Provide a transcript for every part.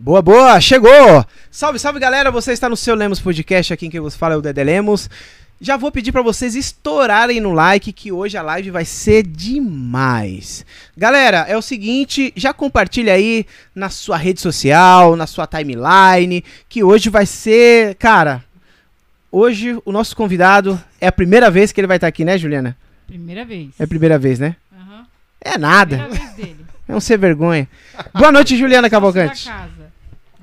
Boa, boa, chegou! Salve, salve galera, você está no seu Lemos Podcast, aqui quem vos fala é o Dedé Lemos. Já vou pedir para vocês estourarem no like que hoje a live vai ser demais. Galera, é o seguinte, já compartilha aí na sua rede social, na sua timeline, que hoje vai ser, cara, hoje o nosso convidado é a primeira vez que ele vai estar aqui, né, Juliana? Primeira vez. É a primeira vez, né? Aham. É nada. Primeira vez dele. É um ser vergonha. Boa noite, Juliana Cavalcante.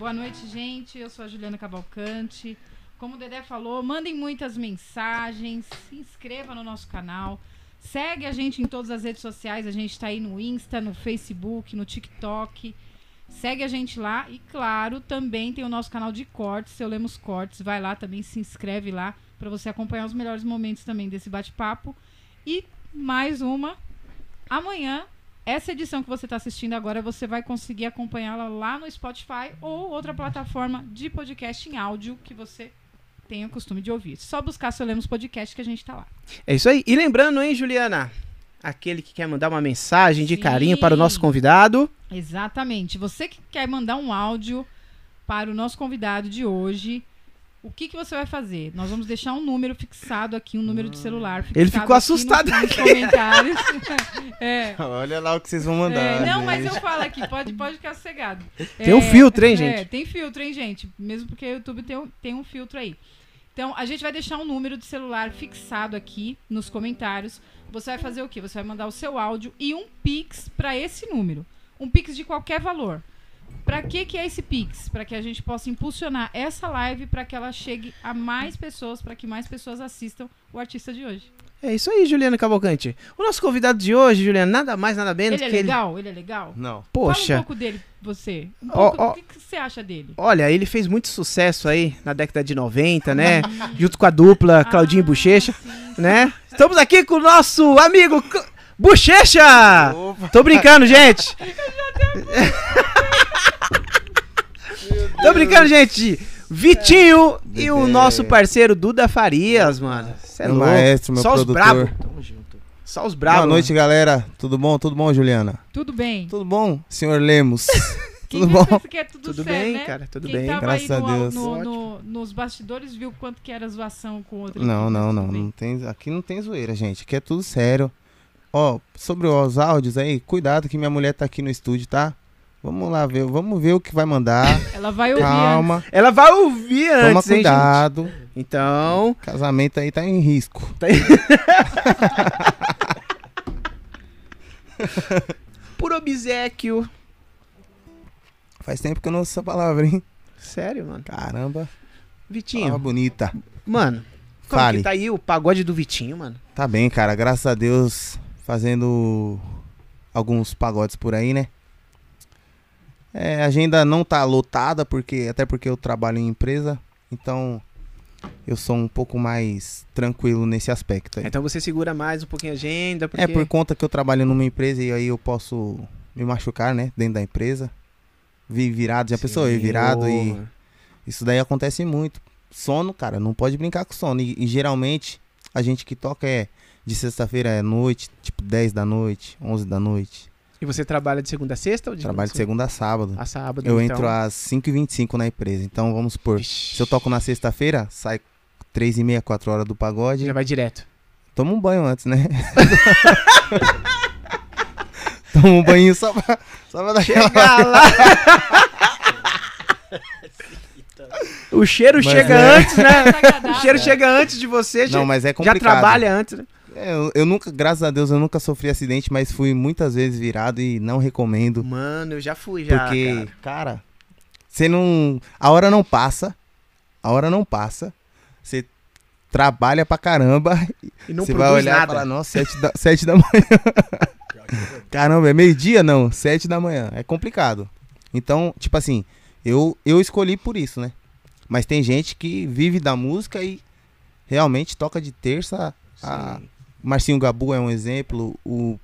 Boa noite, gente. Eu sou a Juliana Cavalcante. Como o Dedé falou, mandem muitas mensagens, se inscreva no nosso canal, segue a gente em todas as redes sociais, a gente está aí no Insta, no Facebook, no TikTok. Segue a gente lá e, claro, também tem o nosso canal de cortes, Seu Lemos Cortes. Vai lá também, se inscreve lá para você acompanhar os melhores momentos também desse bate-papo. E mais uma, amanhã, essa edição que você está assistindo agora, você vai conseguir acompanhá-la lá no Spotify ou outra plataforma de podcast em áudio que você tenha o costume de ouvir. Só buscar Seu Lemos Podcast que a gente tá lá. É isso aí. E lembrando, hein, Juliana? Aquele que quer mandar uma mensagem de Sim. carinho para o nosso convidado. Exatamente. Você que quer mandar um áudio para o nosso convidado de hoje, o que, que você vai fazer? Nós vamos deixar um número fixado aqui, um número de celular fixado Ele ficou aqui no- assustado nos comentários. é. Olha lá o que vocês vão mandar. É, não, mas gente. eu falo aqui, pode, pode ficar sossegado. Tem um filtro, hein, gente? É, tem filtro, hein, gente? Mesmo porque o YouTube tem, um- tem um filtro aí. Então, a gente vai deixar um número de celular fixado aqui nos comentários. Você vai fazer o quê? Você vai mandar o seu áudio e um Pix para esse número. Um Pix de qualquer valor. Para que que é esse Pix? Para que a gente possa impulsionar essa live para que ela chegue a mais pessoas, para que mais pessoas assistam o artista de hoje. É isso aí, Juliana Cavalcante. O nosso convidado de hoje, Juliana, nada mais, nada menos Ele é que ele. legal? Ele é legal? Não. Fala um Poxa, pouco dele, você. Um pouco, ó. O que, que você acha dele? olha, ele fez muito sucesso aí na década de 90, né? Junto com a dupla Claudinho e Ah, Bochecha, sim, né? Estamos aqui com o nosso amigo Bochecha! Tô brincando, gente! Tô brincando, gente! Vitinho e o nosso parceiro Duda Farias, mano. Cê é Meu louco. maestro, meu Só os produtor. brabos. Tamo junto. Só os brabos. Boa noite, galera. Tudo bom? Tudo bom, Juliana? Tudo bem. Tudo bom, senhor Lemos? Quem tudo bom? é tudo, Tudo certo, bem, né? cara, tudo Quem bem. Tava Graças aí a no, Deus. no- no- nos bastidores viu quanto que era zoação com outro. Não, não, não. não tem, aqui não tem zoeira, gente. Aqui é tudo sério. Ó, sobre os áudios aí, cuidado que minha mulher tá aqui no estúdio, tá? Vamos lá ver, vamos ver o que vai mandar. Ela vai ouvir. Calma, Ela vai ouvir toma antes, hein, gente? cuidado. Então, Casamento aí tá em risco. por obsequio. Faz tempo que eu não uso essa palavra, hein? Sério, mano. Caramba. Vitinho, Palavra bonita. mano. Como Fale. que tá aí o pagode do Vitinho, mano? Tá bem, cara. Graças a Deus, fazendo alguns pagodes por aí, né? É, a agenda não tá lotada, porque até porque eu trabalho em empresa, então eu sou um pouco mais tranquilo nesse aspecto. aí. Então você segura mais um pouquinho a agenda, porque... É por conta que eu trabalho numa empresa e aí eu posso me machucar, né? Dentro da empresa. Vi virado, já pensou? Eu virado e isso daí acontece muito. Sono, cara, não pode brincar com sono. E, e geralmente a gente que toca é de sexta-feira é noite, tipo 10 da noite, 11 da noite. E você trabalha de segunda a sexta ou de Trabalho de segunda a sábado. a sábado? eu então? entro às 5h25 na empresa. Então vamos supor, Vixe, se eu toco na sexta-feira, sai 3 e meia, 4 horas do pagode. Já vai direto. Toma um banho antes, né? Toma um banho só pra, só pra dar aquela... Chega lá! o cheiro Mas chega é. antes, né? Desagradável. O cheiro chega antes de você, Não, já, mas é já complicado. trabalha antes, né? É, eu, eu nunca, graças a Deus, eu nunca sofri acidente, mas fui muitas vezes virado e não recomendo. Mano, eu já fui já, porque, cara. você não. A hora não passa. A hora não passa. Você trabalha pra caramba. E não Você vai olhar nada. e falar, nossa, sete da, sete da manhã. Caramba, é meio-dia? Não, sete da manhã. É complicado. Então, tipo assim, eu, eu escolhi por isso, né? Mas tem gente que vive da música e realmente toca de terça a. Sim, Marcinho Gabu é um exemplo. O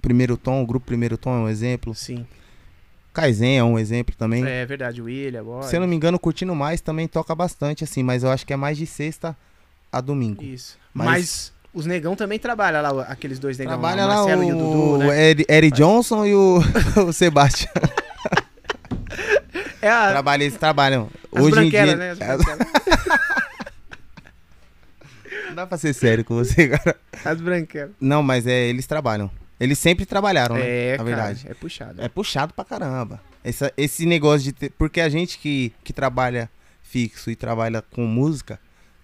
Primeiro Tom, o grupo Primeiro Tom é um exemplo. sim. Kaizen é um exemplo também. É verdade, o William agora. Se eu não me engano, Curtindo Mais também toca bastante, assim, mas eu acho que é mais de sexta a domingo. Isso. Mas- Mas, os negão também trabalham lá, aqueles dois negão Trabalha lá, o lá Marcelo o, e o Dudu, né? Eri, Eri Johnson e o, o Sebastião. É a, Trabalha, eles trabalham. as Hoje em dia. né? As É. Não dá pra ser sério com você, cara. As branquelas. Não, mas é, eles trabalham. Eles sempre trabalharam, né? É, na cara, verdade. é puxado. É puxado pra caramba. Essa, esse negócio de ter. Porque a gente que, que trabalha fixo e trabalha com música,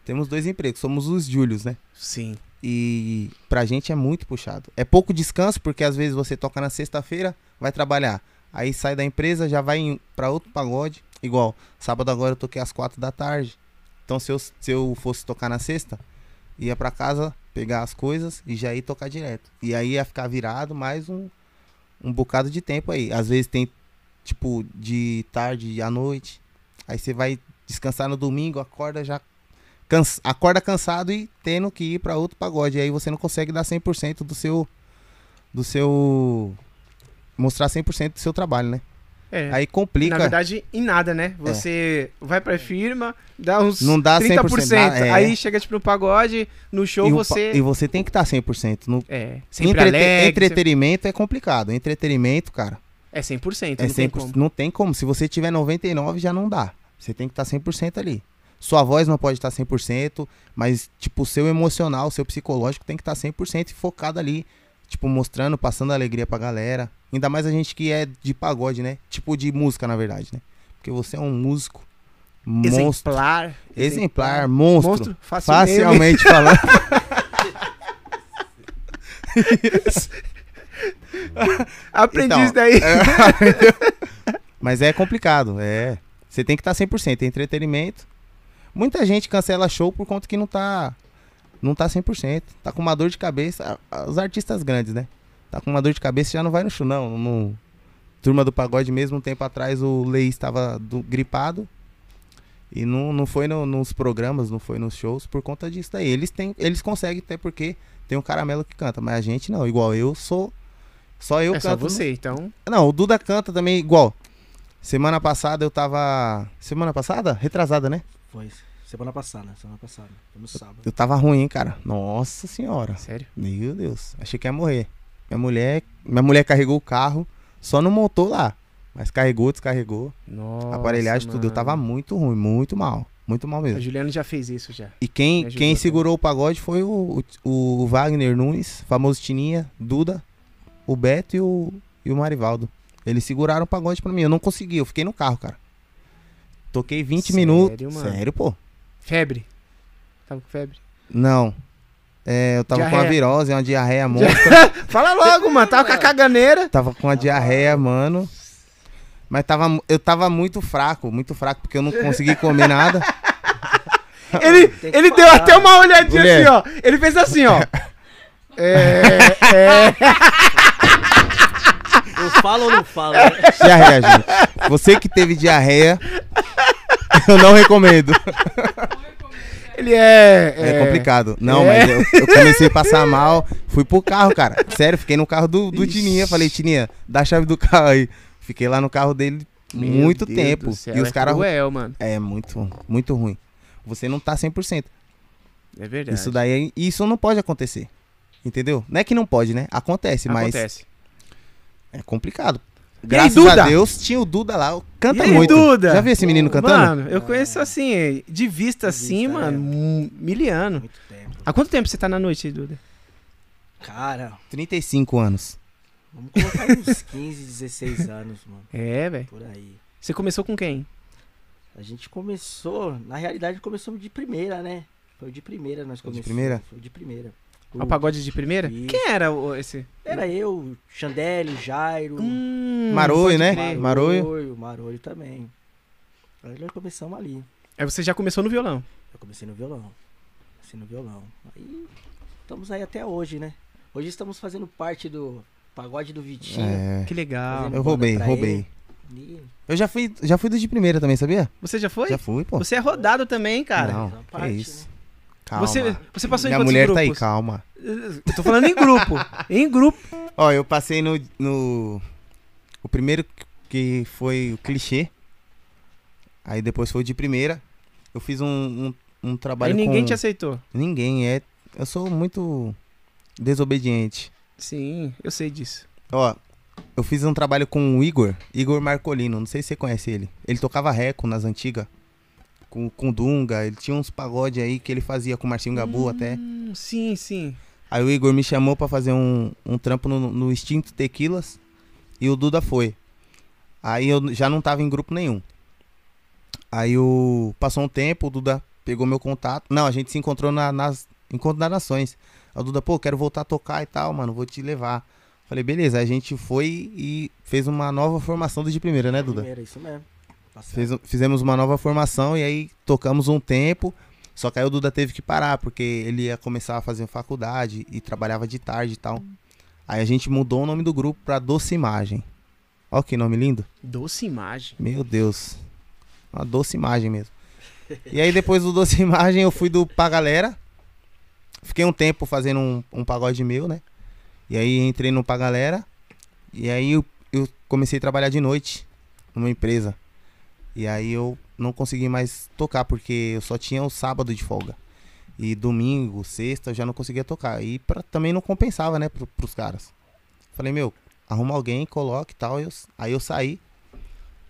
temos dois empregos. Somos os Júlios, né? Sim. E pra gente é muito puxado. É pouco descanso, porque às vezes você toca na sexta-feira, vai trabalhar. Aí sai da empresa, já vai pra outro pagode. Igual, sábado agora eu toquei às quatro da tarde. Então se eu, se eu fosse tocar na sexta, ia pra casa, pegar as coisas e já ia tocar direto. E aí ia ficar virado mais um, um bocado de tempo aí. Às vezes tem, tipo, de tarde à noite. Aí você vai descansar no domingo, acorda já cansa- acorda cansado e tendo que ir pra outro pagode. Aí você não consegue dar 100% do seu do seu mostrar 100% do seu trabalho, né? É. Aí complica. Na verdade, em nada, né? Você vai pra firma, dá uns Não dá 30%. 100%, é. Aí chega, tipo, no pagode, no show e, você... e você tem que estar 100%. No É, sempre entrete- alegre. entretenimento é complicado. Entretenimento, cara, É 100%, é não tem 100%. como. Não tem como. Se você tiver 99 já não dá. Você tem que estar 100% ali. Sua voz não pode estar 100%, mas tipo o seu emocional, o seu psicológico tem que estar 100% focado ali, tipo mostrando, passando alegria pra galera. Ainda mais a gente que é de pagode, né? Tipo de música, na verdade, né? Porque você é um músico monstro, Exemplar. exemplar, monstro, Monstro, fácil meme. facilmente falando. Aprendi Então, isso daí. Mas é complicado, é. Você tem que estar 100%. É entretenimento. Muita gente cancela show por conta que não tá. Não tá 100%. Tá com uma dor de cabeça. Os artistas grandes, né? Tá com uma dor de cabeça já não vai no show, não. No, Turma do Pagode mesmo, um tempo atrás, o Lei estava do- gripado. E não, não foi no- nos programas, não foi nos shows por conta disso daí. Eles, têm, eles conseguem, até porque tem um caramelo que canta, mas a gente não. Igual eu sou. Só eu é só canto. no- você, então. não, o Duda canta também igual. Semana passada eu tava. Semana passada? Retrasada, né? Foi semana passada, semana passada. Foi no sábado. Eu tava ruim, hein, cara. Nossa senhora. Sério? Meu Deus. Achei que ia morrer. Minha mulher. Minha mulher carregou o carro. Só não montou lá. Mas carregou, descarregou. Nossa, aparelhagem, tudo. Eu tava mano. muito ruim, muito mal. Muito mal A mesmo. Juliana já fez isso já. E quem, ajudou quem segurou o pagode foi o, o, o Wagner Nunes, famoso Tininha, Duda, o Beto e o, e o Marivaldo. Eles seguraram o pagode pra mim. Eu não consegui, eu fiquei no carro, cara. Toquei 20 Sério, minutos. mano? Sério, pô? Febre. Tava com febre. Não. É, eu tava com uma Diarreia. virose, uma diarreia monstra. Fala logo, mano. Tava com a caganeira. tava com uma diarreia, mano. Mas tava, eu tava muito fraco, muito fraco, porque eu não consegui comer nada. Ele, ele deu até uma olhadinha Mulher. assim, ó. Ele fez assim, ó. É, é. Eu falo ou não falo? né? Diarreia, gente. Você que teve diarreia, eu não recomendo. Ele é. É, complicado. Não, É. mas eu, eu comecei a passar mal. Fui pro carro, cara. Sério, fiquei no carro do, do Ixi. Tininha. Falei, Tininha, dá a chave do carro aí. Fiquei lá no carro dele Meu muito Deus tempo. céu, e os é caras. cruel, mano. É muito, muito ruim. Você não tá 100%. É verdade. Isso daí, isso não pode acontecer. Entendeu? Não é que não pode, né? Acontece, mas Acontece. é complicado. Graças a Deus, tinha o Duda lá. Canta E aí, muito. Duda? Já viu esse menino cantando? Mano, eu conheço assim, de vista assim, vista, mano, é. miliano. Muito tempo. Há quanto tempo você tá na noite, Duda? Cara, 35 anos. vamos colocar uns 15, 16 anos, mano. É, velho. Por aí. Você começou com quem? A gente começou, na realidade começamos de primeira, né? Foi de primeira nós Foi de começamos. primeira? Foi de primeira. O pagode de primeira? Isso. Quem era o- esse? Era eu, Xandélio, Jairo. Hum, Maroio, né? Maroio. Marolho. Marolho também. Aí nós começamos ali. Aí você já começou no violão. Eu comecei no violão. Comecei no violão. Aí estamos aí até hoje, né? Hoje estamos fazendo parte do pagode do Vitinho. É. Que legal. Fazendo Eu roubei, roubei. ele. E Eu já fui, já fui do de primeira também, sabia? Você já foi? Já fui, pô. Você é rodado também, cara. Não, parte, isso. né? Calma. Você, você passou em Minha mulher grupos? tá aí, calma. Eu tô falando em grupo. em grupo. Ó, eu passei no, no. O primeiro que foi o clichê. Aí depois foi o de primeira. Eu fiz um, um, um trabalho Aí ninguém com... te aceitou. Ninguém, é. Eu sou muito desobediente. Sim, eu sei disso. Ó, eu fiz um trabalho com o Igor, Igor Marcolino, não sei se você conhece ele. Ele tocava reco nas antigas, com, com Dunga, ele tinha uns pagode aí que ele fazia com o Marcinho Gabu até. Hum, Sim, sim. Aí o Igor me chamou pra fazer um, um trampo no, no Instinto Tequilas e o Duda foi. Aí eu já não tava em grupo nenhum. Aí o passou um tempo, o Duda pegou meu contato. Não, a gente se encontrou na, nas Encontro das Nações. Aí o Duda, pô, quero voltar a tocar e tal, mano, vou te levar. Falei, beleza, a gente foi e fez uma nova formação desde primeira, né, Duda? Primeiro, isso mesmo. Tá. Fez- fizemos uma nova formação e aí tocamos um tempo. Só que aí o Duda teve que parar, porque ele ia começar a fazer faculdade e trabalhava de tarde e tal. Aí a gente mudou o nome do grupo pra Doce Imagem. Ó que nome lindo. Doce imagem. Meu Deus. Uma doce imagem mesmo. E aí depois do Doce Imagem eu fui do Pra Galera. Fiquei um tempo fazendo um, um pagode meu, né? E aí entrei no Pra Galera. E aí eu, eu comecei a trabalhar de noite numa empresa. E aí eu não consegui mais tocar, porque eu só tinha o sábado de folga. E domingo, sexta, eu já não conseguia tocar. E pra, também não compensava, né, pro, pros caras. Falei, meu, arruma alguém, coloque e tal. Aí eu saí.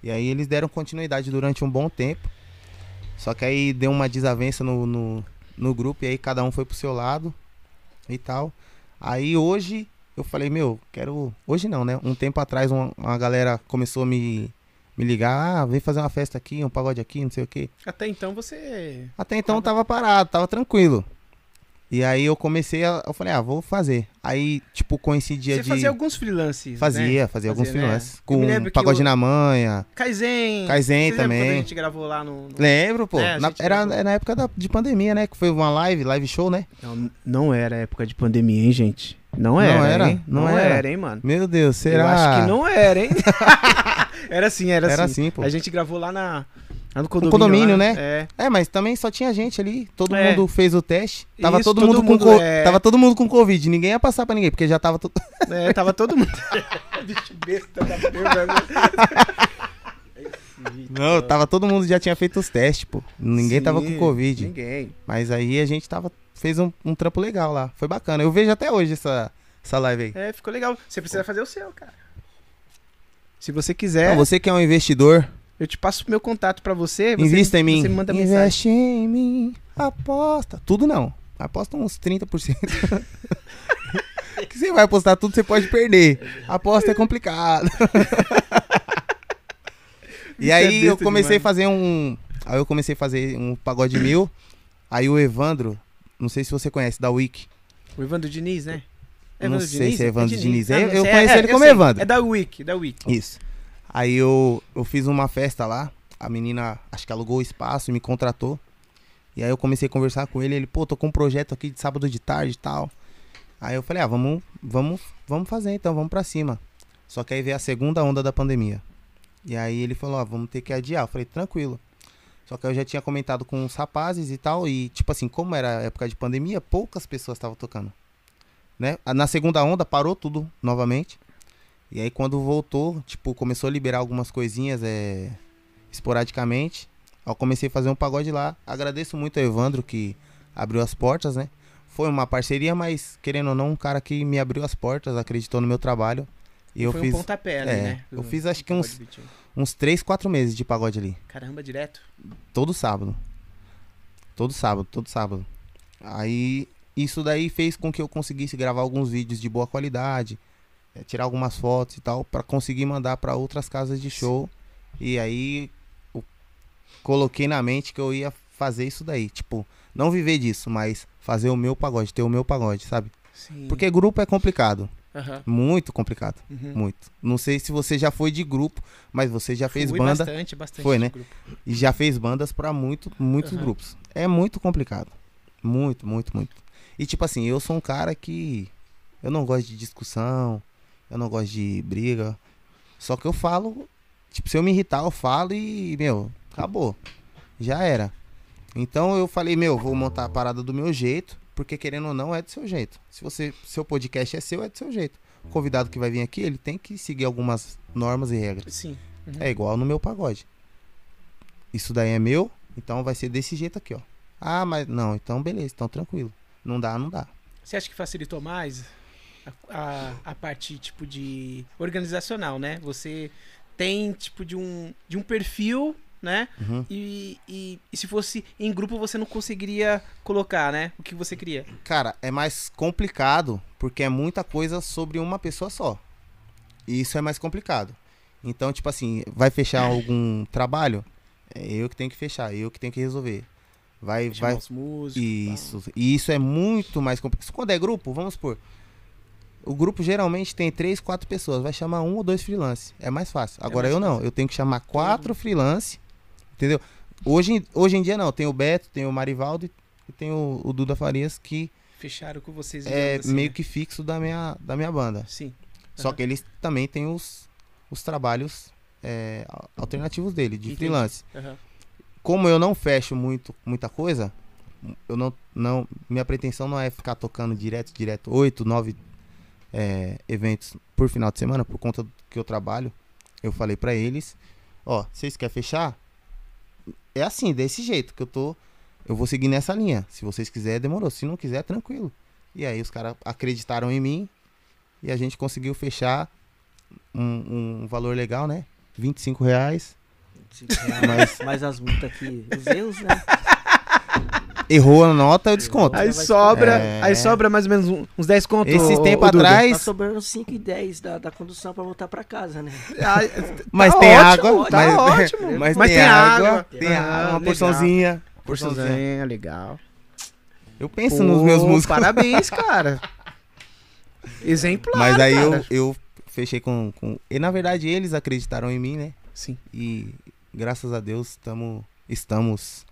E aí eles deram continuidade durante um bom tempo. Só que aí deu uma desavença no, no, no grupo e aí cada um foi pro seu lado e tal. Aí hoje eu falei, meu, quero. Hoje não, né? Um tempo atrás uma, uma galera começou a me, me ligar, ah, vem fazer uma festa aqui, um pagode aqui, não sei o quê. Até então você. Até então tava parado, tava tranquilo. E aí eu comecei a. Eu falei, ah, vou fazer. Aí, tipo, coincidia Você de. fazia alguns freelances. Fazia, né? fazia alguns Fazia, né? freelances. Com pagode o- na manha. Kaizen. Kaizen Você lembra também. Quando a gente gravou lá no. no- Lembro, pô. É, Na- era, gravou. na época da, de pandemia, né? Que foi uma live, live show, né? Não, não era época de pandemia, hein, gente? Não era. era? Hein? Não Não, era. era. hein, mano? Meu Deus, será? Eu acho que não era, hein? era sim, era, Era sim. assim, pô. A gente gravou lá, na, lá no condomínio, condomínio. lá. né? É. É, mas também só tinha gente ali. Todo É. mundo fez o teste. Tava Isso, todo, todo mundo, mundo, com co- é. Tava todo mundo com Covid. Ninguém ia passar pra ninguém, porque já tava tudo. É, tava todo mundo. Bicho besta da porra, né? Não, tava todo mundo já tinha feito os testes, pô. Ninguém tava com Sim, Covid. Ninguém. Mas aí a gente tava. Fez um, um trampo legal lá. Foi bacana. Eu vejo até hoje essa, essa live aí. É, ficou legal. Você precisa fazer o seu, cara. Se você quiser, Então, você que é um investidor, eu te passo o meu contato pra você. você invista em mim. Você me manda mensagem. Investe em mim. Aposta. Tudo não. Aposta uns 30%. que você vai apostar tudo, você pode perder. Aposta é complicado. e Isso é aí eu comecei a demais. fazer um. Aí eu comecei a fazer um pagode meu. Aí o Evandro, não sei se você conhece, da Wiki. O Evandro Diniz, né? Não sei se é Evandro Diniz. Ah, Eu- não eu sei. conheço ele eu como sei. Evandro. É da Wiki, da Wiki. Isso. Aí eu, eu fiz uma festa lá. A menina, acho que alugou o espaço e me contratou. E aí eu comecei a conversar com ele. Ele, pô, tô com um projeto aqui de sábado de tarde e tal. Aí eu falei, ah, vamos, vamos, vamos fazer então, vamos pra cima. Só que aí veio a segunda onda da pandemia. E aí ele falou, ó, vamos ter que adiar. Eu falei, tranquilo. Só que eu já tinha comentado com os rapazes e tal. E, tipo assim, como era época de pandemia, poucas pessoas estavam tocando. Né? Na segunda onda parou tudo novamente. E aí quando voltou, tipo, começou a liberar algumas coisinhas é, esporadicamente. Eu comecei a fazer um pagode lá. Agradeço muito ao Evandro que abriu as portas, né? Foi uma parceria, mas querendo ou não, um cara que me abriu as portas, acreditou no meu trabalho. E eu Foi fiz um pontapé ali, é, né? eu fiz acho que uns- Beat. uns 3, 4 meses de pagode ali. Caramba, direto. Todo sábado. Todo sábado, todo sábado. Aí isso daí fez com que eu conseguisse gravar alguns vídeos de boa qualidade, eh, tirar algumas fotos e tal, pra conseguir mandar pra outras casas de show. E aí eu coloquei na mente que eu ia fazer isso daí, tipo, não viver disso, mas fazer o meu pagode, ter o meu pagode, sabe? Sim. Porque grupo é complicado, Aham. muito complicado, Uhum. muito. Não sei se você já foi de grupo, mas você já fez Fui banda bastante, bastante. Foi, né? grupo. e já fez bandas pra muito, muitos Aham. grupos. É muito complicado. Muito, muito, muito. E tipo assim, eu sou um cara que eu não gosto de discussão, eu não gosto de briga. Só que eu falo, tipo, se eu me irritar, eu falo e, meu, acabou. Já era. Então eu falei, meu, vou montar a parada do meu jeito, porque querendo ou não é do seu jeito. Se você, seu podcast é seu, é do seu jeito. O convidado que vai vir aqui, ele tem que seguir algumas normas e regras. Sim. Uhum. É igual no meu pagode. Isso daí é meu, então vai ser desse jeito aqui, ó. Ah, mas não, então beleza, então tranquilo. Não dá, não dá. Você acha que facilitou mais? a, a parte tipo de organizacional, né? Você tem tipo de um, de um perfil, né? Uhum. E, e, e se fosse em grupo você não conseguiria colocar, né? O que você queria. Cara, é mais complicado porque é muita coisa sobre uma pessoa só. E isso é mais complicado. Então, tipo assim, vai fechar algum trabalho? É eu que tenho que fechar, eu que tenho que resolver. Vai, vai. os músicos. Isso. E isso é muito mais complicado. Quando é grupo, vamos supor. O grupo geralmente tem três, quatro pessoas. Vai chamar um ou dois freelance. É mais fácil. Agora mais eu não. Eu tenho que chamar quatro freelance. Entendeu? Hoje, em- hoje em dia não. Tem o Beto, tem o Marivaldo e tem o, o Duda Farias, que Fecharam com vocês. é assim, meio né? que fixo da minha, da minha banda. Sim. Só Aham. que eles também têm os, os trabalhos é, alternativos dele, de Entendi. freelance. Aham. Como eu não fecho muito, muita coisa, eu não, não. Minha pretensão não é ficar tocando direto, direto, oito, nove é, eventos por final de semana, por conta do que eu trabalho. Eu falei pra eles, ó, vocês querem fechar? É assim, desse jeito que eu tô. Eu vou seguir nessa linha. Se vocês quiserem, demorou. Se não quiser, tranquilo. E aí os caras acreditaram em mim e a gente conseguiu fechar um, um valor legal, né? 25 reais. Mas, mas as multas aqui, os erros, né? Errou a nota, eu desconto. Aí sobra, É. aí sobra mais ou menos um- uns 10 contos. Esse ô- tempo ô, Duda. Tá atrás, sobrando 5 e 10 da, da condução pra voltar pra casa, né? Ah, mas tá tem ótimo, água, tá mas, ótimo. mas, Mas tem, tem água, água. tem Ah, água, uma legal. porçãozinha, porçãozinha. Porçãozinha, legal. Eu penso Pô, nos meus músicos. Parabéns, cara. Exemplar. Mas aí eu, cara. eu fechei com, com. E na verdade eles acreditaram em mim, né? Sim. E graças a Deus tamo, estamos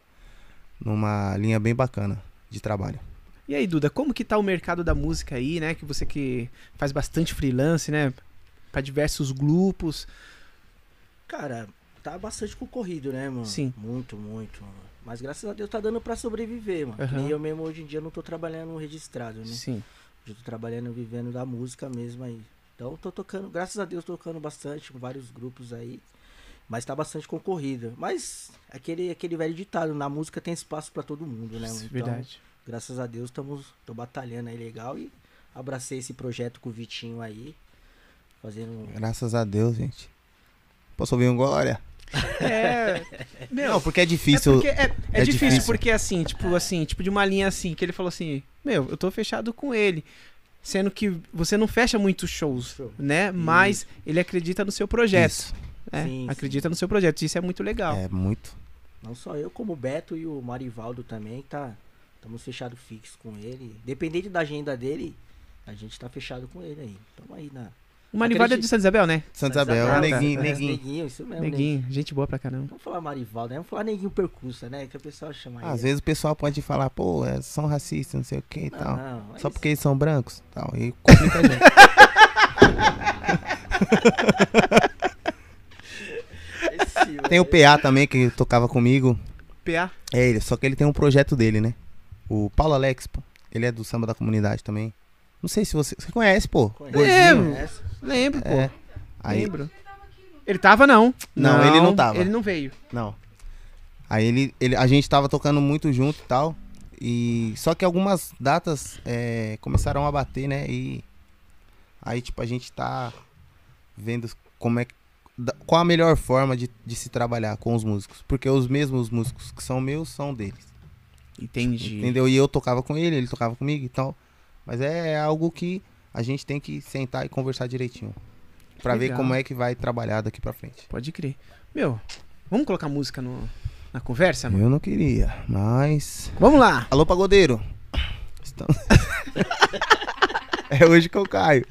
numa linha bem bacana de trabalho. E aí, Duda, como que tá o mercado da música aí, né? Que você que faz bastante freelance, né? Pra diversos grupos. Cara, tá bastante concorrido, né, mano? Sim. Muito, muito. Mas graças a Deus tá dando pra sobreviver, mano. Aham. nem eu mesmo hoje em dia não tô trabalhando registrado, né? Sim. Eu tô trabalhando, vivendo da música mesmo aí. Então tô tocando, graças a Deus tô tocando bastante com vários grupos aí. Mas tá bastante concorrido. Mas aquele, aquele velho ditado, na música tem espaço pra todo mundo, né? Então, Verdade. graças a Deus estamos tô batalhando aí legal e abracei esse projeto com o Vitinho aí. Fazendo. Graças a Deus, gente. Posso ouvir um glória? É. Meu, Não, porque é é, difícil. porque é, é é difícil, difícil. porque assim, tipo assim, tipo de uma linha assim, que ele falou assim, meu, eu tô fechado com ele. Sendo que você não fecha muitos shows, Show. né? Mas ele acredita no seu projeto. Isso. Né? Sim, sim. acredita no seu projeto. Isso é muito legal. É muito. Não só eu, como o Beto e o Marivaldo também, tá. Estamos fechado fixo com ele. Dependente da agenda dele, a gente tá fechado com ele aí. Tamo aí na. O Marivaldo é de Santa Isabel, né? Santa Isabel, tá. neguinho, É, neguinho. neguinho, isso mesmo. Neguinho, gente boa pra caramba. Vamos falar Marivaldo, né? Vamos falar neguinho percussa, né? Que o pessoal chama Às ele. vezes o pessoal pode falar, pô, é, são racistas, não sei o que e Não, tal. não, Só porque eles são brancos tal. E complica a gente. Tem o PA também, que tocava comigo. PA? É ele, só que ele tem um projeto dele, né? O Paulo Alex, pô. Ele é do samba da comunidade também. Não sei se você. Você conhece, pô? Conhece? Lembro. Lembro, pô. É. Aí, Lembro. Ele tava, não. Não, ele não tava. Ele não veio. Não. Aí ele, ele, a gente tava tocando muito junto e tal. E só que algumas datas é, começaram a bater, né? E aí tipo a gente tá vendo como é que da- qual a melhor forma de, de se trabalhar com os músicos, porque os mesmos músicos que são meus são deles. Entendi. Entendeu? E eu tocava com ele, ele tocava comigo e tal. Mas é algo que a gente tem que sentar e conversar direitinho. Pra ver como é que vai trabalhar daqui pra frente. Pode crer. Meu, vamos colocar música no, na conversa, mano? Eu não queria, mas. Vamos lá. Alô, pagodeiro! Estamos- é hoje que eu caio.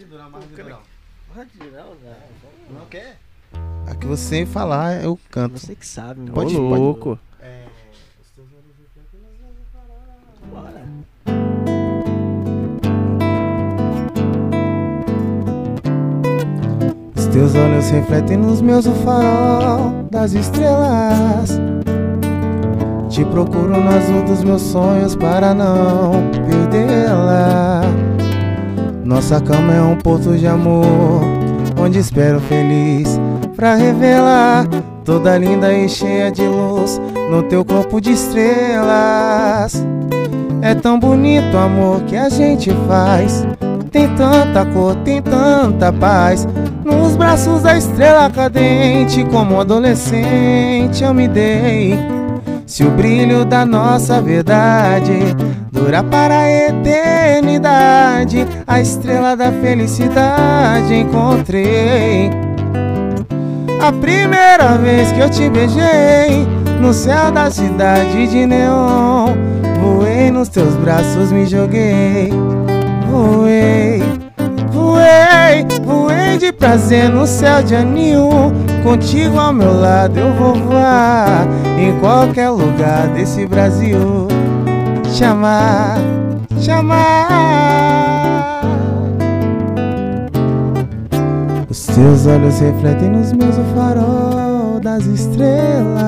De durão. Pode, não, não. Quer? A que você falar, eu canto. Você que sabe, mano. Pode- Ô, pode- louco. Bora. Os teus olhos refletem nos meus o farol das estrelas. Te procuro no azul dos meus sonhos para não perdê-la. Nossa cama é um porto de amor, onde espero feliz pra revelar toda linda e cheia de luz no teu corpo de estrelas. É tão bonito o amor que a gente faz. Tem tanta cor, tem tanta paz. Nos braços da estrela cadente, como adolescente, eu me dei. Se o brilho da nossa verdade dura para a eternidade, a estrela da felicidade encontrei. A primeira vez que eu te beijei no céu da cidade de neon, voei nos teus braços, me joguei. Voei, voei, voei de prazer no céu de anil. Contigo ao meu lado eu vou voar em qualquer lugar desse Brasil. Chamar, chamar. Os teus olhos refletem nos meus o farol das estrelas.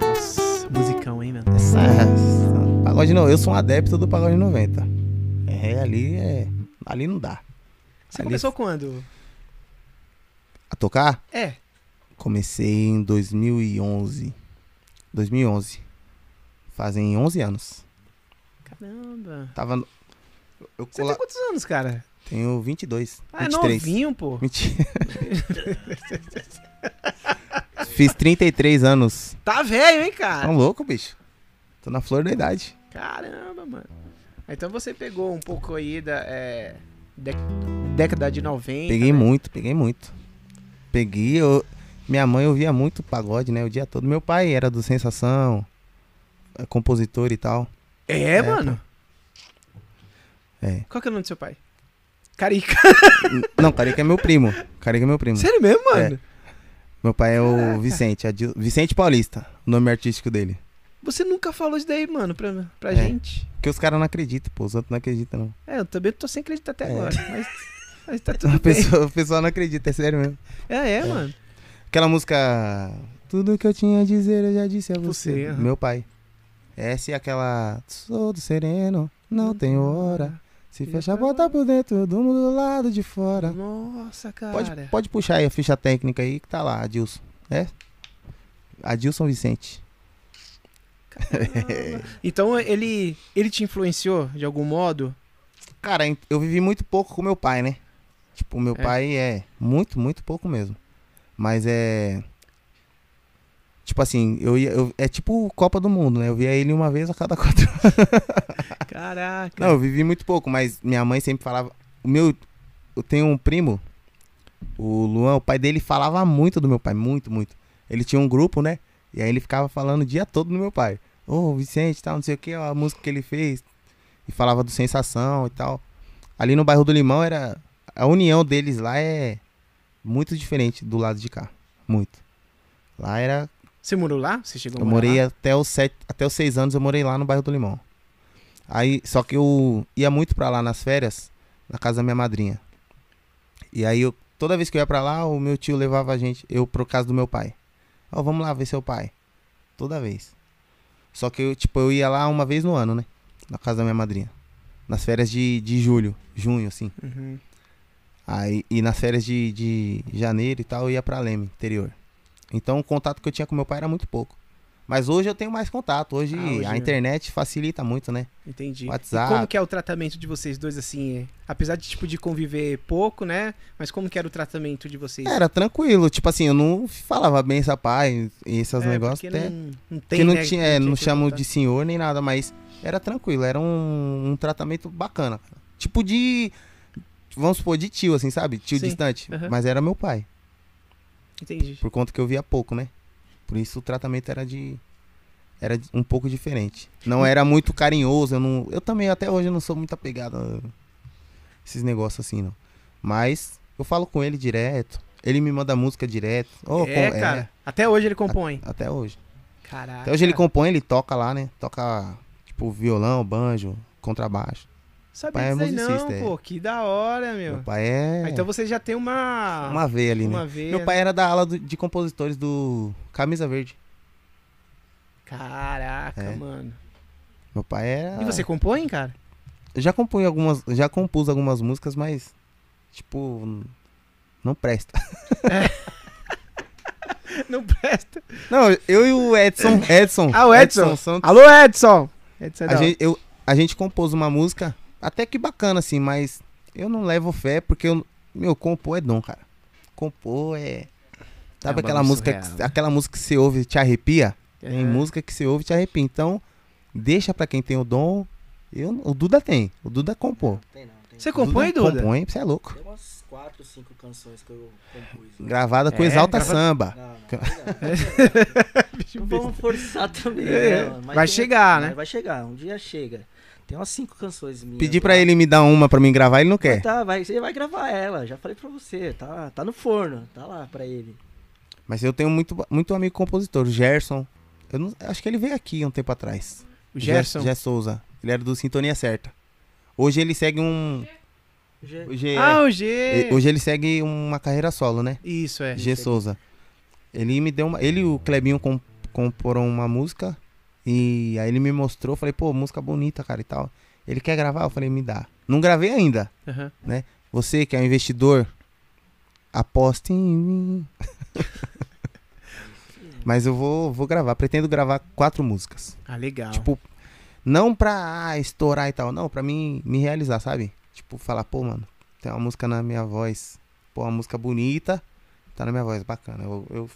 Nossa, musicão, hein, mano? Essa, essa- pagode não, eu sou um adepto do pagode 90. É, ali é. Ali não dá. Você Ali- começou quando? A tocar? É. Comecei em 2011. 2011. Fazem 11 anos. Caramba. Tava. no- Eu Você cola- tem quantos anos, cara? tenho 22. Ah, é 23. novinho, pô. Mentira. Fiz 33 anos. Tá velho, hein, cara? Tão louco, bicho. Tô na flor da idade. Caramba, mano. Então você pegou um pouco aí da é, dec- década de 90. Peguei né? muito, peguei muito. Peguei, eu... minha mãe ouvia muito pagode, né? O dia todo. Meu pai era do Sensação, é compositor e tal. É, É, mano. É. Qual que é o nome do seu pai? Carica. Não, Carica é meu primo. Carica é meu primo. Sério mesmo, mano? Meu pai é o Caraca. Vicente, Adil- Vicente Paulista, o nome artístico dele. Você nunca falou isso daí, mano, pra, pra É. gente. Porque os caras não acreditam, pô. Os outros não acreditam, não. É, eu também tô sem acreditar até É. agora. Mas, mas tá tudo bem. pessoa, o pessoal não acredita, é sério mesmo. É, é, mano. Aquela música. Tudo que eu tinha a dizer eu já disse a você. Você. Meu pai. Essa e aquela. Sou do sereno, não tenho hora. Se fecha a porta por dentro, durmo do lado de fora. Nossa, cara. Pode, pode puxar aí a ficha técnica aí que tá lá, Adilson. É? Adilson Vicente. Então ele, ele te influenciou de algum modo? Cara, eu vivi muito pouco com meu pai, né? Tipo, meu É. pai é muito, muito pouco mesmo. Mas é. Tipo assim, eu ia. eu- é tipo Copa do Mundo, né? Eu via ele uma vez a cada quatro Caraca. Não, eu vivi muito pouco, mas minha mãe sempre falava. O meu. Eu tenho um primo, o Luan, o pai dele falava muito do meu pai, muito, muito. Ele tinha um grupo, né? E aí ele ficava falando o dia todo do meu pai. Ô, Vicente, tal, não sei o que, a música que ele fez. E falava do Sensação e tal. Ali no bairro do Limão era. A união deles lá é muito diferente do lado de cá. Muito. Lá era. Você morou lá? Você chegou a Eu morar morei lá? até os sete, até os seis anos eu morei lá no bairro do Limão. Aí, só que eu ia muito pra lá nas férias, na casa da minha madrinha. E aí eu, toda vez que eu ia pra lá, o meu tio levava a gente, eu pro casa do meu pai. Ó, vamos lá ver seu pai. Toda vez. Só que eu, tipo, eu ia lá uma vez no ano, né? Na casa da minha madrinha. Nas férias de, de julho, junho, assim. Uhum. Aí, e nas férias de, de janeiro e tal, eu ia pra Leme, interior. Então o contato que eu tinha com meu pai era muito pouco. Mas hoje eu tenho mais contato. Hoje, Ah, hoje a é. internet facilita muito, né? Entendi. WhatsApp. E como que é o tratamento de vocês dois, assim? é? Apesar de, tipo, de conviver pouco, né? Mas como que era o tratamento de vocês? Era tranquilo. Tipo assim, eu não falava bem essa pai e esses É, negócios. porque Até, não, não tem, que não né, tinha, é, não chamo de senhor nem nada, mas era tranquilo. Era um, um tratamento bacana. Tipo de. Vamos supor, de tio, assim, sabe? Tio Sim, distante. aham. Mas era meu pai. Entendi. Por conta que eu via pouco, né? Por isso o tratamento era de. Era um pouco diferente. Não era muito carinhoso. Eu, não, eu também, até hoje, não sou muito apegado a esses negócios assim, não. Mas eu falo com ele direto. Ele me manda música direto. Ô, é, com- cara. Até hoje ele compõe. até hoje. Caraca. Até hoje ele compõe, ele toca lá, né? Toca, tipo, violão, banjo, contrabaixo. Sabia pai é aí não, musicista, é. pô. Que da hora, meu. Meu pai é. Ah, então você já tem uma... Uma veia ali, uma né? veia, Meu pai era da ala do- de compositores do Camisa Verde. Caraca, É. mano. Meu pai era. E você compõe, cara? Eu já compus algumas, já compus algumas músicas, mas tipo não presta. Não presta. Não, eu e o Edson. Edson. Ah, o Edson. Santos, Alô, Edson. Edson é a, gente, eu, a gente compôs uma música até que bacana, assim, mas eu não levo fé porque eu, meu, compor é dom, cara. Compor é. Sabe um aquela música, surreal, que, né? aquela música que você ouve e te arrepia? Tem É. música que você ouve e te arrepia. Então, deixa pra quem tem o dom. Eu, o Duda tem. O Duda compor. Tem não, tem Você não. compõe, Duda? Compõe, você é louco. Tem umas 4, 5 canções que eu compus. né? Gravada com É, Exalta grava- Samba. Não, não, não. Não vamos forçar também, É, né? vai tem- chegar, mas né? Vai chegar, um dia chega. Tem umas 5 canções minhas. Pedi lá. pra ele me dar uma pra mim gravar, ele não Mas quer. Tá, vai, você vai gravar ela, já falei pra você, tá, tá no forno, tá lá pra ele. Mas eu tenho muito, muito amigo compositor, o Gerson. Eu não- acho que ele veio aqui um tempo atrás. O Gerson. Gé Souza. Ele era do Sintonia Certa. Hoje ele segue um. O G- Ah, o G. Hoje ele segue uma carreira solo, né? Isso, é. G Souza. Ele me deu uma. Ele e o Clebinho com, comporam uma música. E aí ele me mostrou. Falei, pô, música bonita, cara e tal. Ele quer gravar? Eu falei, me dá. Não gravei ainda. Aham. Você que é um investidor, aposte em mim. Mas eu vou, vou gravar. Pretendo gravar quatro músicas. Ah, legal. Tipo, não pra ah, estourar e tal, não, pra mim me realizar, sabe? Tipo, falar, pô, mano, tem uma música na minha voz, pô, uma música bonita, tá na minha voz, bacana. Eu, eu-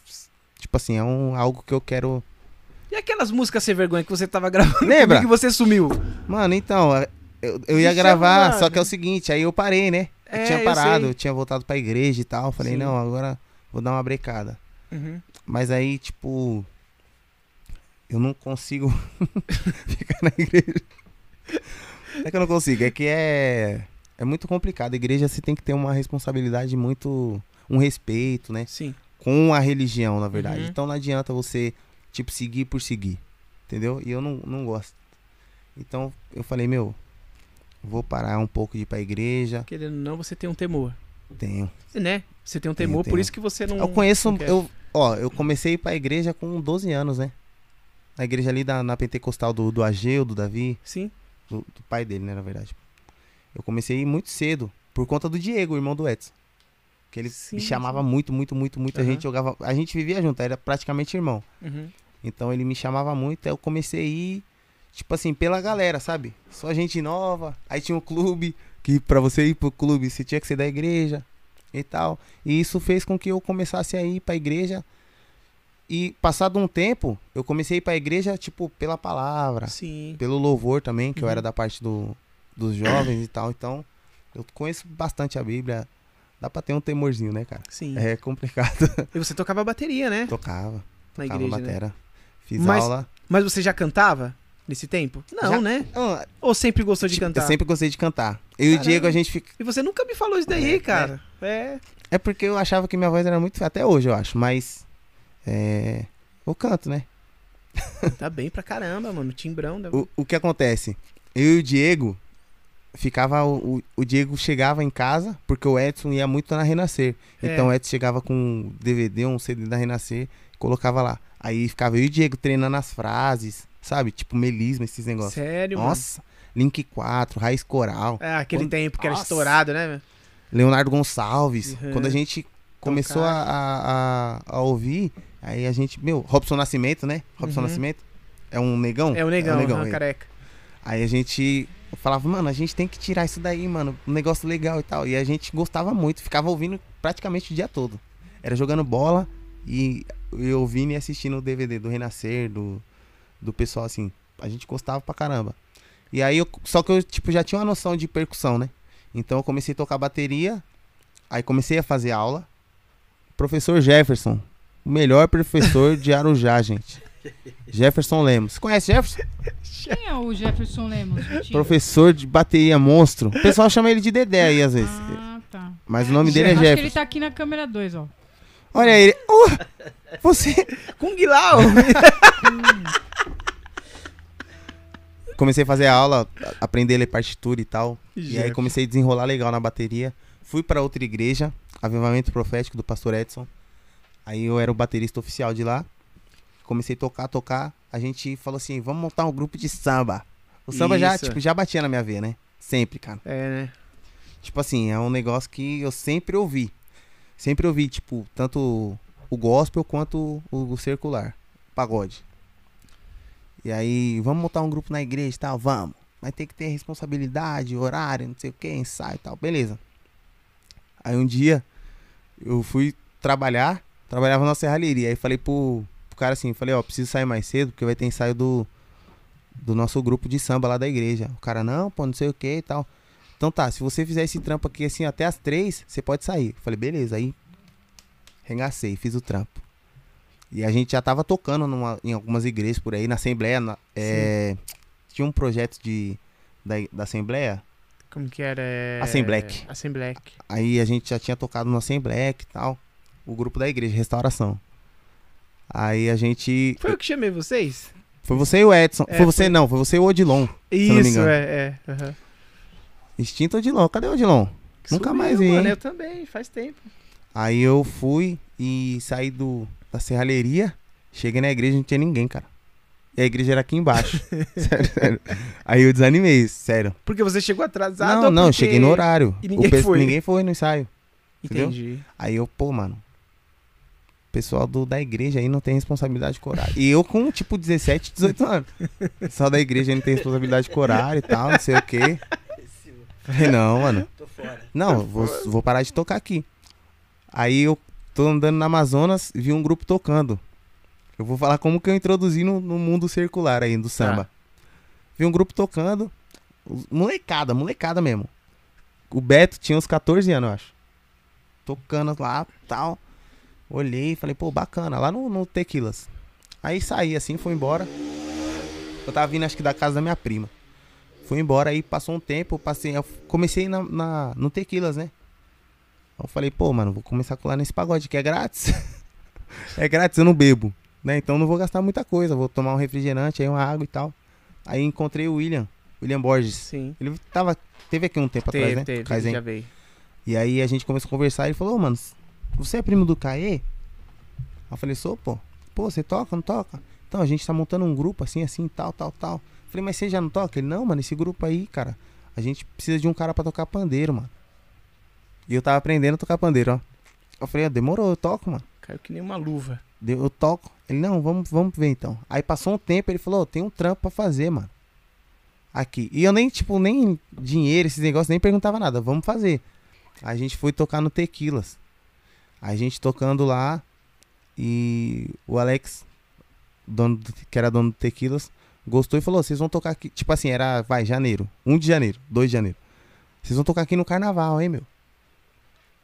tipo assim, é um, algo que eu quero. E aquelas músicas sem vergonha que você tava gravando Lembra? comigo e você sumiu? Mano, então, eu, eu ia Isso é gravar, uma- só que é o seguinte, aí eu parei, né? Eu É, tinha eu parado, sei. eu, tinha voltado pra igreja e tal. Falei, Sim. não, agora vou dar uma brecada. Uhum. Mas aí, tipo, eu não consigo ficar na igreja. Não é que eu não consigo, é que é, é muito complicado. A igreja você tem que ter uma responsabilidade muito. um respeito, né? Sim. Com a religião, na verdade. Uhum. Então não adianta você, tipo, seguir por seguir. Entendeu? E eu não, não gosto. Então eu falei, meu, vou parar um pouco de ir pra igreja. Querendo ou não, você tem um temor. Tenho. Né? Você tem um Tenho, temor, por tenho. isso que você não. Eu conheço, não eu, ó, eu comecei a ir pra igreja com 12 anos, né? Na igreja ali da, na Pentecostal do, do Ageu, do Davi, Sim. do, do pai dele, né, na verdade. Eu comecei a ir muito cedo, por conta do Diego, o irmão do Edson. Que ele Sim, me chamava sim. muito, muito, muito, muito. A Aham. gente jogava, a gente vivia junto, era praticamente irmão. Uhum. Então ele me chamava muito, aí eu comecei a ir, tipo assim, pela galera, sabe? Só gente nova, aí tinha um clube, que pra você ir pro clube você tinha que ser da igreja e tal. E isso fez com que eu começasse a ir pra igreja. E passado um tempo, eu comecei a ir pra igreja, tipo, pela palavra, Sim. pelo louvor também, que eu Uhum. era da parte do, dos jovens e tal. Então, eu conheço bastante a Bíblia. Dá pra ter um temorzinho, né, cara? Sim. É complicado. E você tocava bateria, né? Tocava, Na tocava igreja, né? Fiz Mas- aula. Mas você já cantava nesse tempo? Não, Já- né? Ou sempre gostou de Tipo, cantar? Eu sempre gostei de cantar. Eu e o Caramba. Diego, a gente fica. E você nunca me falou isso daí, É, cara. É. É porque eu achava que minha voz era muito. Até hoje eu acho, mas. É. Eu canto, né? Tá bem pra caramba, mano. Timbrão. Da... O, o que acontece? Eu e o Diego. Ficava. O, o- o Diego chegava em casa, porque o Edson ia muito na Renascer. É. Então o Edson chegava com um DVD, um CD da Renascer, colocava lá. Aí ficava eu e o Diego treinando as frases, sabe? Tipo melisma, esses negócios. Sério, Nossa, Link 4, Raiz Coral. mano. É, aquele Quando- tempo que era Nossa. estourado, né? velho? Leonardo Gonçalves. Uhum. Quando a gente começou a, a, a- ouvir, aí a gente, meu, Robson Nascimento, né? Robson Uhum. Nascimento é um negão? É o negão, aham, ele. careca. Aí a gente falava, mano, a gente tem que tirar isso daí, mano, um negócio legal e tal. E a gente gostava muito, ficava ouvindo praticamente o dia todo. Era jogando bola e eu ouvindo e assistindo o DVD do Renascer, do, do pessoal assim. A gente gostava pra caramba. E aí eu, só que eu tipo já tinha uma noção de percussão, né? Então eu comecei a tocar bateria, aí comecei a fazer aula. Professor Jefferson, o melhor professor de Arujá, gente. Jefferson Lemos. Você conhece Jefferson? Quem é o Jefferson Lemos? Vitinho? Professor de bateria monstro. O pessoal chama ele de Dedé aí às vezes. Ah, tá. Mas o nome dele é Acho que ele Jefferson. tá aqui na câmera 2, ó. Olha aí. ele- Oh, você. Kung Lao! Comecei a fazer a aula, aprender a ler partitura e tal. E aí comecei a desenrolar legal na bateria. Fui pra outra igreja, Avivamento Profético do Pastor Edson. Aí eu era o baterista oficial de lá. Comecei a tocar, tocar. A gente falou assim: vamos montar um grupo de samba. O samba já, tipo, já batia na minha veia, né? Sempre, cara. É, né? Tipo assim, é um negócio que eu sempre ouvi. Sempre ouvi, tipo, tanto o gospel quanto o, o circular, pagode. E aí, vamos montar um grupo na igreja e tal? Vamos. Mas tem que ter responsabilidade, horário, não sei o que, ensaio e tal. Beleza. Aí um dia eu fui trabalhar, trabalhava na serralheria. Aí falei pro, pro cara assim, falei, ó, preciso sair mais cedo, porque vai ter ensaio do, do nosso grupo de samba lá da igreja. O cara, não, pô, não sei o que e tal. Então tá, se você fizer esse trampo aqui assim até as três, você pode sair. Falei, beleza, aí regacei, fiz o trampo. E a gente já tava tocando numa- em algumas igrejas por aí, na Assembleia. na- é, tinha um projeto de, da, da Assembleia. Como que era? É... Assembleck. Assembleck. Aí a gente já tinha tocado no Assembleia e tal. O grupo da igreja, Restauração. Aí a gente. Foi eu que chamei vocês? Foi você e o Edson. É, foi você, foi- não, foi você e o Odilon. Isso, é, é. aham. Extinto Odilon. Cadê o Odilon? Nunca mais vi, mano, hein? Eu também, faz tempo. Aí eu fui e saí do, da serralheria. Cheguei na igreja e não tinha ninguém, cara. E a igreja era aqui embaixo. sério, sério. Aí eu desanimei, sério. Porque você chegou atrasado não, não, porque- cheguei no horário. E ninguém pe- foi. Ninguém foi no ensaio. entendeu? Entendi. Aí eu, pô, mano. O pessoal do, da igreja aí não tem responsabilidade com horário. E eu com, tipo, 17, 18 anos. O pessoal da igreja aí não tem responsabilidade com horário e tal, não sei o quê. Falei, não, mano. Tô fora. Não, vou, vou parar de tocar aqui. Aí eu tô andando na Amazonas vi um grupo tocando. Eu vou falar como que eu introduzi no, no mundo circular aí, do samba. Vi um grupo tocando. Molecada, molecada mesmo. O Beto tinha uns 14 anos, eu acho. Tocando lá, tal. Olhei e falei, pô, bacana, lá no, no Tequilas. Aí saí assim, fui embora. Eu tava vindo, acho que da casa da minha prima. Fui embora, aí passou um tempo, passei, eu comecei na, na- no Tequilas, né? Eu falei, pô, mano, vou começar a colar nesse pagode que é grátis. é grátis, eu não bebo, né? Então não vou gastar muita coisa, vou tomar um refrigerante, aí uma água e tal. Aí encontrei o William, William Borges. Sim. Ele tava, teve aqui um tempo Teve, atrás, né? teve, Kaizen. já veio. E aí a gente começou a conversar ele falou, ô, mano, você é primo do Caê? Eu falei, sou, pô. Pô, você toca, não toca? Então, a gente tá montando um grupo assim, assim, tal, tal, tal. Falei, mas você já não toca? Ele, não, mano, esse grupo aí, cara, a gente precisa de um cara pra tocar pandeiro, mano. E eu tava aprendendo a tocar pandeiro, ó. Eu falei, ah, demorou, eu toco, mano. Caiu que nem uma luva. Deu- Eu toco. Ele, não, vamos, vamos ver então. Aí passou um tempo, ele falou, "Ô, tem um trampo pra fazer, mano. Aqui. E eu nem, tipo, nem dinheiro, esses negócios, nem perguntava nada. Vamos fazer. A gente foi tocar no Tequilas. A gente tocando lá. E o Alex, dono do- que era dono do Tequilas, gostou e falou: vocês vão tocar aqui. Tipo assim, era, vai, janeiro. 1 de janeiro, 2 de janeiro. Vocês vão tocar aqui no carnaval, hein, meu?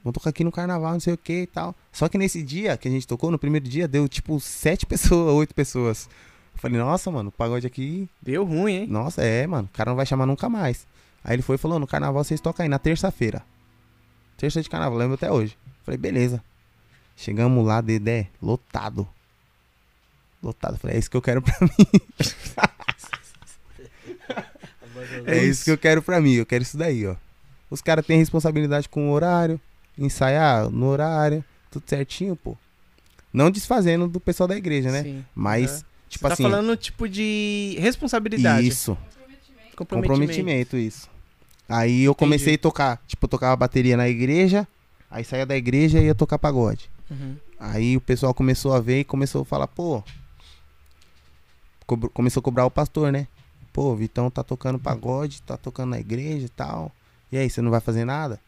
Vão tocar aqui no carnaval, não sei o que e tal. Só que nesse dia que a gente tocou, no primeiro dia, deu tipo sete pessoas, oito pessoas. Eu falei, nossa, mano, o pagode aqui. Deu ruim, hein? Nossa, é, mano, o cara não vai chamar nunca mais. Aí ele foi e falou, no carnaval vocês tocam aí, na terça-feira. Terça de carnaval, lembro até hoje. Falei, beleza. Chegamos lá, Dedé, lotado. Lotado. Falei, é isso que eu quero pra mim. É isso que eu quero pra mim, eu quero isso daí, ó. Os caras têm responsabilidade com o horário, ensaiar no horário, tudo certinho, pô. Não desfazendo do pessoal da igreja, né? Sim. Mas, É. tipo Você tá assim. falando tipo de responsabilidade. Isso, Comprometimento. comprometimento, isso. Aí eu comecei a tocar, tipo, eu tocava bateria na igreja, aí saía da igreja e ia tocar pagode. Uhum. Aí o pessoal começou a ver e começou a falar, pô. Cobro- começou a cobrar o pastor, né? Pô, o Vitão tá tocando pagode, tá tocando na igreja e tal. E aí, você não vai fazer nada?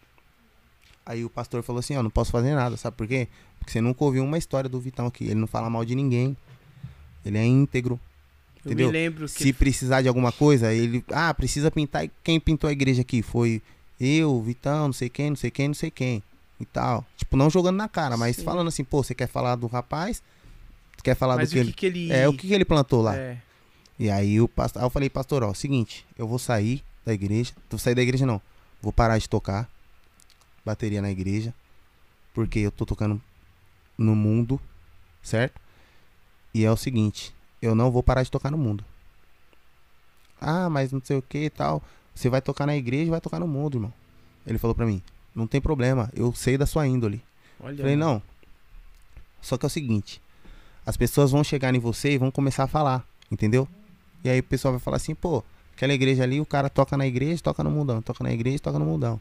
Aí o pastor falou assim, ó, não posso fazer nada, sabe por quê? Porque você nunca ouviu uma história do Vitão aqui. Ele não fala mal de ninguém. Ele é íntegro. Eu Entendeu? me lembro que Se precisar de alguma coisa, ele. Ah, precisa pintar. Quem pintou a igreja aqui? Foi eu, Vitão, não sei quem, não sei quem, não sei quem. E tal. Tipo, não jogando na cara, mas Sim. falando assim, pô, você quer falar do rapaz? Quer falar mas do que ele. que ele É, o que, que ele plantou lá? É. E aí o pastor. Aí eu falei, pastor, ó, seguinte, eu vou sair da igreja. Vou sair da igreja não. Vou parar de tocar bateria na igreja. Porque eu tô tocando no mundo, certo? E é o seguinte, eu não vou parar de tocar no mundo. Ah, mas não sei o que e tal. Você vai tocar na igreja e vai tocar no mundo, irmão. Ele falou pra mim, não tem problema, eu sei da sua índole. Olha. Falei, não. Só que é o seguinte: as pessoas vão chegar em você e vão começar a falar, entendeu? E aí o pessoal vai falar assim, pô, aquela igreja ali, o cara toca na igreja, toca no mundão, toca na igreja, toca no mundão.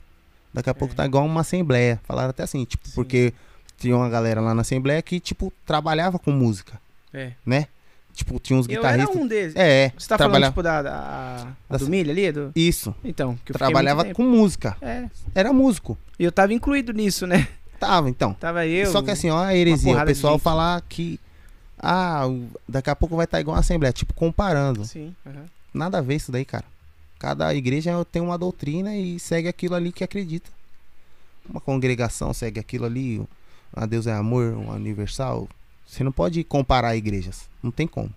Daqui a pouco É. tá igual uma assembleia. Falaram até assim, tipo, Sim. porque tinha uma galera lá na Assembleia que, tipo, trabalhava com música, É. né? Tipo, tinha uns Eu era guitarristas. um deles. É, Você tá trabalha- falando, tipo, da, da, Da- do milho ali? Do... Isso. Então, que eu Trabalhava com música. É. Era músico. E eu tava incluído nisso, né? Tava, então. Tava eu. Só que assim, ó, a heresia, o pessoal falar que. Ah, daqui a pouco vai estar igual a Assembleia, tipo, comparando. Sim. aham. Nada a ver isso daí, cara. Cada igreja tem uma doutrina e segue aquilo ali que acredita. Uma congregação segue aquilo ali. A Deus é amor, um universal. Você não pode comparar igrejas. Não tem como.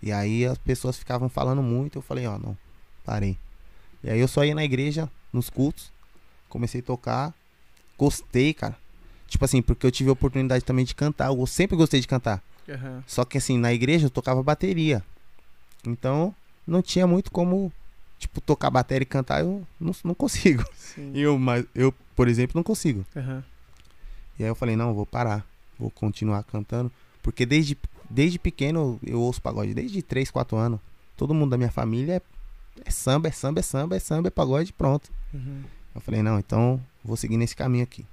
E aí as pessoas ficavam falando muito. Eu falei, ó, não, parei. E aí eu só ia na igreja, nos cultos. Comecei a tocar. Gostei, cara. Tipo assim, porque eu tive a oportunidade também de cantar. Eu sempre gostei de cantar. Aham. Só que assim, na igreja eu tocava bateria. Então, não tinha muito como, tipo, tocar bateria e cantar, eu não, não consigo. Sim. Eu, mas eu, por exemplo, não consigo. Aham. E aí eu falei, não, vou parar. Vou continuar cantando. Porque desde, desde pequeno eu ouço pagode, desde 3, 4 anos. Todo mundo da minha família é, é samba, é samba, é samba, é samba, é pagode, pronto. Uhum. Eu falei, não, então vou seguir nesse caminho aqui.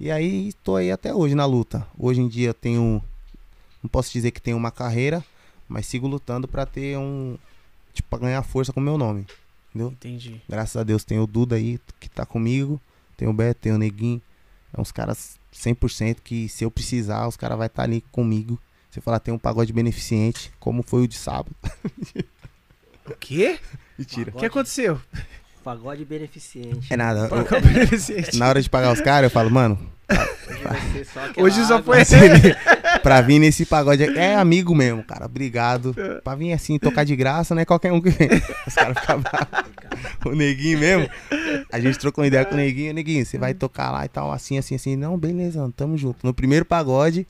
E aí tô aí até hoje na luta. Hoje em dia tenho. Não posso dizer que tenho uma carreira, mas sigo lutando pra ter um. Tipo, pra ganhar força com o meu nome. Entendi. Graças a Deus tem o Duda aí que tá comigo. Tem o Beto, tem o Neguinho. É uns caras 100% que se eu precisar, os caras vai estar ali comigo. Você falar, tem um pagode beneficente, como foi o de sábado. O quê? Mentira. O que aconteceu? Pagode beneficente. É nada. eu- Pagode beneficente. na hora de pagar os caras, eu falo, mano, Hoje vai ser só Hoje só foi. pra vir nesse pagode é amigo mesmo, cara. Obrigado. Pra vir assim, tocar de graça, não é qualquer um que vem. Os caras ficam. O neguinho mesmo. A gente trocou uma ideia com o neguinho. Neguinho, você vai tocar lá e tal, assim, assim, assim. Não, beleza, tamo junto. No primeiro pagode,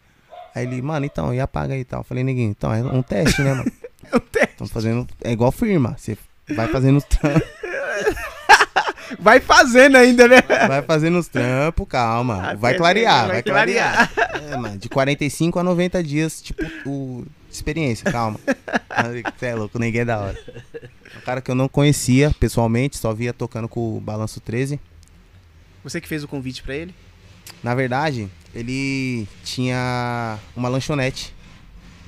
aí ele, mano, então, e apaga aí e tal. Eu falei, neguinho, então, é um teste, né, mano? É um teste. Estamos fazendo. É igual firma. Você vai fazendo. Vai fazendo ainda, né? Vai fazendo os trampos, calma. Vai clarear, vai clarear. É, mano, de 45 a 90 dias, tipo, o de experiência, calma. Você é louco, ninguém é da hora. Um cara que eu não conhecia pessoalmente, só via tocando com o Balanço 13. Você que fez o convite pra ele? Na verdade, ele tinha uma lanchonete.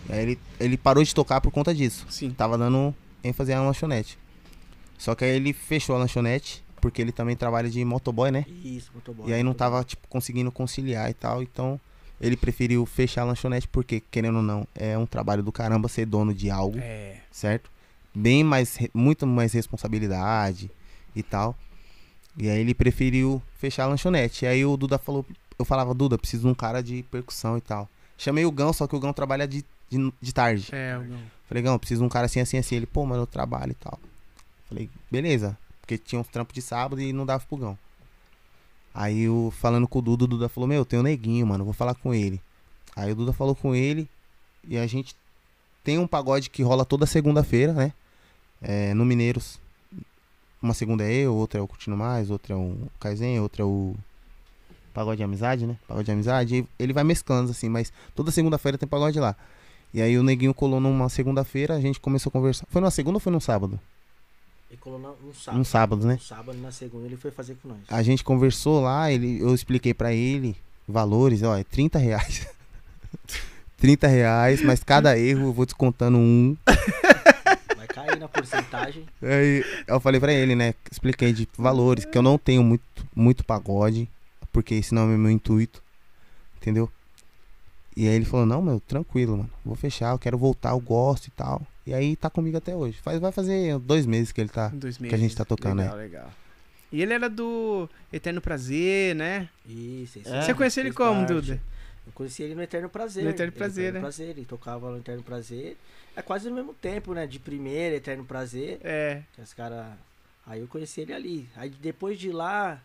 Ele, ele parou de tocar por conta disso. Sim. Tava dando ênfase à lanchonete. Só que aí ele fechou a lanchonete, porque ele também trabalha de motoboy, né? Isso, motoboy. E aí não tava, tipo, conseguindo conciliar e tal. Então, ele preferiu fechar a lanchonete porque, querendo ou não, é um trabalho do caramba ser dono de algo, É. certo? Bem mais, muito mais responsabilidade e tal. E aí ele preferiu fechar a lanchonete. E aí o Duda falou, eu falava, Duda, preciso de um cara de percussão e tal. Chamei o Gão, só que o Gão trabalha de, de, de tarde. É, não. Falei, Gão, preciso de um cara assim, assim, assim. Ele, pô, mano, eu trabalho e tal. Falei, beleza. Porque tinha uns trampos de sábado e não dava pro Gão. Aí eu falando com o Duda, o Duda falou, meu, tem um neguinho, mano, vou falar com ele. Aí o Duda falou com ele e a gente tem um pagode que rola toda segunda-feira, né? É, no Mineiros. Uma segunda é eu, outra é o Curtindo Mais, outra é o Kaizen, outra é o Pagode de Amizade, né? Pagode de Amizade. Ele vai mesclando assim, mas toda segunda-feira tem pagode lá. E aí o neguinho colou numa segunda-feira, a gente começou a conversar. Foi numa segunda ou foi num sábado? Ele colou na- no sábado. Num sábado, né? No sábado, na segunda, ele foi fazer com nós. A gente conversou lá, ele, eu expliquei pra ele valores, ó, é 30 reais. 30 reais, mas cada erro eu vou descontando um. Vai cair na porcentagem. Aí eu falei pra ele, né? Expliquei de valores, que eu não tenho muito, muito pagode, porque esse não é meu intuito, entendeu? E aí ele falou, não, meu, tranquilo, mano. Vou fechar, eu quero voltar, eu gosto e tal. E aí tá comigo até hoje. Faz, vai fazer dois meses que ele tá. Dois Que a gente tá tocando, legal, legal. E ele era do Eterno Prazer, né? Isso, isso. É? Você conheceu ele como, parte. Duda? Eu conheci ele no Eterno Prazer. No Eterno Prazer, Eterno né? Prazer, ele tocava no Eterno Prazer. É quase no mesmo tempo, né? De primeira, Eterno Prazer. É. Que os caras. Aí eu conheci ele ali. Aí depois de lá,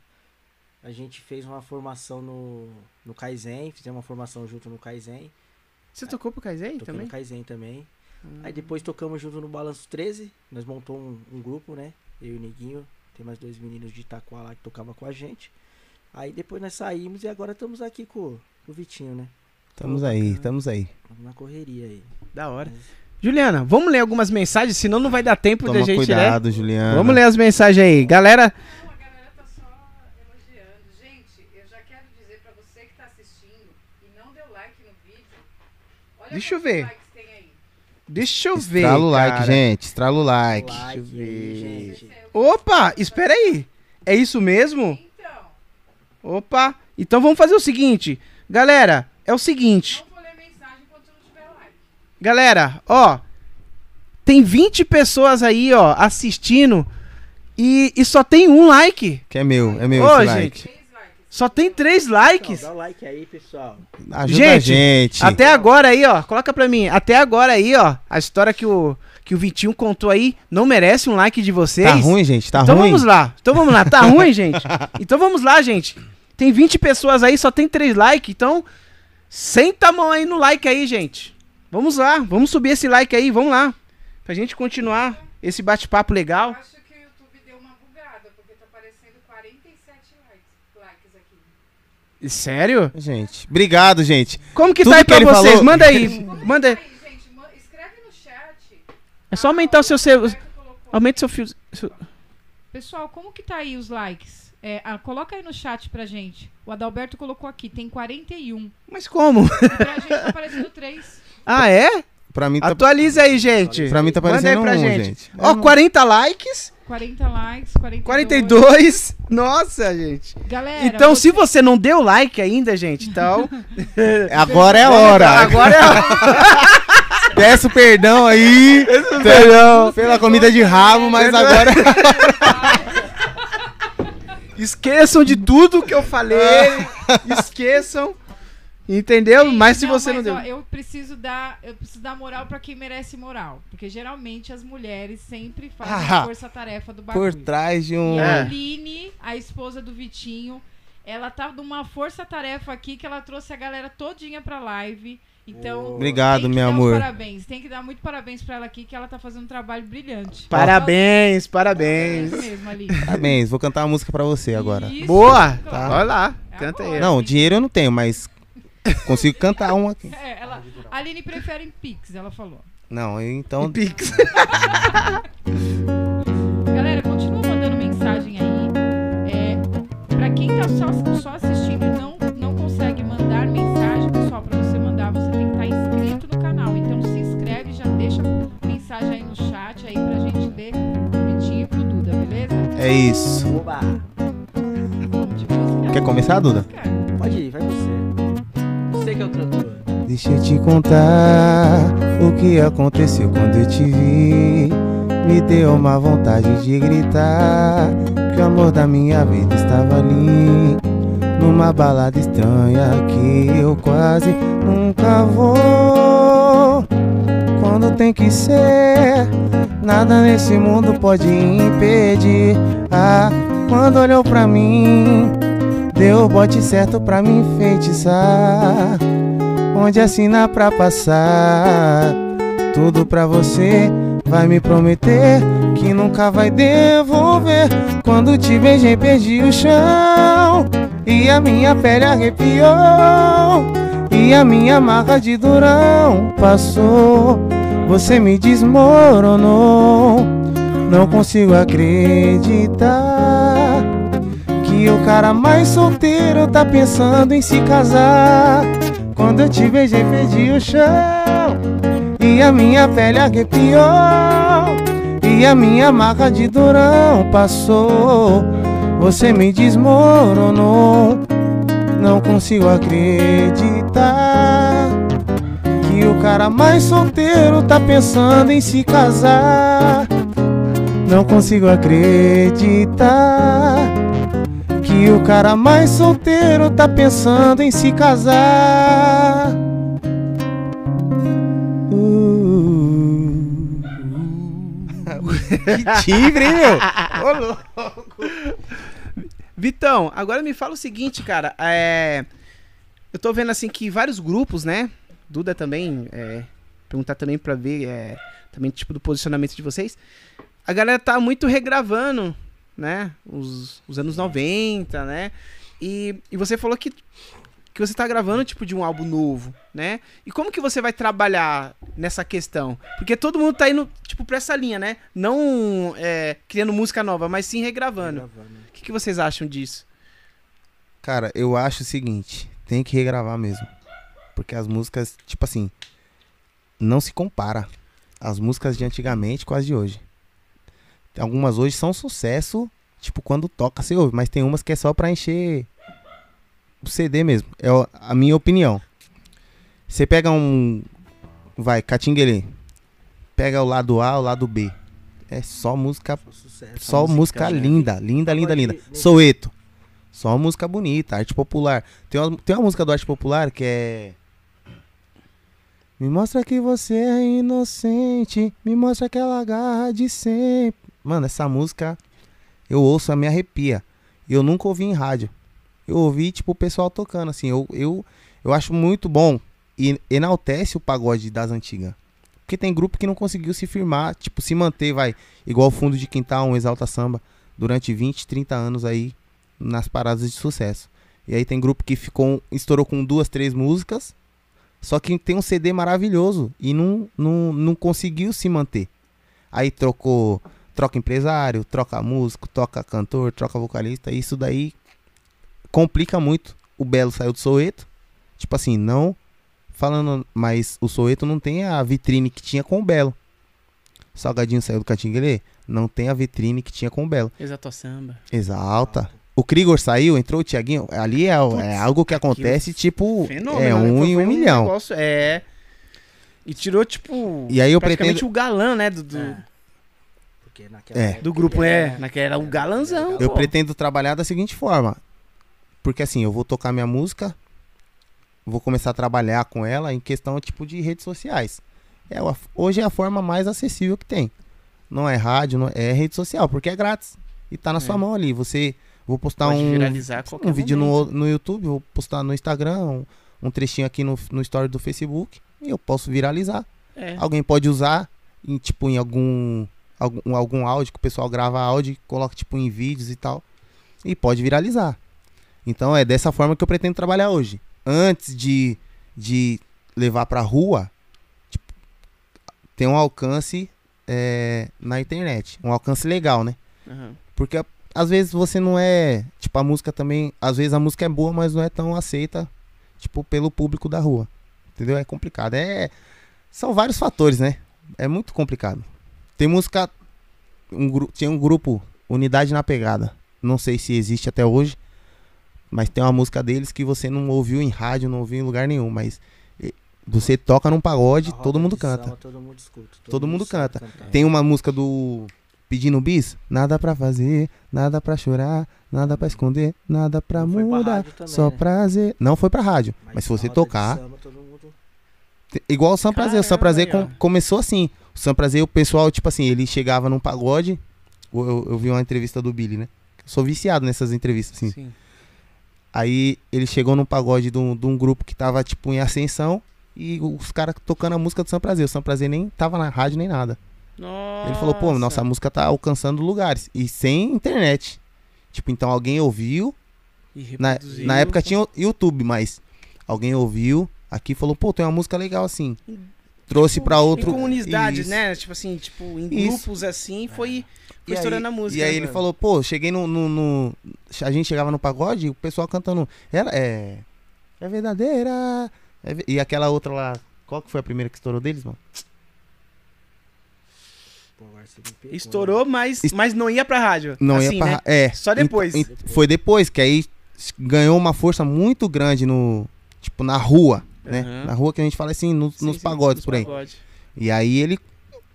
a gente fez uma formação no, no Kaizen. Fizemos uma formação junto no Kaizen. Você tocou pro Kaizen Toquei também? no Kaizen também. Hum. Aí depois tocamos junto no Balanço 13. Nós montamos um, um grupo, né? Eu e o Neguinho. Tem mais dois meninos de Itaquá lá que tocavam com a gente. Aí depois nós saímos e agora estamos aqui com, com o Vitinho, né? Estamos aí, estamos aí. Estamos na correria aí. Da hora. Juliana, vamos ler algumas mensagens, senão não vai dar tempo Toma da gente ler. cuidado, Juliana. Vamos ler as mensagens aí. Galera, Não, a galera tá só elogiando. Gente, eu já quero dizer pra você que tá assistindo assistindo e não deu like no vídeo, olha Deixa eu ver. Deixa eu ver. Estrala o like, cara. gente. Estrala o like. Like, eu ver. gente. Opa, espera aí. É isso mesmo? Então, Opa. Então vamos fazer o seguinte. Galera, é o seguinte. não vou ler mensagem enquanto não tiver like. Galera, ó. Tem 20 pessoas aí, ó, assistindo. E, e só tem um like. Que é meu, é meu Ô, esse like. gente. Likes. Só tem três likes. Dá o like aí, pessoal. Ajuda Gente, a gente. Até agora aí, ó. Coloca pra mim. Até agora aí, ó. A história que o, que o Vitinho contou aí não merece um like de vocês. Tá ruim, gente? Tá então ruim? vamos lá. Então vamos lá. Tá ruim, gente? Então vamos lá, gente. Tem 20 pessoas aí, só tem 3 likes. Então, senta a mão aí no like aí, gente. Vamos lá. Vamos subir esse like aí. Vamos lá. Pra gente continuar esse bate-papo Eu legal. acho que o YouTube deu uma bugada, porque tá aparecendo 47 likes, likes aqui. Sério? Gente, obrigado, gente. Como que Tudo tá aí que pra vocês? falou- Manda aí. Manda aí. Aí, gente, escreve no chat. É só aumentar o seu... seu aumente seu fio... seu- Pessoal, como que tá aí os likes? É, ah, coloca aí no chat pra gente. O Adalberto colocou aqui, tem 41. Mas como? E pra gente tá aparecendo 3. Ah, é? Pra mim tá, Atualiza aí, gente. pra mim tá Manda aí parecendo pra um, gente. Ó, 40 likes, 40 likes, 42. 42. Nossa, gente. Galera, Então, você- se você não deu like ainda, gente, então. Agora é a hora. Agora é a hora. Peço perdão aí Perdão. pela comida de rabo, mas Perdão. agora. Esqueçam de tudo que eu falei. Esqueçam. Entendeu? Gente, Mas se você não mas, deu. ó, eu preciso dar, eu preciso dar moral pra quem merece moral, porque geralmente as mulheres sempre fazem Ah, a força-tarefa do bagulho. Por trás de um. E É. a Aline, a esposa do Vitinho, ela tá numa força-tarefa aqui que ela trouxe a galera todinha pra live. Então, Obrigado, meu amor. Parabéns. Tem que dar muito parabéns pra ela aqui, que ela tá fazendo um trabalho brilhante. Parabéns, É parabéns. isso mesmo, Aline. Parabéns, vou cantar uma música pra você agora. Isso, Boa. claro. Olha lá. É Canta aí. Não, dinheiro eu não tenho, mas consigo cantar uma aqui. É, ela, a Aline prefere em Pix, ela falou. Não, eu então. Pix. Galera, continua mandando mensagem aí. É, pra quem tá só, só assistindo e não, não consegue mandar mensagem, pessoal, pra você mandar, você tem que estar inscrito no canal. Então se inscreve, já deixa mensagem aí no chat aí pra gente ler e pro Duda, beleza? É isso. Oba! Vamos de música? Quer começar, Duda? Pode ir, vai você. Você que é o tradutor. Deixa eu te contar o que aconteceu quando eu te vi. Me deu uma vontade de gritar que o amor da minha vida estava ali. Numa balada estranha que eu quase nunca vou. Quando tem que ser, nada nesse mundo pode impedir. Ah, quando olhou pra mim, deu o bote certo pra me enfeitiçar onde assinar pra passar. Tudo pra você, vai me prometer que nunca vai devolver. Quando te beijei, perdi o chão. E a minha pele arrepiou. E a minha marca de durão passou. Você me desmoronou. Não consigo acreditar que o cara mais solteiro tá pensando em se casar. Quando eu te beijei, perdi o chão. E a minha pele arrepiou. E a minha marca de durão passou. Você me desmoronou. Não consigo acreditar que o cara mais solteiro tá pensando em se casar. Não consigo acreditar que o cara mais solteiro tá pensando em se casar. Uh. que timbre, hein, meu? Ô, louco. Vitão, agora me fala o seguinte, cara. É, eu tô vendo assim que vários grupos, né? Duda também, é, perguntar também pra ver é, também tipo do posicionamento de vocês. A galera tá muito regravando, né? Os, os anos 90, né? E, e você falou que, que você tá gravando tipo de um álbum novo, né? E como que você vai trabalhar nessa questão? Porque todo mundo tá indo tipo pra essa linha, né? Não é, criando música nova, mas sim regravando. Gravando. O que, que vocês acham disso? Cara, eu acho o seguinte: Tem que regravar mesmo. Porque as músicas, tipo assim, não se compara. As músicas de antigamente com as de hoje. Algumas hoje são sucesso, tipo, quando toca você ouve, mas tem umas que é só pra encher o CD mesmo. É a minha opinião. Você pega um. Vai, Catinguelê. Pega o lado A, o lado B. É só música sucesso. só música, música linda, linda, linda, linda. nesse- Soeto. Só música bonita, arte popular. Tem uma, tem uma música do arte popular que é. Me mostra que você é inocente. Me mostra aquela garra de sempre. Mano, essa música eu ouço, a me arrepia. Eu nunca ouvi em rádio. Eu ouvi, tipo, o pessoal tocando, assim. Eu, eu, eu acho muito bom. E enaltece o pagode das antigas. Porque tem grupo que não conseguiu se firmar, tipo, se manter, vai. Igual fundo de quintal, um exalta samba, durante 20, 30 anos aí nas paradas de sucesso. E aí tem grupo que ficou, estourou com duas, três músicas, só que tem um CD maravilhoso e não, não, não conseguiu se manter. Aí trocou, troca empresário, troca músico, troca cantor, troca vocalista, isso daí complica muito. O Belo saiu do Soeto, tipo assim, não falando, mas o Soeto não tem a vitrine que tinha com o Belo. Salgadinho saiu do Catinguelê, não tem a vitrine que tinha com o Belo. Exato samba. Exalta. O Krigor saiu, entrou o Thiaguinho. Ali é, Putz, é algo que acontece, tipo, Fenômeno, é né? um Foi- em foi um milhão. negócio- é. E tirou, tipo. E aí eu praticamente pretendo- o galã, né? Do, do, É. Porque naquela É. época do grupo, é. era- Naquela era o era- galanzão. Eu pô. pretendo trabalhar da seguinte forma. Porque assim, eu vou tocar minha música, vou começar a trabalhar com ela em questão tipo de redes sociais. É, hoje é a forma mais acessível que tem. Não é rádio, não é rede social, porque é grátis. E tá na É. sua mão ali. Você vou postar Pode um um vídeo no, no YouTube, vou postar no Instagram, um, um trechinho aqui no, no story do Facebook e eu posso viralizar. É. Alguém pode usar em tipo em algum algum, algum áudio que o pessoal grava áudio coloca tipo em vídeos e tal e pode viralizar. Então é dessa forma que eu pretendo trabalhar hoje. Antes de, de levar pra rua, tipo, tem um alcance é, na internet, um alcance legal, né? Aham. Porque às vezes você não é. Tipo, a música também. Às vezes a música é boa, mas não é tão aceita, tipo, pelo público da rua. Entendeu? É complicado. É. São vários fatores, né? É muito complicado. Tem música. Um, tinha um grupo, Unidade na Pegada. Não sei se existe até hoje. Mas tem uma música deles que você não ouviu em rádio, não ouviu em lugar nenhum. Mas você toca num pagode, todo mundo canta. samba, todo mundo escuta. Todo mundo sabe canta. cantar. Tem uma música do Pedindo Bis, nada pra fazer, nada pra chorar, nada pra esconder, nada pra Não pra mudar, rádio também, só né? prazer. Não foi pra rádio, mas, se na você tocar, samba, todo mundo- igual o Sam Prazer, o Sam Prazer com- começou assim. O Sam Prazer, o pessoal, tipo assim, ele chegava num pagode, eu, eu- eu vi uma entrevista do Billy, né? Eu sou viciado nessas entrevistas, assim. Sim. Aí ele chegou num pagode de um, de um grupo que tava, tipo, em ascensão, e os caras tocando a música do Sam Prazer. O Sam Prazer nem tava na rádio nem nada. Nossa. Ele falou, pô, nossa música tá alcançando lugares. E sem internet. Tipo, então alguém ouviu. Na, na época tinha YouTube, mas alguém ouviu aqui e falou, pô, tem uma música legal assim. Trouxe pra outro. Em comunidades, Isso. né? Tipo assim, tipo, em Isso. grupos assim, foi, E foi aí, estourando a música. e aí né, ele mano? falou, pô, cheguei no, no, no- A gente chegava no pagode e o pessoal cantando. Ela é. É verdadeira. é ve-" e aquela outra lá. Qual que foi a primeira que estourou deles, mano? Pegou, né? Estourou, mas, mas não ia pra rádio. Não assim, ia pra. né? É. Só depois. Ent- ent- foi depois, que aí ganhou uma força muito grande no. Tipo, na rua, né? Aham. Na rua que a gente fala assim, no- Sim, nos sim, pagodes nos por aí. pagodes. E aí ele.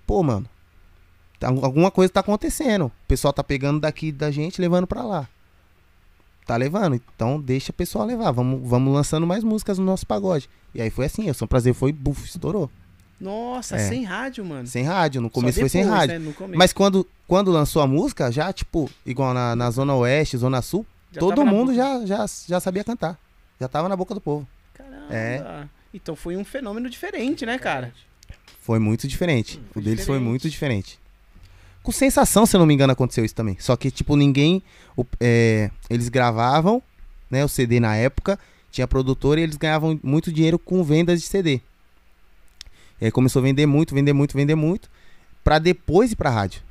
Pô, mano. tá- alguma coisa tá acontecendo. O pessoal tá pegando daqui da gente levando pra lá. Tá levando. Então deixa o pessoal levar. Vamos, vamos lançando mais músicas no nosso pagode. E aí foi assim, o São Prazer foi, buf, estourou. Nossa, É. sem rádio, mano. Sem rádio. No começo foi sem depois, rádio. né. Mas quando, quando lançou a música, já, tipo, igual na, na Zona Oeste, Zona Sul, Já todo mundo já, já, já sabia cantar. Já tava na boca do povo. Caramba. É. Então foi um fenômeno diferente, né, cara? Foi muito diferente. Hum, o foi deles foi diferente. muito diferente. Com sensação, se eu não me engano, aconteceu isso também. Só que, tipo, ninguém. o- é, eles gravavam, né? O CD na época. Tinha produtor e eles ganhavam muito dinheiro com vendas de CD. E aí começou a vender muito, vender muito, vender muito. Pra depois ir pra rádio.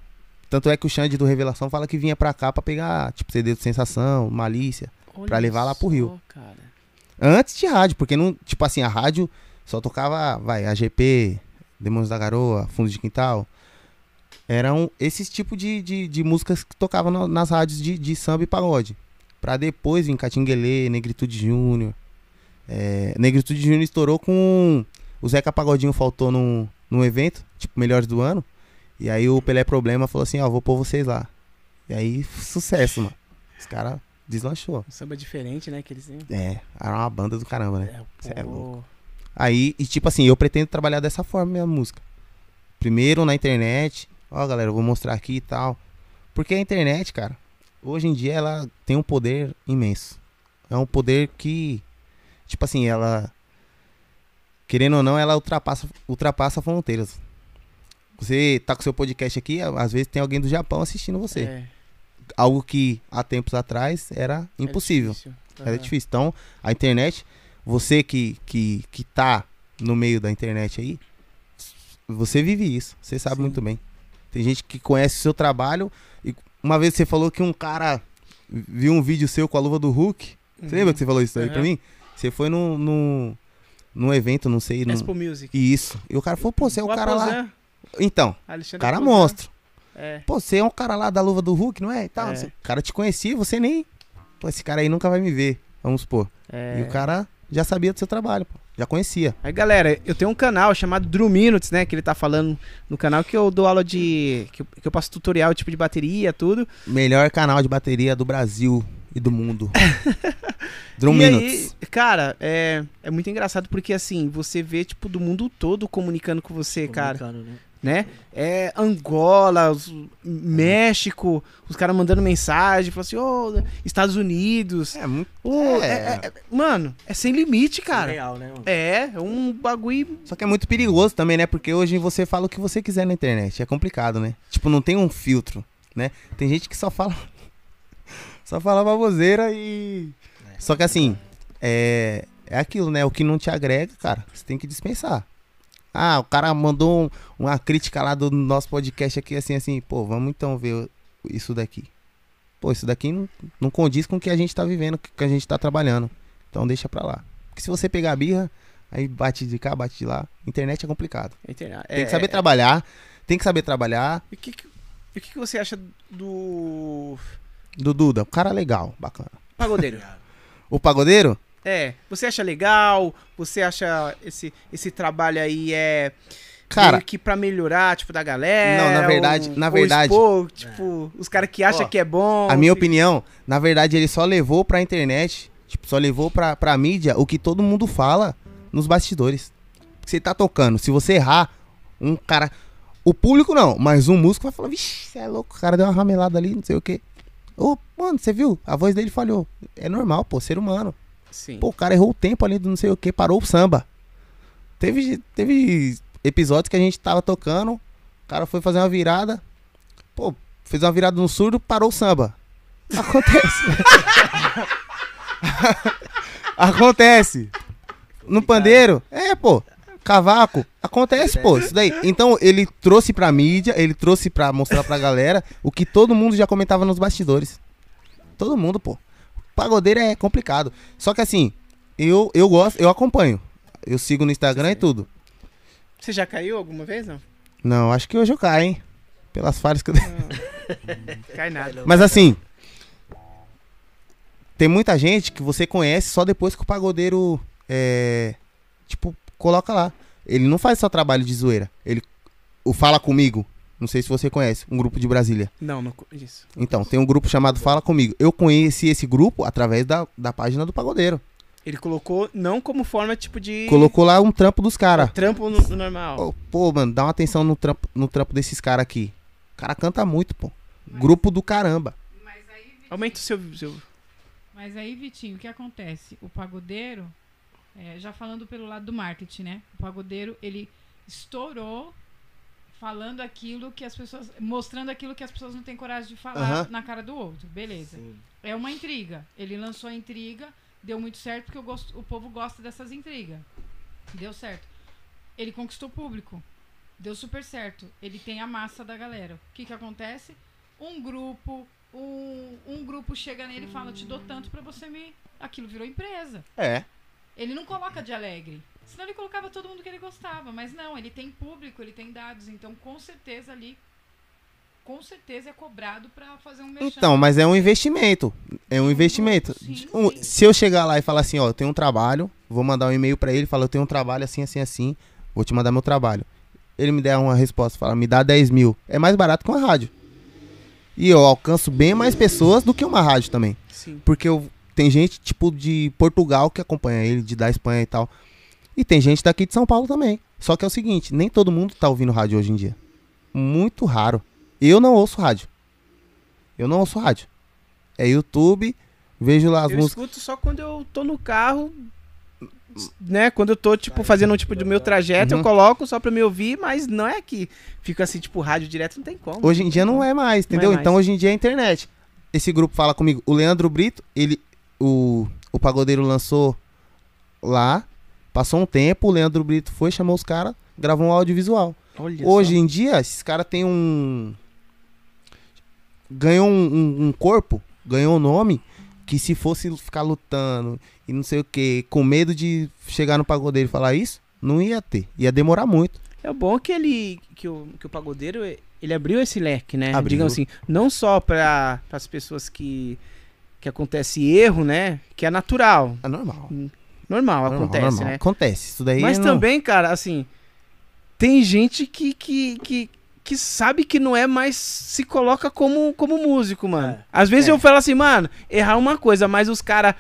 Tanto é que o Xande do Revelação fala que vinha pra cá pra pegar, tipo, CD do Sensação, Malícia. Olha Pra levar lá pro Rio. Cara. Antes de rádio, porque não, tipo assim, a rádio só tocava, vai, AGP, Demônios da Garoa, Fundo de Quintal. Eram esses tipos de, de, de músicas que tocavam no- nas rádios de, de samba e pagode. Pra depois vir Catinguelê, Negritude Júnior. É, Negritude Júnior estourou com. O Zeca Pagodinho faltou num, num evento, tipo, Melhores do Ano. E aí o Pelé Problema falou assim: Ó, vou pôr vocês lá. E aí, sucesso, mano. Os caras deslanchou. Um samba diferente, né? Que eles. É, era uma banda do caramba, né? É pô. louco. Aí, e tipo assim, eu pretendo trabalhar dessa forma minha música. Primeiro na internet. Ó, galera, eu vou mostrar aqui e tal. Porque a internet, cara, hoje em dia ela tem um poder imenso. É um poder que, tipo assim, ela. Querendo ou não, ela ultrapassa, ultrapassa fronteiras. Você tá com seu podcast aqui, às vezes tem alguém do Japão assistindo você. É, Algo que há tempos atrás era é impossível. difícil. Era difícil. Então, a internet, você que, que, que tá no meio da internet aí, você vive isso. Você sabe Sim. muito bem. Tem gente que conhece o seu trabalho. E uma vez você falou que um cara viu um vídeo seu com a luva do Hulk. Você lembra que você falou isso aí pra Uhum. mim? Você foi num, num, num evento, não sei. Num... Expo Music. Isso. E o cara falou, pô, você é o, cara lá. Aposan, Então, Alexandre cara Aposan. monstro. É. Pô, você é um cara lá da luva do Hulk, não é? E tal. É. O cara te conhecia, você nem. Pô, esse cara aí nunca vai me ver. Vamos supor. É. E o cara já sabia do seu trabalho, pô. Já conhecia. Aí, galera, eu tenho um canal chamado Drew Minutes, né? Que ele tá falando no canal que eu dou aula de. que eu, que eu passo tutorial, tipo de bateria, tudo. Melhor canal de bateria do Brasil e do mundo. Drum e Minutes. aí, cara, é, é muito engraçado porque assim, você vê, tipo, do mundo todo comunicando com você, cara. Comunicando, né? Né? É Angola, os- México, os caras mandando mensagem, falando assim, ô, Estados Unidos. É muito. Ô, É. é- é- é- mano, é sem limite, cara. Real, né, mano? É, é um bagulho. Só que é muito perigoso também, né? Porque hoje você fala o que você quiser na internet. É complicado, né? Tipo, não tem um filtro, né? Tem gente que só fala. só fala baboseira e. Só que assim, é. É aquilo, né? O que não te agrega, cara, você tem que dispensar. Ah, o cara mandou um- uma crítica lá do nosso podcast aqui, assim, assim, pô, vamos então ver isso daqui. Pô, isso daqui não, não condiz com o que a gente tá vivendo, com o que a gente tá trabalhando. Então deixa pra lá. Porque se você pegar a birra, aí bate de cá, bate de lá. Internet é complicado. Interna- Tem é- que saber trabalhar, tem que saber trabalhar. E o que, que que você acha do Do Duda, o cara legal, bacana. pagodeiro? O pagodeiro? É, você acha legal? Você acha esse, esse trabalho aí é Cara, que pra melhorar, tipo, da galera? Não, na verdade- ou- na verdade- expor, tipo, os caras que acham que é bom. a minha que- opinião, na verdade, ele só levou pra internet, tipo, só levou pra, pra mídia o que todo mundo fala nos bastidores. Você tá tocando, se você errar, um cara. O público não, mas um músico vai falar, vixe, você é louco, o cara deu uma ramelada ali, não sei o quê. Ô, mano, você viu? A voz dele falhou. É normal, pô, ser humano. Sim. Pô, o cara errou o tempo ali do não sei o que, parou o samba. Teve, teve episódios que a gente tava tocando, o cara foi fazer uma virada, pô, fez uma virada no surdo, parou o samba. Acontece. Acontece. No pandeiro, é, pô, cavaco, acontece, pô, isso daí. Então ele trouxe pra mídia, ele trouxe pra mostrar pra galera o que todo mundo já comentava nos bastidores. Todo mundo, pô. Pagodeiro é complicado. Só que assim, eu, eu gosto, eu acompanho. Eu sigo no Instagram e tudo. Você já caiu alguma vez, não? Não, acho que hoje eu caio, hein? Pelas falhas que eu. Cai nada. Mas assim, tem muita gente que você conhece só depois que o pagodeiro é, tipo, coloca lá. Ele não faz só trabalho de zoeira. Ele o Fala Comigo, não sei se você conhece, um grupo de Brasília. Não, não. co- Isso. Então, tem um grupo chamado Fala Comigo. Eu conheci esse grupo através da, da página do pagodeiro. Ele colocou não como forma, tipo, de. Colocou lá um trampo dos caras. Trampo no, no normal. Pô, pô, mano, dá uma atenção no trampo, no trampo desses caras aqui. O cara canta muito, pô. Grupo do caramba. Mas aí, Vitinho, Aumenta o seu. seu... mas aí, Vitinho, o que acontece? O pagodeiro, é, já falando pelo lado do marketing, né? O pagodeiro, ele estourou falando aquilo que as pessoas. mostrando aquilo que as pessoas não têm coragem de falar Aham. na cara do outro. Beleza. Sim. É uma intriga. Ele lançou a intriga, deu muito certo porque gosto- o povo gosta dessas intrigas. Deu certo. Ele conquistou o público. Deu super certo. Ele tem a massa da galera. O que que acontece? Um grupo, um, um grupo chega nele e fala, eu te dou tanto pra você me... Aquilo virou empresa. É. Ele não coloca de alegre. Senão ele colocava todo mundo que ele gostava. Mas não, ele tem público, ele tem dados. Então, com certeza ali. Com certeza é cobrado pra fazer um merchan. Então, mas é um investimento. É um investimento. Sim, Um- sim. se eu chegar lá e falar assim, ó, eu tenho um trabalho, vou mandar um e-mail pra ele, falar, eu tenho um trabalho assim, assim, assim, vou te mandar meu trabalho. Ele me der uma resposta, fala, me dá 10 mil. É mais barato que uma rádio. E eu alcanço bem mais pessoas do que uma rádio também. Sim. Porque eu, tem gente, tipo, de Portugal que acompanha ele, de da Espanha e tal. E tem gente daqui de São Paulo também. Só que é o seguinte, nem todo mundo tá ouvindo rádio hoje em dia. Muito raro. Eu não ouço rádio. Eu não ouço rádio. É YouTube, vejo lá as eu músicas. escuto só quando eu tô no carro, né? Quando eu tô, tipo, fazendo um tipo do meu trajeto, Uhum. eu coloco só pra me ouvir, mas não é que fica assim, tipo, rádio direto, não tem como. Hoje em dia não é mais, é entendeu? mais. Então hoje em dia é internet. Esse grupo fala comigo. O Leandro Brito, ele. O, o pagodeiro lançou lá. Passou um tempo, o Leandro Brito foi, chamou os caras, gravou um audiovisual. Olha Hoje em dia, esses caras têm um. Ganhou um, um- um corpo, ganhou um nome, que se fosse ficar lutando e não sei o que, com medo de chegar no pagodeiro e falar isso, não ia ter. Ia demorar muito. É bom que ele, que o, que o pagodeiro, ele abriu esse leque, né? Abriu. Digamos assim, não só para as pessoas que, que acontece erro, né? Que é natural, É normal. Normal, Normal, acontece, normal. né? Acontece. Isso daí Mas não- também, cara, assim, tem gente que, que, que, que sabe que não é mais se coloca como, como músico, mano. É. Às vezes É. eu falo assim, mano, errar uma coisa, mas os caras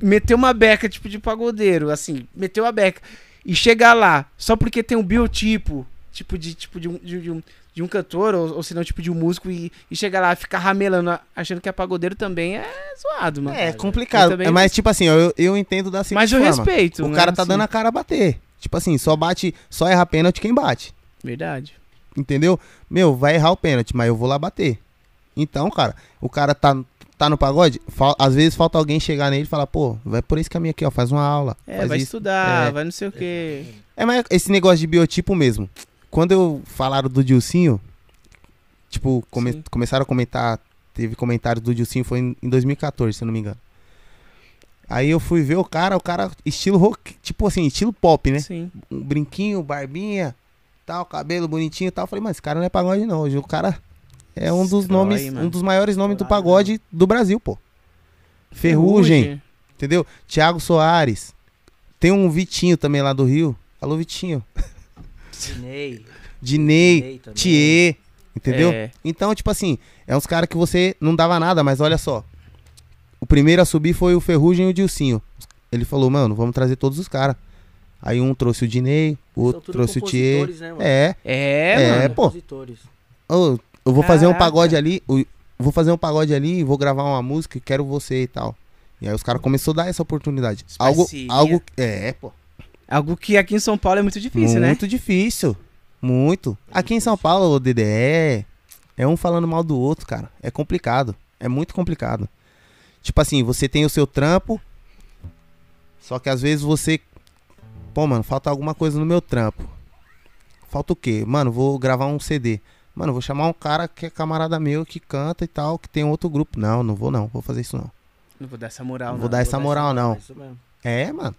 meteu uma beca, tipo, de pagodeiro, assim, meteu a beca. E chegar lá, só porque tem um biotipo, tipo, de, tipo, de, um, de, de um, de um cantor, ou, ou se não, tipo, de um músico, e, e chegar lá, ficar ramelando, achando que é pagodeiro também é zoado, mano. É complicado. Também- É, mas, tipo assim, eu, eu entendo da seguinte Mas eu forma. respeito, O né, cara tá assim. dando a cara a bater. Tipo assim, só bate, só erra pênalti quem bate. Verdade. Entendeu? Meu, vai errar o pênalti, mas eu vou lá bater. Então, cara, o cara tá, tá no pagode, fal- às vezes falta alguém chegar nele e falar, pô, vai por esse caminho aqui, ó, faz uma aula. É, vai isso. estudar, É. vai não sei o quê. É, mas esse negócio de biotipo mesmo. Quando eu falaram do Dilcinho, tipo, come- Sim. começaram a comentar, teve comentário do Dilcinho, foi em, em 2014, se eu não me engano. Aí eu fui ver o cara, o cara, estilo rock, tipo assim, estilo pop, né? Sim. um brinquinho, barbinha, tal, cabelo bonitinho e tal. Eu Falei, mas esse cara não é pagode não. Hoje o cara é um dos Destrói, nomes, mano. um dos maiores nomes do Caralho, pagode do Brasil, pô. Ferrugem, entendeu? Thiago Soares. Tem um Vitinho também lá do Rio. Alô, Vitinho. Dinei. Dinei. Thier, entendeu? É. Então, tipo assim, é uns caras que você não dava nada, mas olha só. O primeiro a subir foi o Ferrugem e o Dilcinho. Ele falou, mano, vamos trazer todos os caras. Aí um trouxe o Dinei, o outro trouxe o Thier. compositores, né? É, É, É, pô. Ô, eu vou fazer um pagode ali, o- vou fazer um pagode ali, vou gravar uma música, e quero você e tal. E aí os caras começaram a dar essa oportunidade. Algo, algo, é, pô, Algo que aqui em São Paulo é muito difícil, né? muito difícil, muito. Aqui em São Paulo, o DDE, é, é um falando mal do outro, cara. É complicado, é muito complicado. Tipo assim, você tem o seu trampo, só que às vezes você, pô, mano, falta alguma coisa no meu trampo. Falta o quê? Mano, vou gravar um CD. Mano, vou chamar um cara que é camarada meu, que canta e tal, que tem outro grupo. Não, não vou não, vou fazer isso não. Não vou dar essa moral, Vou não. dar essa moral, não. Isso mesmo. É, mano.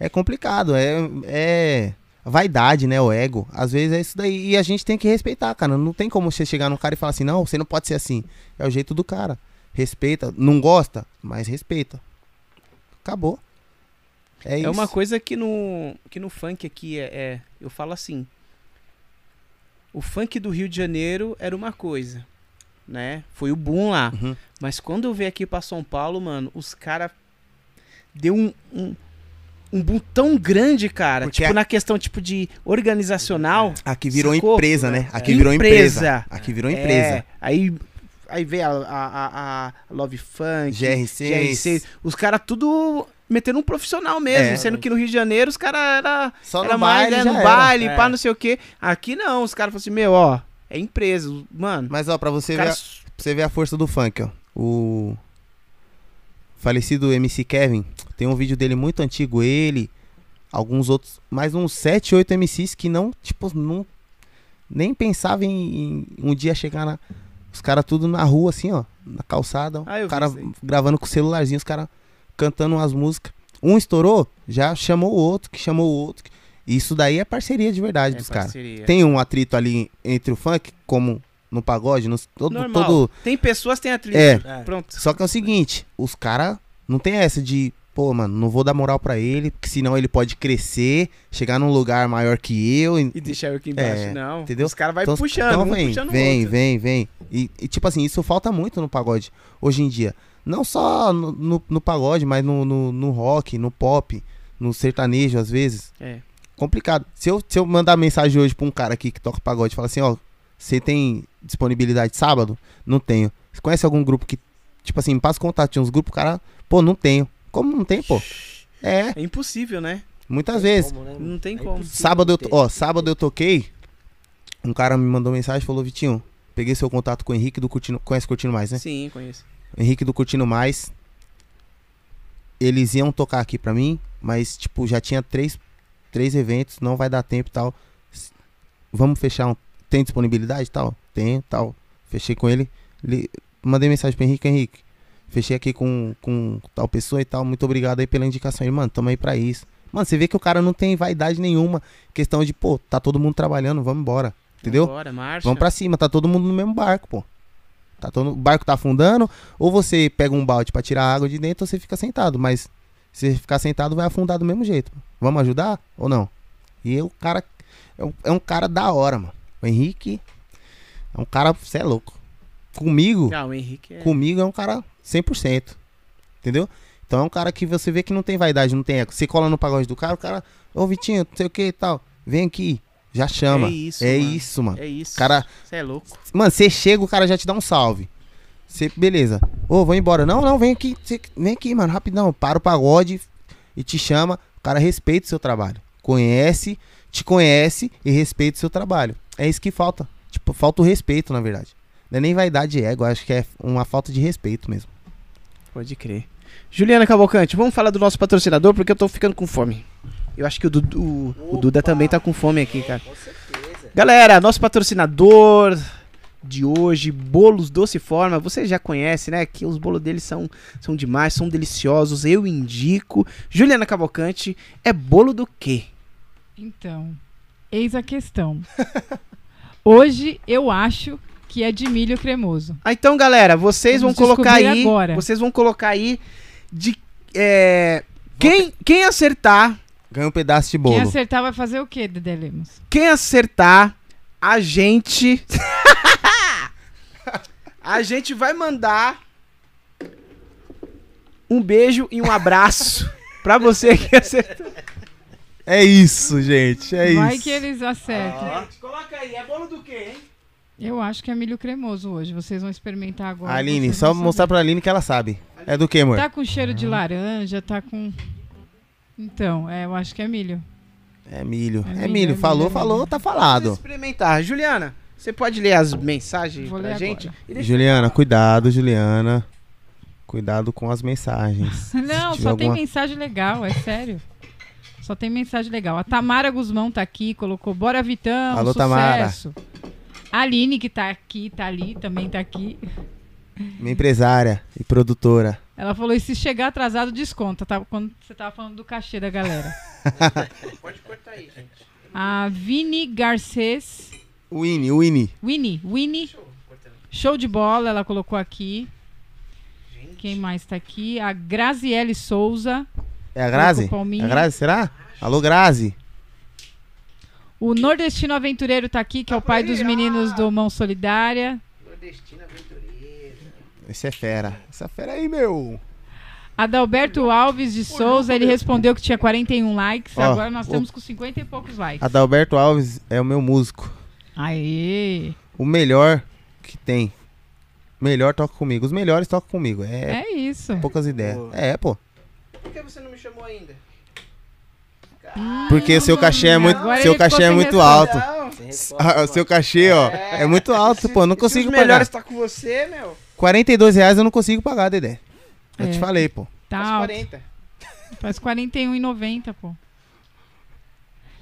É complicado, é, é vaidade, né, o ego. Às vezes é isso daí. E a gente tem que respeitar, cara. Não tem como você chegar num cara e falar assim, não, você não pode ser assim. É o jeito do cara. Respeita. Não gosta, mas respeita. Acabou. É, É isso. uma coisa que no, que no funk aqui é, é- Eu falo assim. O funk do Rio de Janeiro era uma coisa, né? Foi o boom lá. Uhum. Mas quando eu veio aqui pra São Paulo, mano, os caras deu um, um, um boom tão grande, cara. Porque tipo, a- na questão tipo de organizacional. Aqui virou Sacou? empresa, né? Aqui É. virou empresa. Empresa. Aqui virou É, empresa. aí, aí veio a, a, a- a Love Funk, GR6. GR6. Os caras tudo metendo um profissional mesmo. É. Sendo que no Rio de Janeiro os caras era, Só era no mais baile, né, no era. baile, É. pá, não sei o quê. Aqui não, os caras falaram assim, meu, ó, é empresa. Mano, Mas ó, pra você ver, a- caras... pra você ver a força do funk, ó. O falecido MC Kevin, tem um vídeo dele muito antigo, ele, alguns outros, mais uns 7, 8 MCs que não, tipo, não nem pensava em, em um dia chegar na os caras tudo na rua assim, ó, na calçada, Ah, o cara gravando com o celularzinho, os caras cantando umas músicas. Um estourou, já chamou o outro, que chamou o outro. Isso daí é parceria de verdade É dos caras. Tem um atrito ali entre o funk, como no pagode, no, todo, Normal. todo. Tem pessoas, tem atleta. É. É. Pronto. Só que é o seguinte, os caras não tem essa de, pô, mano, não vou dar moral pra ele, porque senão ele pode crescer, chegar num lugar maior que eu. e- E deixar eu aqui embaixo. É, não. entendeu? Os caras vão Então, puxando, então um vem, puxando o vem, vem, vem. E, e, tipo assim, isso falta muito no pagode hoje em dia. Não só no, no, no pagode, mas no, no, no rock, no pop, no sertanejo, às vezes. É. Complicado. Se eu, se eu mandar mensagem hoje pra um cara aqui que toca pagode e falar assim, ó, você tem disponibilidade sábado? Não tenho. Você conhece algum grupo que, tipo assim, me passa contato de uns grupos, cara, pô, não tenho. Como não tem, pô? É, É impossível, né? muitas vezes. Como, né? Não tem É como. Sábado eu, ó, sábado eu toquei. Um cara me mandou mensagem e falou: Vitinho, peguei seu contato com o Henrique do Curtindo. Conhece Curtindo Mais, né? Sim, conheço. Henrique do Curtindo Mais. Eles iam tocar aqui pra mim, mas, tipo, já tinha três, três eventos, não vai dar tempo e tal. Vamos fechar um. Tem disponibilidade e tal? Tenho, tal. Fechei com ele. Li- Mandei mensagem pro Henrique, Henrique. Fechei aqui com, com tal pessoa e tal. Muito obrigado aí pela indicação. Ele, mano, tamo aí pra isso. Mano, você vê que o cara não tem vaidade nenhuma. Questão de, pô, tá todo mundo trabalhando, vamos embora. Entendeu? Bora, marcha. Vamos pra cima, tá todo mundo no mesmo barco, pô. Tá todo, o barco tá afundando, ou você pega um balde pra tirar a água de dentro, ou você fica sentado. Mas se você ficar sentado, vai afundar do mesmo jeito. Vamos ajudar ou não? E o cara é um, é um cara da hora, mano. O Henrique é um cara, você é louco. Comigo, Ah, o Henrique é. comigo é um cara 100%. Entendeu? Então é um cara que você vê que não tem vaidade, não tem eco. Você cola no pagode do cara, o cara, ô Vitinho, não sei o que e tal. Vem aqui, já chama. É isso, é mano. isso, mano. É isso. Cara, Você é louco. Mano, você chega, o cara já te dá um salve. Você, beleza. Ô, vou embora. Não, não, vem aqui. cê- vem aqui, mano, rapidão. Para o pagode e te chama. O cara respeita o seu trabalho. Conhece, te conhece e respeita o seu trabalho. É isso que falta. Tipo, falta o respeito, na verdade. Não é nem vaidade e ego, acho que é uma falta de respeito mesmo. Pode crer. Juliana Cavalcante, vamos falar do nosso patrocinador porque eu tô ficando com fome. Eu acho que o, Dudu, o, o Duda também tá com fome aqui, cara. Com certeza. Galera, nosso patrocinador de hoje, Bolos Doce Forma. Você já conhece, né? Que os bolos deles são, são demais, são deliciosos. Eu indico. Juliana Cavalcante, é bolo do quê? Então, eis a questão. Hoje eu acho que é de milho cremoso. Ah, então, galera, vocês Vamos vão colocar aí. agora. Vocês vão colocar aí de. é, quem, quem acertar. Ganha um pedaço de Quem bolo. acertar vai fazer o quê, Dedé Lemos? Quem acertar, a gente. a gente vai mandar um beijo e um abraço pra você que acertou. É isso, gente. É vai isso. que eles acertam. Coloca aí, é bolo do quê, hein? Eu acho que é milho cremoso hoje. Vocês vão experimentar agora. Aline, só mostrar saber. pra Aline que ela sabe. É do que, amor? Tá com cheiro de laranja, tá com. Então, é, eu acho que é milho. É milho. É É, milho, milho. é Falou, milho, é falou, tá Vamos falado. experimentar. Juliana, você pode ler as mensagens Vou pra ler gente? Juliana, cuidado, Juliana. Cuidado com as mensagens. Não, só tiver tem alguma- mensagem legal, é sério. Só tem mensagem legal. A Tamara Guzmão tá aqui, colocou Bora Vitão, Alô, sucesso. Tamara. A Aline, que tá aqui, tá ali, também tá aqui. Minha empresária e produtora. Ela falou, e se chegar atrasado, desconta, tá? Quando você tava falando do cachê da galera. Pode cortar aí, gente. A Vini Garcês, Winnie, Winnie. Winnie, Winnie, show de bola, ela colocou aqui. Quem mais tá aqui? A Graziele Souza. É a Grazi? É a Grazi, será? Alô, Grazi. O Nordestino Aventureiro tá aqui, que é o pai dos meninos do Mão Solidária. Nordestina Aventureira. Esse é fera. Essa é fera aí, meu. Adalberto Alves de Souza, ele respondeu que tinha 41 likes. Ó, agora nós estamos com 50 e poucos likes. Adalberto Alves é o meu músico. Aê! O melhor que tem. Melhor toca comigo. Os melhores tocam comigo. É, É isso. poucas ideias. Pô. É, pô. Por que você não me chamou ainda? Porque seu cachê é muito, Agora seu ele ficou cachê é sem muito alto. Sem resposta, Ah, mano. seu cachê, ó, é muito alto, pô. Não Se consigo os pagar. melhores tá com você, meu. 42 reais eu não consigo pagar, Dedé. Eu É. te falei, pô. Tá Faz alto. 40. Faz 41,90, pô.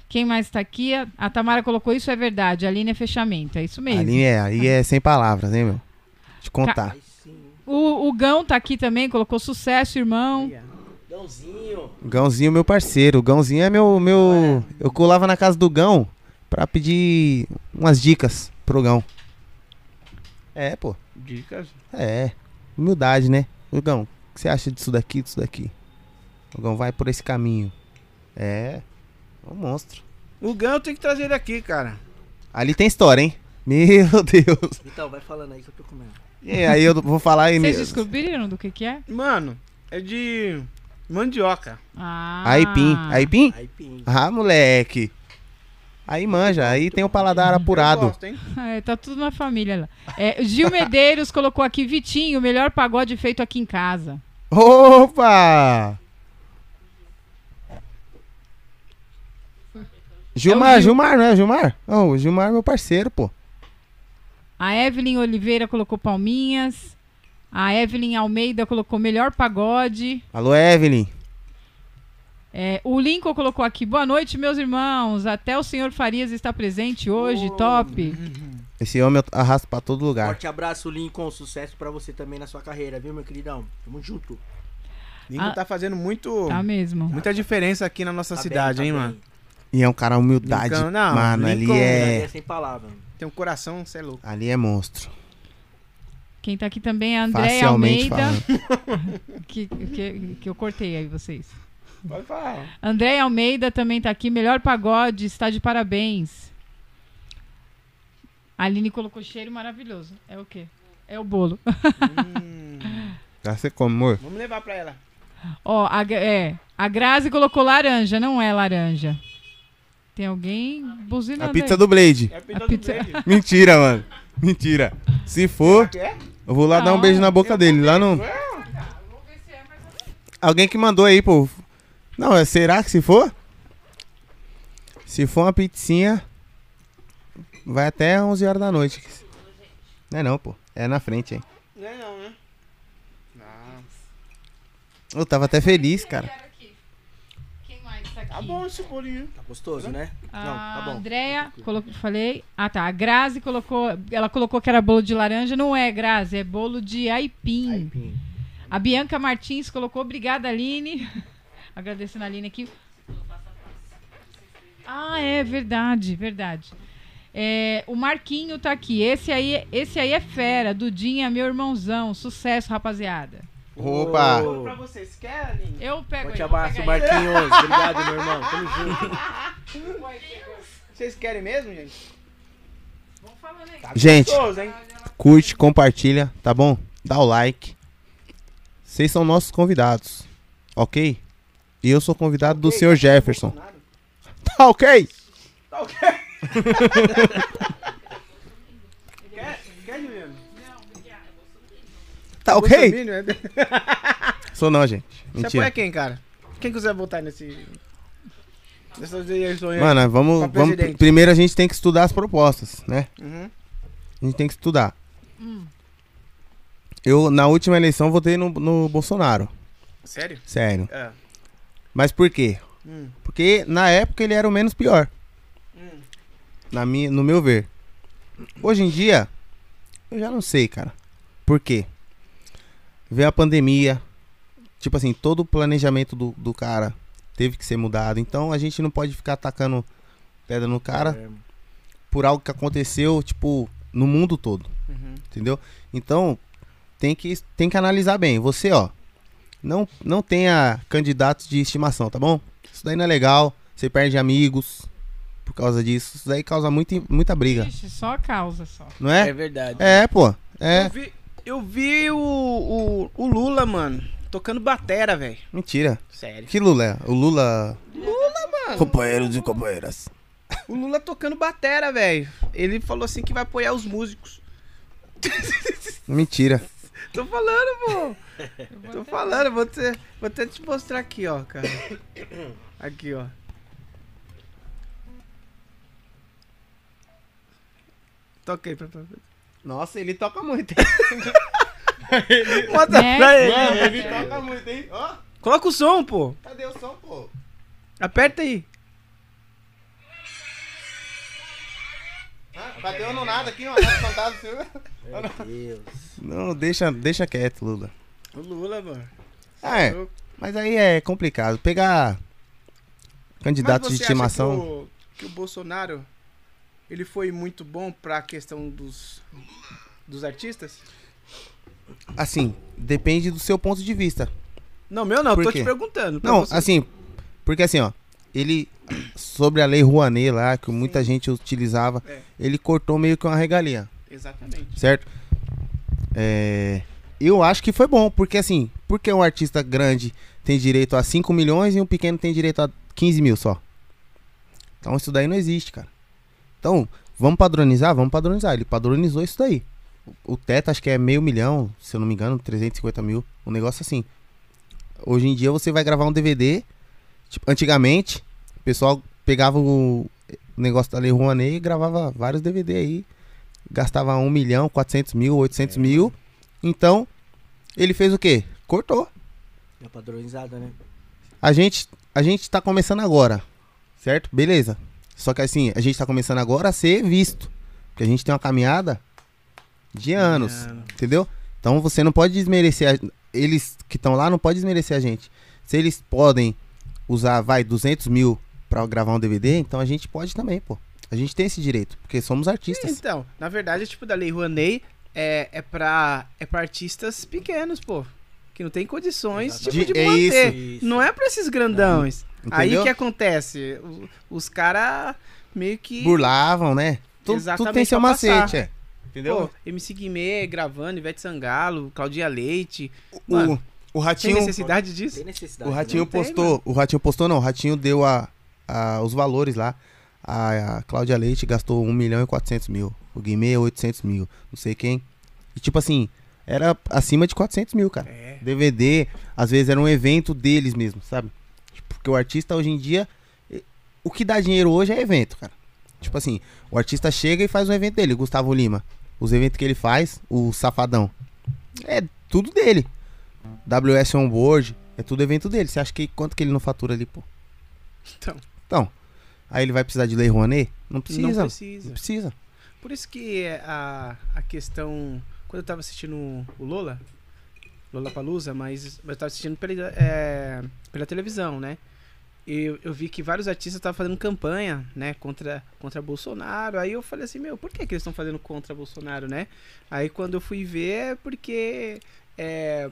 Quem mais tá aqui? A, a Tamara colocou isso, é verdade. A Aline é fechamento, é isso mesmo. Ali é, aí é sem palavras, hein, meu? Te contar. Aí sim. O, o Gão tá aqui também, colocou sucesso, irmão. Gãozinho. Gãozinho, meu parceiro. Gãozinho é meu. meu... Eu colava na casa do Gão pra pedir umas dicas pro Gão. É, pô. Dicas. É. Humildade, né? O Gão, o que você acha disso daqui, disso daqui? O Gão vai por esse caminho. É. É um monstro. O Gão tenho que trazer ele aqui, cara. Ali tem história, hein? Meu Deus. Então, vai falando aí que eu tô comendo. E aí eu vou falar e. Vocês descobriram do que que é? Mano, é de mandioca. Ah. Aipim. Aipim? Aí, pim. Ah, moleque. Aí manja, aí tem o paladar apurado. gosto? É, tá tudo na família lá. É, Gil Medeiros colocou aqui, Vitinho, o melhor pagode feito aqui em casa. Opa! Gilmar, Gil. Gilmar, não é Gilmar? Não, o Gilmar é meu parceiro, pô. A Evelyn Oliveira colocou palminhas. A Evelyn Almeida colocou melhor pagode. Alô, Evelyn. É, o Lincoln colocou aqui, boa noite, meus irmãos. Até o senhor Farias está presente hoje, top. Esse homem eu arrasto pra todo lugar. Forte abraço, Lincoln. Sucesso pra você também na sua carreira, viu, meu queridão? Tamo junto. Lincoln Ah. tá fazendo muito, Tá mesmo. muita diferença aqui na nossa Tá cidade, bem, hein, tá mano? bem. E é um cara humildade. Lincoln, não, Mano, Lincoln- ali é. é sem palavra. Tem um coração, você é louco. Ali é monstro. Quem tá aqui também é a Andréia Almeida. Que, que, que eu cortei aí vocês. Pode falar. Andréia Almeida também tá aqui. Melhor pagode, está de parabéns. A Aline colocou cheiro maravilhoso. É o quê? É o bolo. Hum, Já você come, amor. vamos levar pra ela. Ó, a, é, a Grazi colocou laranja, não é laranja. Tem alguém buzinando A pizza aí. do Blade. É a pizza A do pizza- Blade. Mentira, mano. Mentira. Se for, Quer? Eu vou lá dar um beijo na boca dele. Lá no. Alguém que mandou aí, pô. Não, é- será que se for? Se for uma pizzinha, vai até 11 horas da noite. Não é não, pô. É na frente, hein. Não é não, né? Não. Eu tava até feliz, cara. Tá? Tá bom esse bolinho. Tá gostoso, né? A Não, tá bom. Andréia, colocou, falei. Ah, tá. A Grazi colocou. Ela colocou que era bolo de laranja. Não é, Grazi, é bolo de aipim. Aí, pim. A Bianca Martins colocou. Obrigada, Aline. Agradecendo a Aline aqui. Ah, é verdade, verdade. É, o Marquinho tá aqui. Esse aí, esse aí é fera. Dudinha, meu irmãozão. Sucesso, rapaziada. Opa! Pra vocês, quer, Aline? Eu pego Forte aí, abraço. Marquinhos. Obrigado, meu irmão. Tamo junto. Vocês querem mesmo, gente? Vamos falando aí. Tá Gente. gostoso, hein? Curte, compartilha, tá bom? Dá o like. Vocês são nossos convidados, ok? E eu sou convidado do Ok, senhor Jefferson. Bolsonaro. Tá ok? Tá ok. Tá ok? Bolsominion, é? Sou não, gente. Você apoia Mentira. quem, cara? Quem quiser votar nesse... Nessas eleições? Mano, vamos, vamos. Primeiro a gente tem que estudar as propostas, né? Uhum. A gente tem que estudar. Eu, na última eleição, votei no, no Bolsonaro. Sério? Sério. É. Mas por quê? Hum. Porque na época ele era o menos pior. Hum. Na minha, no meu ver. Hoje em dia, eu já não sei, cara. Por quê? Veio a pandemia. Tipo assim, todo o planejamento do, do cara teve que ser mudado. Então a gente não pode ficar atacando pedra no cara É, por algo que aconteceu, tipo, no mundo todo. Uhum. Entendeu? Então, tem que, tem que analisar bem. Você, ó, não, não tenha candidatos de estimação, tá bom? Isso daí não é legal. Você perde amigos por causa disso. Isso daí causa muita, muita briga. Ixi, só causa, só. Não é? verdade. É, pô. Eu É. vi, eu vi o, o, o Lula, mano, tocando batera, velho. Mentira. Sério. Que Lula é? O Lula. Lula, mano. Companheiros e companheiras. O Lula tocando batera, velho. Ele falou assim que vai apoiar os músicos. Mentira. Tô falando, pô. Tô até- falando, vou, te, vou até te mostrar aqui, ó, cara. Aqui, ó. Toquei pra pra- Nossa, ele toca muito. Pra ele. Mano, ele toca muito, hein? Ó, Coloca o som, pô. cadê o som, pô? Aperta aí. Ah, bateu no nada aqui, ó. Seu. Meu Deus. Não, deixa, deixa quieto, Lula. O Lula, mano. Ah, é. Mas aí é complicado. Pegar candidatos de Mas você acha estimação. Que o, que o Bolsonaro ele foi muito bom pra questão dos, dos artistas? Assim, depende do seu ponto de vista. Não, meu não, Por tô quê? te perguntando. Não, você. assim, porque assim, ó, ele sobre a lei Rouanet lá, que muita gente utilizava, É. ele cortou meio que uma regalia, Exatamente. certo? É, eu acho que foi bom, porque assim, porque um artista grande tem direito a 5 milhões e um pequeno tem direito a 15 mil só. Então isso daí não existe, cara. Então, vamos padronizar? Vamos padronizar. Ele padronizou isso daí. O o teto acho que é meio milhão, se eu não me engano, 350 mil. Um negócio assim. Hoje em dia você vai gravar um DVD. Tipo, antigamente, o pessoal pegava o negócio da Lei Rouanet e gravava vários DVD aí. Gastava 1 milhão, 400 mil, 800 mil. Então, ele fez o quê? Cortou. É padronizada, né? A gente, a gente tá começando agora, certo? Beleza. Só que assim, a gente tá começando agora a ser visto. Porque a gente tem uma caminhada de anos, Anos. entendeu? Então você não pode desmerecer. a- Eles que estão lá não pode desmerecer a gente. Se eles podem usar, vai, 200 mil pra gravar um DVD, então a gente pode também, pô. A gente tem esse direito, porque somos artistas. Então, na verdade, tipo, da Lei Rouanet é, é, pra, é pra artistas pequenos, pô. Que não tem condições tipo, De- de é manter. Isso. Não é pra esses grandões. Aí Entendeu? o que acontece? Os caras meio que. Burlavam, né? Tudo, tudo tem seu macete, é. Entendeu? Pô, MC Guimê gravando, Ivete Sangalo, Claudia Leite. o, Mano, o Tem Ratinho. necessidade disso? Tem necessidade. O Ratinho Não tem, postou, o Ratinho postou não, o Ratinho deu a, a- os valores lá. A, a Cláudia Leite gastou 1 milhão e 400 mil. O Guimê 800 mil. Não sei quem. E tipo assim, era acima de 400 mil, cara. É. DVD, às vezes era um evento deles mesmo, sabe? Porque o artista hoje em dia, o que dá dinheiro hoje é evento, cara. Tipo assim, o artista chega e faz um evento dele, Gustavo Lima. Os eventos que ele faz, o Safadão. É tudo dele. WS Onboard, é tudo evento dele. Você acha que quanto que ele não fatura ali, pô? Então. Então, aí ele vai precisar de Lei Rouanet? Não precisa. Não Não precisa. precisa. Por isso que a, a questão. Quando eu tava assistindo o Lola, Lola Palusa, mas eu tava assistindo pela, é, pela televisão, né? E eu, eu vi que vários artistas estavam fazendo campanha, né, contra, contra Bolsonaro. Aí eu falei assim, meu, por que, que eles estão fazendo contra Bolsonaro, né? Aí quando eu fui ver é porque é,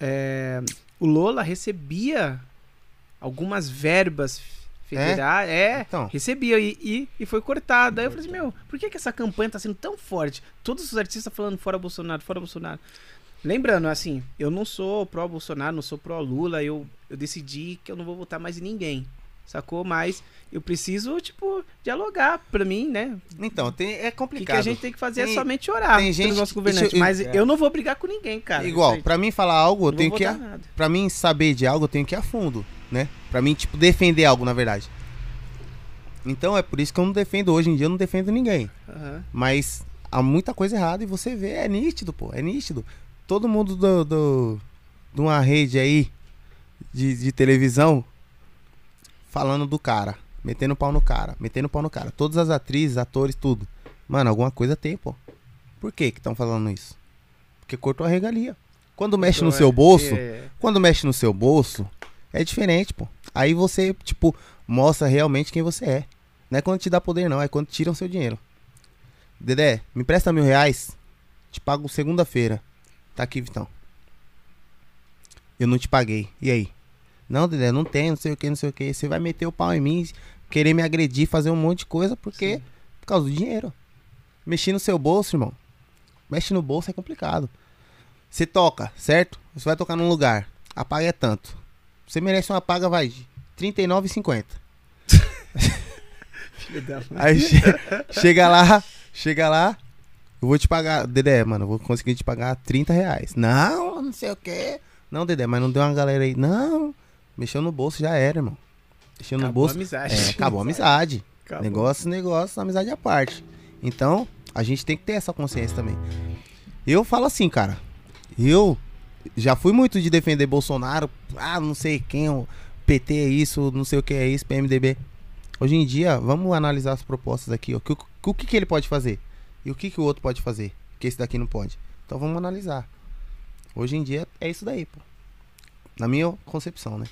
é, o Lola recebia algumas verbas federais. É, Então. recebia e, e, e foi cortada. Aí eu falei assim, meu, por que, que essa campanha tá sendo tão forte? Todos os artistas falando fora Bolsonaro, fora Bolsonaro. Lembrando, assim, eu não sou pró-Bolsonaro, não sou pró-Lula, eu, eu decidi que eu não vou votar mais em ninguém, sacou? Mas eu preciso, tipo, dialogar pra mim, né? Então, tem, é O que, complicado. que a gente tem que fazer Tem- é somente orar tem gente- pelos nossos governantes. eu- mas é. eu não vou brigar com ninguém, cara. Igual, pra mim falar algo, eu Não tenho que. nada. Pra mim saber de algo, eu tenho que ir a fundo, né? Pra mim, tipo, defender algo, na verdade. Então é por isso que eu não defendo hoje em dia, eu não defendo ninguém. Aham. Mas há muita coisa errada e você vê, é nítido, pô, é nítido. Todo mundo do, do, de uma rede aí de, de televisão falando do cara, metendo pau no cara, metendo pau no cara. Todas as atrizes, atores, tudo. Mano, alguma coisa tem, pô. Por que que estão falando isso? Porque cortou a regalia. Quando mexe no Então, seu é- bolso, é- quando mexe no seu bolso, é diferente, pô. Aí você, tipo, mostra realmente quem você é. Não é quando te dá poder, não. É quando tiram seu dinheiro. Dedé, me presta mil reais. Te pago segunda-feira. Tá aqui, Vitão. Eu não te paguei. E aí? Não, Dedé, não tem, não sei o que, não sei o que. Você vai meter o pau em mim, querer me agredir, fazer um monte de coisa, porque Sim. por causa do dinheiro. Mexer no seu bolso, irmão. Mexe no bolso é complicado. Você toca, certo? Você vai tocar num lugar. A paga é tanto. Você merece uma paga, vai, de R$39,50. Filho da mãe. Aí che- chega lá, chega lá. Eu vou te pagar, Dedé, mano, eu vou conseguir te pagar 30 reais. Não, não sei o que. Não, Dedé, mas não deu uma galera aí. Não, mexeu no bolso, já era, irmão. Mexeu no Acabou a bolso. amizade. É, acabou a amizade. Acabou. Negócio, negócio, amizade à parte. Então, a gente tem que ter essa consciência também. Eu falo assim, cara. Eu já fui muito de defender Bolsonaro. Ah, não sei quem, o PT é isso, não sei o que é isso, PMDB. Hoje em dia, vamos analisar as propostas aqui. ó. Que- que- O que, que ele pode fazer? E o que, que o outro pode fazer? Que esse daqui não pode. Então vamos analisar. Hoje em dia é isso daí, pô. Na minha concepção, né?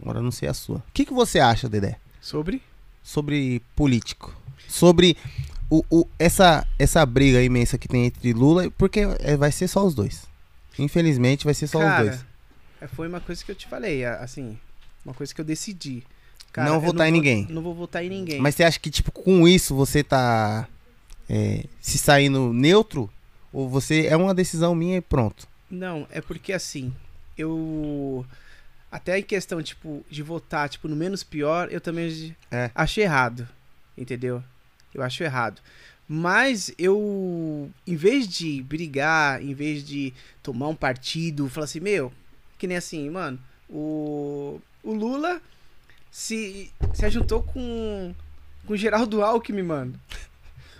Agora não sei a sua. O que, que você acha, Dedé? Sobre? Sobre político. Sobre o, o- essa, essa briga imensa que tem entre Lula, porque é, vai ser só os dois. Infelizmente vai ser só os dois. é, foi uma coisa que eu te falei, assim, uma coisa que eu decidi. Cara, Não eu votar em vou- ninguém. Não vou votar em ninguém. Mas você acha que, tipo, com isso você tá é, se saindo neutro? Ou você é uma decisão minha e pronto? Não, é porque assim, eu. Até em questão, tipo, de votar, tipo, no menos pior, eu também É. acho errado. Entendeu? Eu acho errado. Mas eu, em vez de brigar, em vez de tomar um partido, falar assim, meu, que nem assim, mano, o, o Lula se, se ajuntou com, com o Geraldo Alckmin, mano.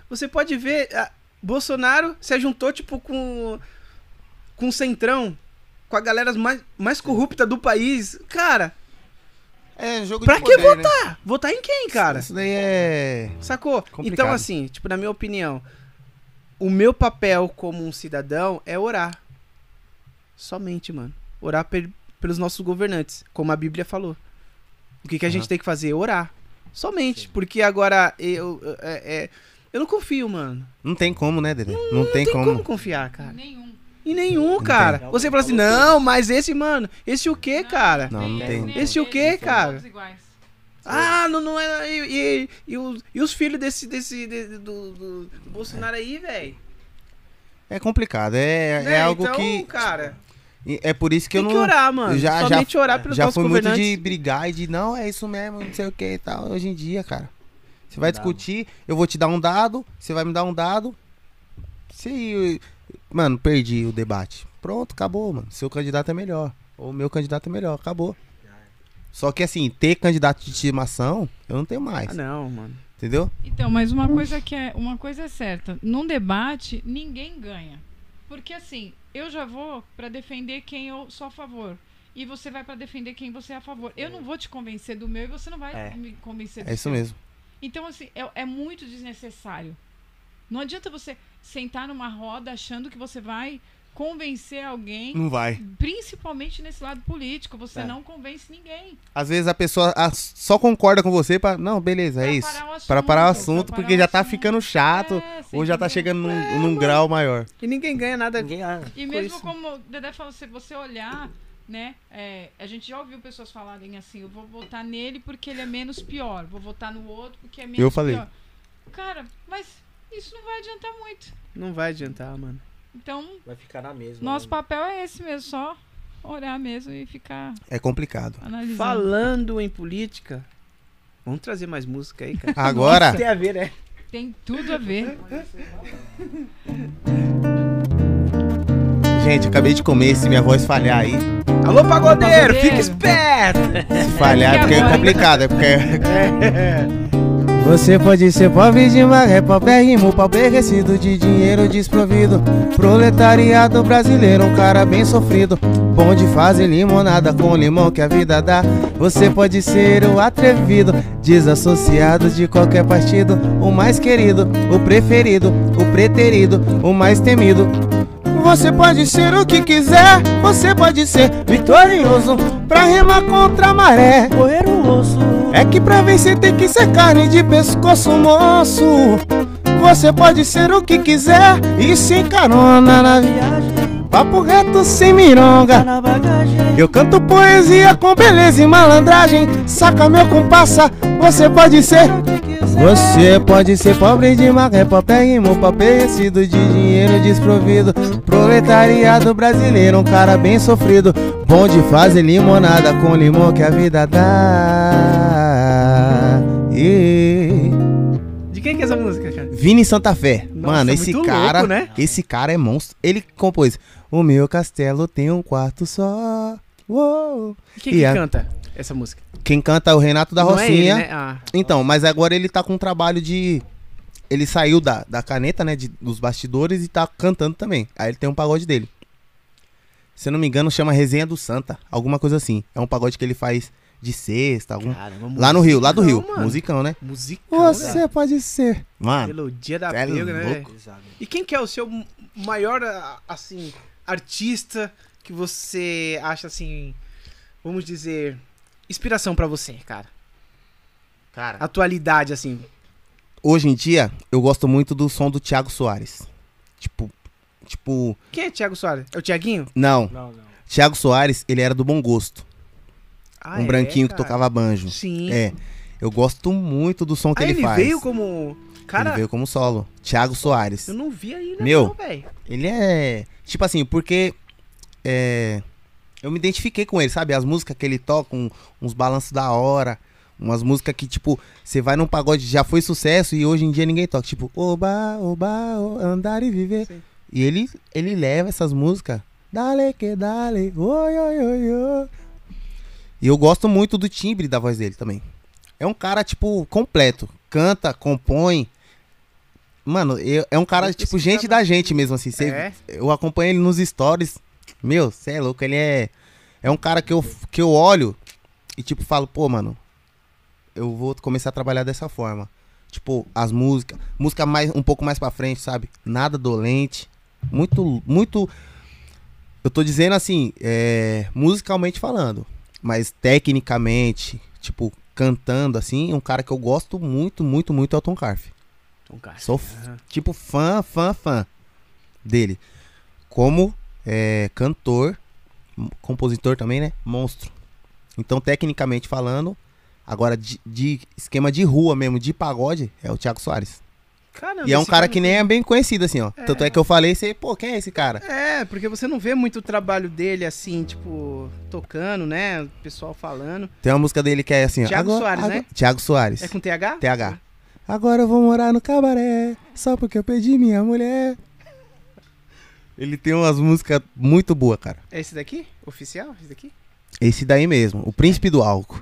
Você pode ver, a- Bolsonaro se ajuntou, tipo, com, com o Centrão, com a galera mais, mais corrupta do país. Cara, É, jogo Pra de que poder, né? ah, votar em quem, cara? Isso daí é. Sacou? Complicado. Então, assim, tipo, na minha opinião, o meu papel como um cidadão é orar. Somente, mano. Orar pe- pelos nossos governantes, como a Bíblia falou. O que, que a gente Aham. tem que fazer? Orar. Somente. Porque agora eu, é, é, eu não confio, mano. Não tem como, né, Dedé? Não, tem, Tem como. como confiar, cara. Nenhum. E nenhum, cara. tem. Você fala assim, não, mas esse, mano, esse o quê, cara? Não, não tem. nem Esse o quê, cara? Ah, não, não é. E, e, e os, e os filhos desse, desse de- do, do, do Bolsonaro aí, velho? É complicado. É, é Né? algo então, que. cara, É por isso que tem eu que não. orar, mano. já- já- Somente orar pelos Já nossos fui muito de brigar e de não, é isso mesmo, não sei o que e tal. Hoje em dia, cara. Você vai discutir, eu vou te dar um dado, você vai me dar um dado. Se. Mano, perdi o debate. Pronto, acabou, mano. Seu candidato é melhor. Ou meu candidato é melhor, acabou. Só que assim, ter candidato de estimação, eu não tenho mais. Ah, não, mano. Entendeu? Então, mas uma coisa que é uma coisa é certa, num debate ninguém ganha. Porque assim, eu já vou pra defender quem eu sou a favor. E você vai pra defender quem você é a favor. Eu não vou te convencer do meu e você não vai É. me convencer do É isso seu. mesmo. Então, assim, é, é muito desnecessário. Não adianta você sentar numa roda achando que você vai convencer alguém, Não vai. principalmente nesse lado político. Você É. não convence ninguém. Às vezes a pessoa ah, só concorda com você pra. Não, beleza, é Pra isso. parar o Para parar o assunto, pra porque parar já o tá assunto. ficando chato. É, ou já tá chegando num, É, num grau maior. E ninguém ganha nada. Ninguém. ah, E com mesmo isso. como o Dedé falou, se você olhar, né? é, a gente já ouviu pessoas falarem assim, eu vou votar nele porque ele é menos pior, vou votar no outro porque é menos Eu falei. pior. Cara, mas isso não vai adiantar muito. Não vai adiantar, mano. Então, Vai ficar na mesma. nosso né? papel é esse mesmo, só olhar mesmo e ficar É complicado. analisando. Falando em política, vamos trazer mais música aí, cara. Agora, Tem a ver, né? Tem tudo a ver. gente, acabei de comer. Se minha voz falhar aí, Alô, pagodeiro, Pagodeiro. fica esperto! se falhar é porque é complicado. É porque. Você pode ser pobre de maré, paupérrimo, pauperecido de dinheiro desprovido. Proletariado brasileiro, um cara bem sofrido. Bom de fazer limonada com limão que a vida dá. Você pode ser o atrevido, desassociado de qualquer partido. O mais querido, o preferido, o preterido, o mais temido. Você pode ser o que quiser, você pode ser vitorioso pra remar contra a maré. Correr o osso. É que pra vencer tem que ser carne de pescoço, moço. Você pode ser o que quiser e sem carona na viagem. Papo reto sem Tá mironga. bagagem. Eu canto poesia com beleza e malandragem. Saca meu compassa, você pode ser. Você pode ser pobre de maré, paupérrimo, pauperecido de dinheiro desprovido. Proletariado brasileiro, um cara bem sofrido. Bom de fazer limonada com limão que a vida dá. E... De quem que é essa música, cara? Vini Santa Fé. Nossa, Mano, é esse cara. louco, né? Esse cara é monstro. Ele compôs. O meu castelo tem um quarto só. Uou. Quem que a- canta essa música? Quem canta é o Renato da Não Rocinha. é ele, né? Ah, Então, mas agora ele tá com um trabalho de. Ele saiu da, da caneta, né? de- dos bastidores e tá cantando também. Aí ele tem um pagode dele. Se eu não me engano, chama Resenha do Santa. Alguma coisa assim. É um pagode que ele faz de sexta. Algum... caramba, Lá no Rio, lá do Rio. musicão, mano. Musicão, né? Musicão. Você pode ser. Mano, Melodia da É pega, né? E quem que é o seu maior, assim, artista que você acha, assim, vamos dizer, inspiração pra você, cara? Cara, Atualidade, assim. hoje em dia, eu gosto muito do som do Thiago Soares. Tipo, tipo, Quem é Thiago Soares? É o Thiaguinho? não. Não, não. Thiago Soares, ele era do Bom Gosto. Ah, um é, branquinho que cara? tocava banjo. Sim. É. Eu gosto muito do som que Ah, ele, ele faz. veio como. Cara, ele veio como solo. Thiago Soares. eu não vi Meu. não, velho. Ele é. Tipo assim, porque. É. Eu me identifiquei com ele, sabe? As músicas que ele toca, um- uns balanços da hora. Umas músicas que, tipo, você vai num pagode, já foi sucesso e hoje em dia ninguém toca. Tipo, oba, oba, o- andar e viver. Sim. E ele, ele leva essas músicas. Dale que dale, oi, oi, oi, oi. E eu gosto muito do timbre da voz dele também. É um cara, tipo, completo. Canta, compõe. Mano, eu- é um cara, tipo, gente da gente mesmo, assim. Cê- É. Eu acompanho ele nos stories. Meu, você é louco, ele é. É um cara que eu, que eu olho e, tipo, falo, pô, mano, eu vou começar a trabalhar dessa forma. Tipo, as músicas. Música mais, um pouco mais pra frente, sabe? Nada dolente. Muito, muito. Eu tô dizendo assim, é, musicalmente falando. Mas tecnicamente, tipo, cantando assim, um cara que eu gosto muito, muito, muito é o Tom Carf. Tom Carf. Sou Aham. tipo fã, fã, fã dele. Como é, cantor, compositor também, né? Monstro. Então, tecnicamente falando, agora de, de esquema de rua mesmo, de pagode, é o Thiago Soares. Caramba, E é um cara que nem é bem conhecido, assim, ó. Tanto é que eu falei, você, pô, quem é esse cara? É, porque você não vê muito o trabalho dele assim, tipo, tocando, né? O pessoal falando. Tem uma música dele que é assim, ó. Thiago agora- Soares, agora- né? Thiago Soares. É com TH? TH. Agora eu vou morar no cabaré, só porque eu perdi minha mulher. Ele tem umas músicas muito boas, cara. É esse daqui? Oficial? Esse daqui? Esse daí mesmo, o Príncipe do Álcool.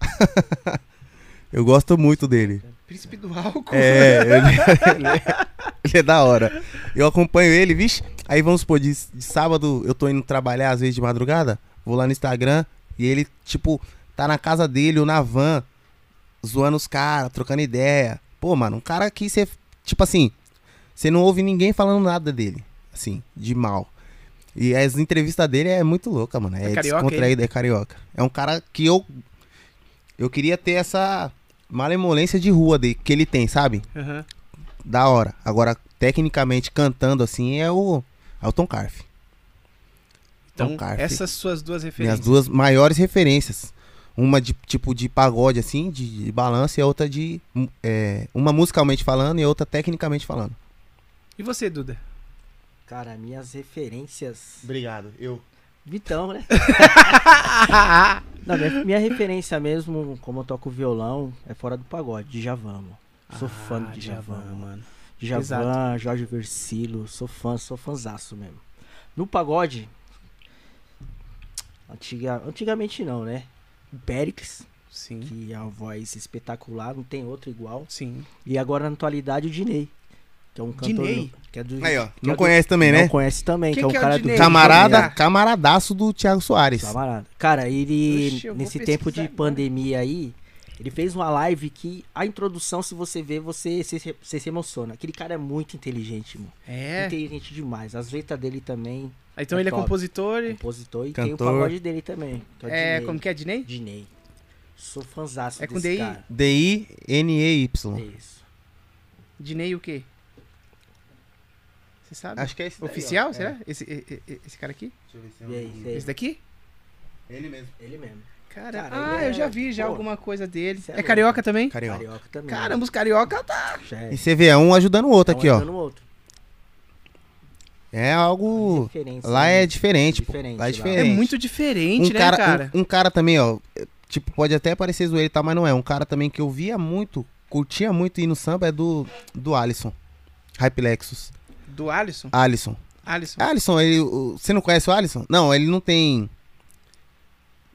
eu gosto muito dele. Príncipe do álcool. É, ele, ele é, ele é da hora. Eu acompanho ele, vixe. Aí vamos supor, de, de sábado eu tô indo trabalhar, às vezes de madrugada, vou lá no Instagram e ele, tipo, tá na casa dele ou na van, zoando os caras, trocando ideia. Pô, mano, um cara que você, tipo assim, você não ouve ninguém falando nada dele, assim, de mal. E as entrevistas dele é muito louca, mano. É, É carioca, descontraído, é carioca. É um cara que eu. Eu queria ter essa malemolência de rua dele, que ele tem, sabe? Aham. Da hora. Agora, tecnicamente, cantando assim, é o. É o Tom Carf. Então, Tom Carf. essas suas duas Minhas referências. duas maiores referências. Uma de tipo de pagode, assim, de, de balanço, e a outra de. é, uma musicalmente falando e a outra tecnicamente falando. E você, Duda? Cara, minhas referências. Obrigado. Eu. Vitão, né? Não, minha, minha referência mesmo, como eu toco violão, é fora do pagode, Djavan, mano. Sou fã do Ah, Djavan, Djavan, mano. mano. Djavan, Exato. Jorge Versilo, sou fã, sou fãzaço mesmo. No pagode, antiga, antigamente não, né? O Péricles, Sim. que é uma voz espetacular, não tem outro igual. Sim. E agora na atualidade o Dinei, que é um cantor Dinei? que é do Aí, ó. que Não é do- conhece também, não né? conhece também, Quem que é um que é o cara do Dinei? Camarada, camaradaço do Thiago Soares. Camarada. Cara, ele, Oxe, nesse tempo de agora. pandemia aí, ele fez uma live que a introdução, se você ver, você, você, você se emociona. Aquele cara é muito inteligente, mano. É. Inteligente demais. As letras dele também, Então É ele é top. compositor. e- compositor. E tem o Cantor. pagode dele também. Que é, É, Dinei. como que é, Dinei? Dinei. Sou fãzaço É com desse DI? cara. D-I-N-E-Y. Isso. Dinei o quê? Você sabe? Acho que é esse daí, ó. Oficial, É. será? Esse, e- e- esse cara aqui? Deixa eu ver se E aí, é cê- Esse daqui? Ele mesmo. Ele mesmo. Cara, Cara, ah, eu é- já vi já pô, alguma coisa dele. é É, carioca também? Carioca. Carioca também. Caramba, os carioca tá. É. E você vê, é um ajudando o outro Um aqui, ó. ajudando o outro. É algo. Referência, Lá né? é diferente. Diferente, Lá é lá. É diferente. muito diferente, um né, cara, cara? Um, um cara também, ó. é, Tipo, pode até parecer zoeiro e tal, mas não é. Um cara também que eu via muito, curtia muito ir no samba é do, do Alisson. Hype Lexus. Do Alisson? Alisson. Alisson. Alisson, ele. Você não conhece o Alisson? Não, ele não tem.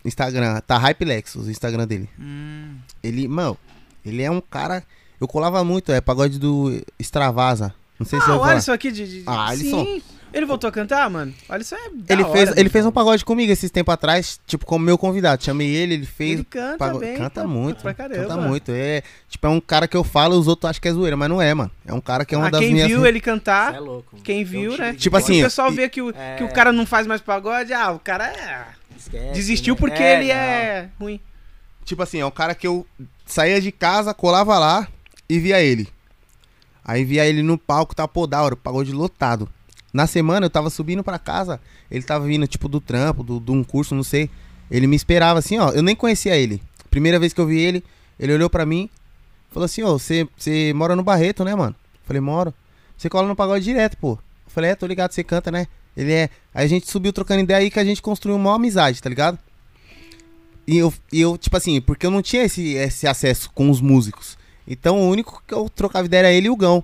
Instagram. Tá Hype Lexus, o Instagram dele. Hum. Ele, mano, ele é um cara. Eu colava muito, é pagode do Extravasa. Não sei se Ah, o. Alisson aqui de. de- Ah, Alisson. Sim. Ele voltou a cantar, mano? O Alisson é. da Ele hora, fez, ele fez um pagode comigo esses tempos atrás, tipo, como meu convidado. Chamei ele, ele fez. Ele canta pago- bem. canta muito. Pra caramba. Canta muito. É, tipo, é um cara que eu falo, os outros acham que é zoeira, mas não é, mano. É um cara que é uma ah, das quem minhas. viu ele Cê cantar, é louco. mano. quem viu, né? Tipo assim, o pessoal e- vê que o, É. que o cara não faz mais pagode, ah, o cara é. Esquece, Desistiu né? porque É, ele não. é ruim. Tipo assim, é um cara que eu saía de casa, colava lá e via ele. Aí via ele no palco, tá pô, da hora, pagode lotado. Na semana eu tava subindo pra casa, ele tava vindo, tipo, do trampo, do- de um curso, não sei. Ele me esperava assim, ó. Eu nem conhecia ele. Primeira vez que eu vi ele, ele olhou pra mim, falou assim, ó, você mora no Barreto, né, mano? Falei, moro. Você cola no pagode direto, pô. Falei, é, tô ligado, você canta, né? Ele é. Aí a gente subiu trocando ideia aí que a gente construiu uma amizade, tá ligado? E eu, e eu, tipo assim, porque eu não tinha esse, esse acesso com os músicos. Então o único que eu trocava ideia era ele e o Gão.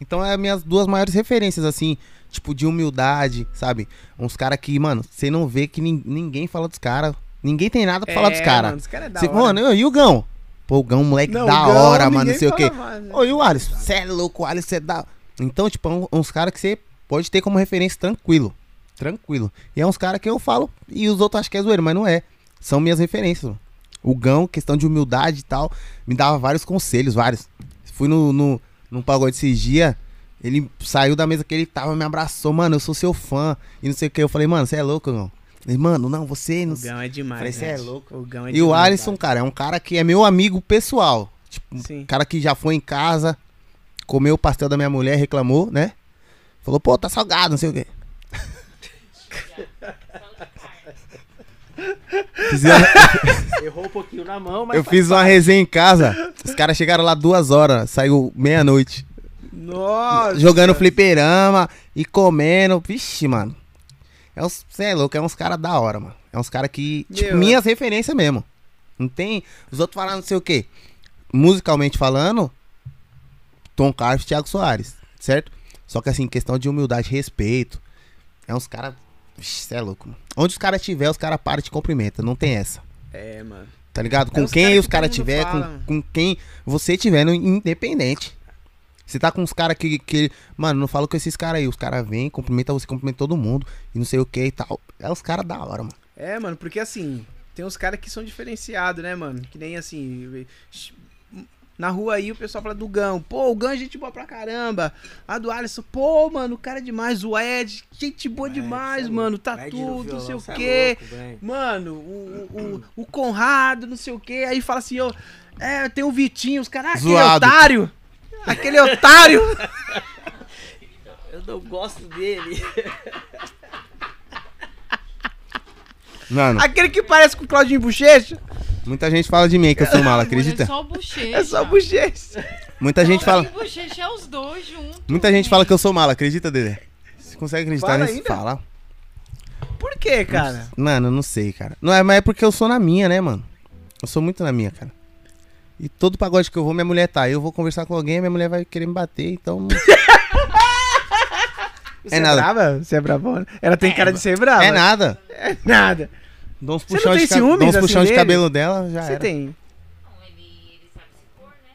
Então é as minhas duas maiores referências, assim, tipo, de humildade, sabe? Uns caras que, mano, você não vê que nin- ninguém fala dos caras. Ninguém tem nada pra falar dos É, caras. Cara é da Cê-. Mano, eu- e o Gão? Pô, o Gão, moleque Não, da Gão, hora, mano, não sei o quê. mais? Ô, e o Alisson? Você é louco, o Alisson é da. Então, tipo, é um- uns caras que você pode ter como referência tranquilo. Tranquilo. E é uns caras que eu falo, e os outros acham que é zoeiro, mas não é. São minhas referências. mano. O Gão, questão de humildade e tal, me dava vários conselhos, vários. Fui no, no, num pagode esses dias, ele saiu da mesa que ele tava, me abraçou, mano, eu sou seu fã. E não sei o que. Eu falei, mano, você é louco, não? Ele, mano, não, você não O Gão é demais. Falei, cê é gente. louco. O Gão é E o demais, Alisson, cara, é um cara que é meu amigo pessoal. Tipo, Sim. um cara que já foi em casa, comeu o pastel da minha mulher, reclamou, né? Falou, pô, tá salgado, não sei o quê. Uma- Errou um pouquinho na mão, mas eu fiz uma resenha em casa. Os caras chegaram lá duas horas, saiu meia-noite. Nossa. Jogando fliperama e comendo. Vixe, mano. É uns, cê é louco, é uns caras da hora, mano. É uns caras que, tipo, Meu, minhas referências mesmo. Não tem. Os outros falando não sei o quê. Musicalmente falando, Tom Carlos e Thiago Soares, certo? Só que assim, questão de humildade e respeito. É uns caras. Cê é louco, mano. Onde os caras tiver, os caras param e te cumprimentam. Não tem essa. É, mano. Tá ligado? Com os quem cara os que caras mundo tiver, fala, com, com quem você tiver, no, independente. Você tá com uns caras que, que. Mano, não falo com esses caras aí. Os caras vêm, cumprimentam você, cumprimenta todo mundo. E não sei o que e tal. É os caras da hora, mano. É, mano, porque assim, tem uns caras que são diferenciados, né, mano? Que nem assim. Na rua aí o pessoal fala do Gão. Pô, o Gão é gente boa pra caramba. A do Alisson, pô, mano, o cara é demais. O Ed, gente boa demais, mano. Tá tudo, não sei o quê. Mano, o, o, o, o Conrado, não sei o quê. Aí fala assim, ó. É, tem o Vitinho, os caras. Ah, aquele otário! Aquele otário! Eu não gosto dele. Mano, aquele que parece com o Claudinho Bochecha. Muita gente fala de mim que eu sou mala, acredita? É só o bochecha. É só Bochecha. Muita gente fala. O bochecha é os dois juntos. Muita gente fala que eu sou mala, acredita, Dedé? Você consegue acreditar Fala nisso? ainda? Fala. Por quê, cara? Mano, eu não sei, cara. Não é, mas é porque eu sou na minha, né, mano? Eu sou muito na minha, cara. E todo pagode que eu vou, minha mulher tá. Eu vou conversar com alguém, minha mulher vai querer me bater, então. Você É nada. brava? Você é bravona? Ela tem cara de ser brava. é nada. É nada. Dou uns puxão, tem de, ciúmes, dou uns assim, puxão de dele? cabelo dela, já Você era. tem. Não, ele, ele sabe se pôr, né?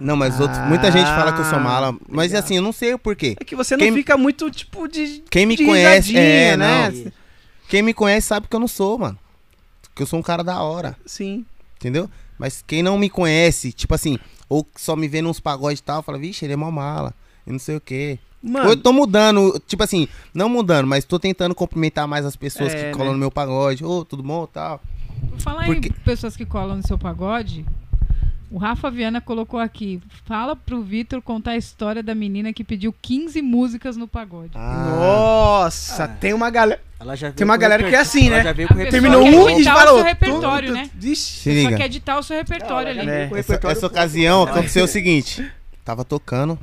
Não, mas outros, muita gente fala que eu sou mala. Mas legal. assim, eu não sei o porquê. É que você Quem- não fica muito, tipo, de. Quem me de conhece, é, né? não. Quem me conhece sabe que eu não sou, mano. Que eu sou um cara da hora, Sim. entendeu? Mas quem não me conhece, tipo assim, ou só me vê nos pagodes e tal, fala, vixe, ele é mó mala. E não sei o quê. Mano, Ou eu tô mudando, tipo assim, não mudando, mas tô tentando cumprimentar mais as pessoas É, que colam né? no meu pagode. Ô, tudo bom tal. Por falar Porque- em pessoas que colam no seu pagode, o Rafa Viana colocou aqui. Fala pro Vitor contar a história da menina que pediu 15 músicas no pagode. Ah, Nossa, tem uma galera. Ela já veio Tem uma galera que é assim, né? Ela já veio com A pessoa Terminou um e editar o falou. seu repertório, né? Vixe. se Só quer editar o seu repertório ali. É. com Essa, essa ocasião aconteceu o seguinte: tava tocando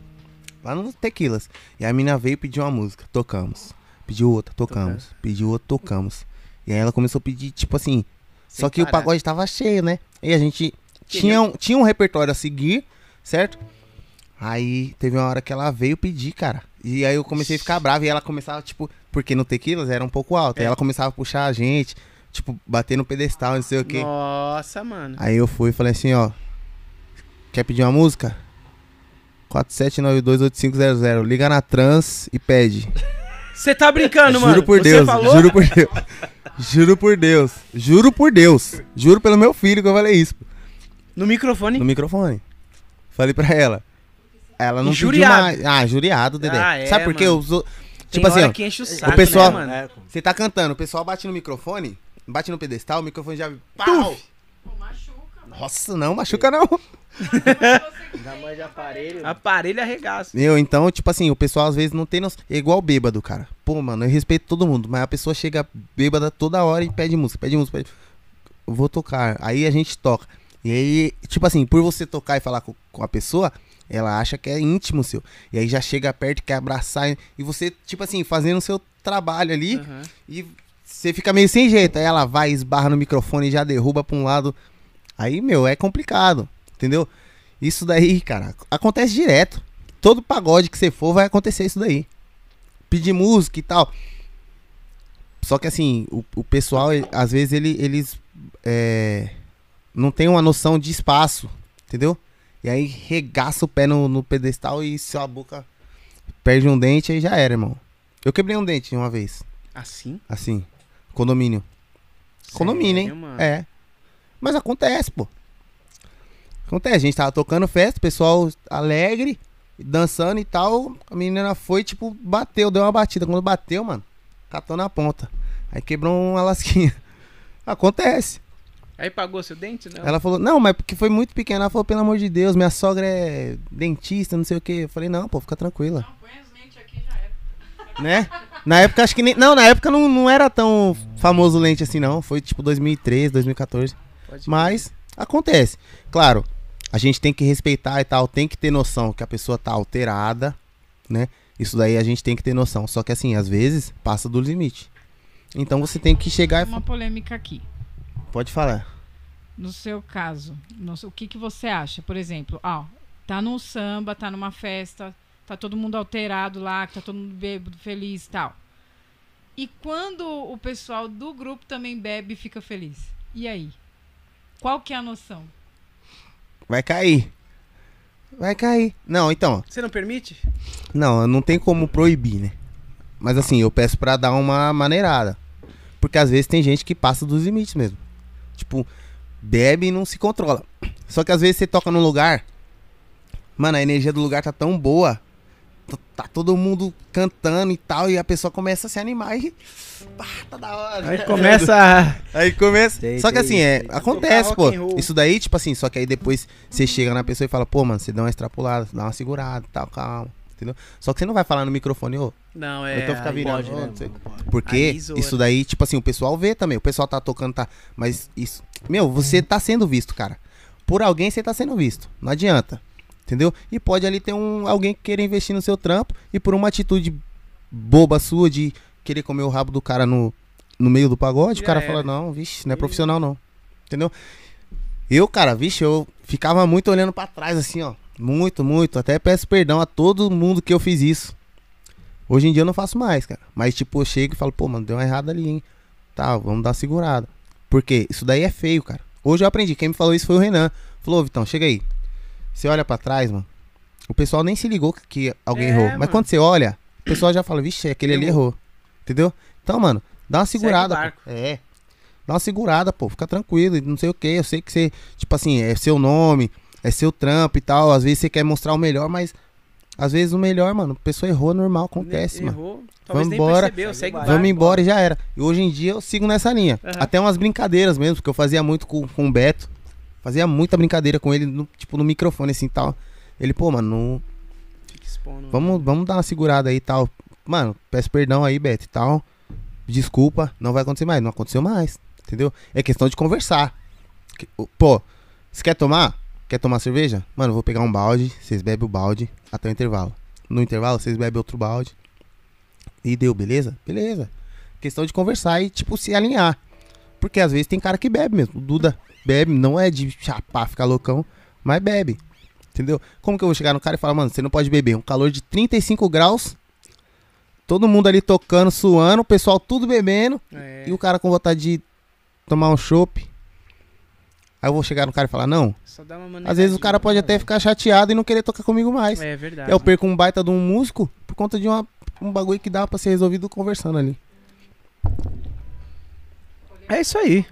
lá no Tequilas. E a mina veio pedir uma música, tocamos. Pediu outra, tocamos. Pediu outra, tocamos. E aí ela começou a pedir, tipo assim. Sem só que o parar. pagode tava cheio, né? E a gente tinha um, tinha um repertório a seguir, certo? Aí teve uma hora que ela veio pedir, cara. E aí eu comecei a ficar bravo e ela começava, tipo, porque no Tequilas era um pouco alto. Aí ela começava a puxar a gente, tipo, bater no pedestal, não sei o quê. Nossa, mano. Aí eu fui e falei assim, ó. Quer pedir uma música? 47928500. Liga na trans e pede. Você tá brincando, mano? juro por Você Deus, falou? juro por Deus. Juro por Deus. Juro por Deus. Juro pelo meu filho que eu falei isso. No microfone? No microfone. Falei pra ela. Ela não Injuriado. pediu mais. Ah, juriado, Dedé. Ah, é, Sabe por quê? Eu Tipo assim, hora ó, que enche o saco, pessoal- né, mano? É, você tá cantando, o pessoal bate no microfone, bate no pedestal, o microfone já. Pau! Nossa, não, machuca não. Ainda mais de aparelho. Aparelho arregaça. Meu, então, tipo assim, o pessoal às vezes não tem noção. É igual bêbado, cara. Pô, mano, eu respeito todo mundo, mas a pessoa chega bêbada toda hora e pede música, pede música, pede. Eu vou tocar. Aí a gente toca. E aí, tipo assim, por você tocar e falar com, com a pessoa, ela acha que é íntimo seu. E aí já chega perto, quer abraçar. E você, tipo assim, fazendo o seu trabalho ali. Aham. E você fica meio sem jeito. Aí ela vai, esbarra no microfone e já derruba pra um lado. Aí, meu, é complicado. Entendeu? Isso daí, cara, acontece direto. Todo pagode que você for vai acontecer isso daí. Pedir música e tal. Só que assim, o, o pessoal, às vezes, ele, eles é, não tem uma noção de espaço. Entendeu? E aí regaça o pé no, no pedestal e sua boca perde um dente aí já era, irmão. Eu quebrei um dente uma vez. Assim? Assim. Condomínio. Condomínio, hein? Sério, mano? É. Mas acontece, pô. Acontece, a gente tava tocando festa, pessoal alegre, dançando e tal. A menina foi, tipo, bateu, deu uma batida. Quando bateu, mano, catou na ponta. Aí quebrou uma lasquinha. Acontece. Aí pagou seu dente, não? Ela falou, não, mas porque foi muito pequena. Ela falou, pelo amor de Deus, minha sogra é dentista, não sei o que. Eu falei, não, pô, fica tranquila. Não, põe as lentes aqui já era. né? Na época, acho que nem. Não, na época não, não era tão famoso lente assim, não. Foi tipo 2013, 2014. Pode Mas acontece. Claro, a gente tem que respeitar e tal, tem que ter noção que a pessoa tá alterada, né? Isso daí a gente tem que ter noção. Só que assim, às vezes, passa do limite. Então você tem que chegar e. Uma polêmica aqui. Pode falar. No seu caso, no seu- o que, que você acha? Por exemplo, ó, tá num samba, tá numa festa, tá todo mundo alterado lá, tá todo mundo bêbado, feliz e tal. E quando o pessoal do grupo também bebe e fica feliz? E aí? Qual que é a noção? Vai cair. Vai cair. Não, então, Você não permite? Não, não tem como proibir, né? Mas assim, eu peço pra dar uma maneirada. Porque às vezes tem gente que passa dos limites mesmo. Tipo, bebe e não se controla. Só que às vezes você toca num lugar. Mano, a energia do lugar tá tão boa. T- Tá todo mundo cantando e tal. E a pessoa começa a se animar e. Pá, tá da hora. Aí começa a... Aí começa. Sei, só que assim, é, sei. acontece, pô. Isso daí, tipo assim, só que aí depois você chega na pessoa e fala, pô, mano, você dá uma extrapolada, dá uma segurada e tal, calma. Entendeu? Só que você não vai falar no microfone, ô, Não, é... então fica virando. pode, né, mano? Porque isso né? daí, tipo assim, o pessoal vê também. O pessoal tá tocando, tá. Mas isso. Meu, você tá sendo visto, cara. Por alguém você tá sendo visto. Não adianta. Entendeu? E pode ali ter um alguém que queira investir no seu trampo e por uma atitude boba sua de querer comer o rabo do cara no, no meio do pagode, Já o cara era. fala, não, vixe, não é profissional não. Entendeu? Eu, cara, vixe, eu ficava muito olhando pra trás assim, ó. Muito, muito. Até peço perdão a todo mundo que eu fiz isso. Hoje em dia eu não faço mais, cara. Mas, tipo, eu chego e falo, pô, mano, deu uma errada ali, hein? Tá, vamos dar segurada. Porque isso daí é feio, cara. Hoje eu aprendi. Quem me falou isso foi o Renan. Falou, Vitão, chega aí. Você olha pra trás, mano. O pessoal nem se ligou que- que alguém É, errou. Mas mano. quando você olha, o pessoal já fala, vixe, aquele ali Errou. errou. Entendeu? Então, mano, dá uma segurada. É. Dá uma segurada, pô. Fica tranquilo. Não sei o que. Eu sei que você, tipo assim, é seu nome, é seu trampo e tal. Às vezes você quer mostrar o melhor, mas às vezes o melhor, mano, a pessoa errou, normal, acontece, mano. Errou. Talvez nem Vambora. percebeu, segue Vamos barco. embora e já era. E hoje em dia eu sigo nessa linha. Aham. Até umas brincadeiras mesmo, porque eu fazia muito com, com o Beto. Fazia muita brincadeira com ele, no- tipo, no microfone assim e tal. Ele, pô, mano, não- expondo. vamos, vamos dar uma segurada aí e tal. Mano, peço perdão aí, Beto e tal. Desculpa, não vai acontecer mais. Não aconteceu mais, entendeu? É questão de conversar. Pô, você quer tomar? Quer tomar cerveja? Mano, vou pegar um balde, vocês bebem o balde até o intervalo. No intervalo, vocês bebem outro balde. E deu, beleza? Beleza. Questão de conversar e, tipo, se alinhar. Porque às vezes tem cara que bebe mesmo. O Duda bebe, não é de chapar, ficar loucão, mas bebe. Entendeu? Como que eu vou chegar no cara e falar, mano, você não pode beber? Um calor de 35 graus, todo mundo ali tocando, suando, o pessoal tudo bebendo, É, e o cara com vontade de tomar um chopp. Aí eu vou chegar no cara e falar, não. Às vezes o cara pode até ficar chateado e não querer tocar comigo mais. É verdade. Eu perco um baita de um músico por conta de uma, um bagulho que dá pra ser resolvido conversando ali. É isso aí.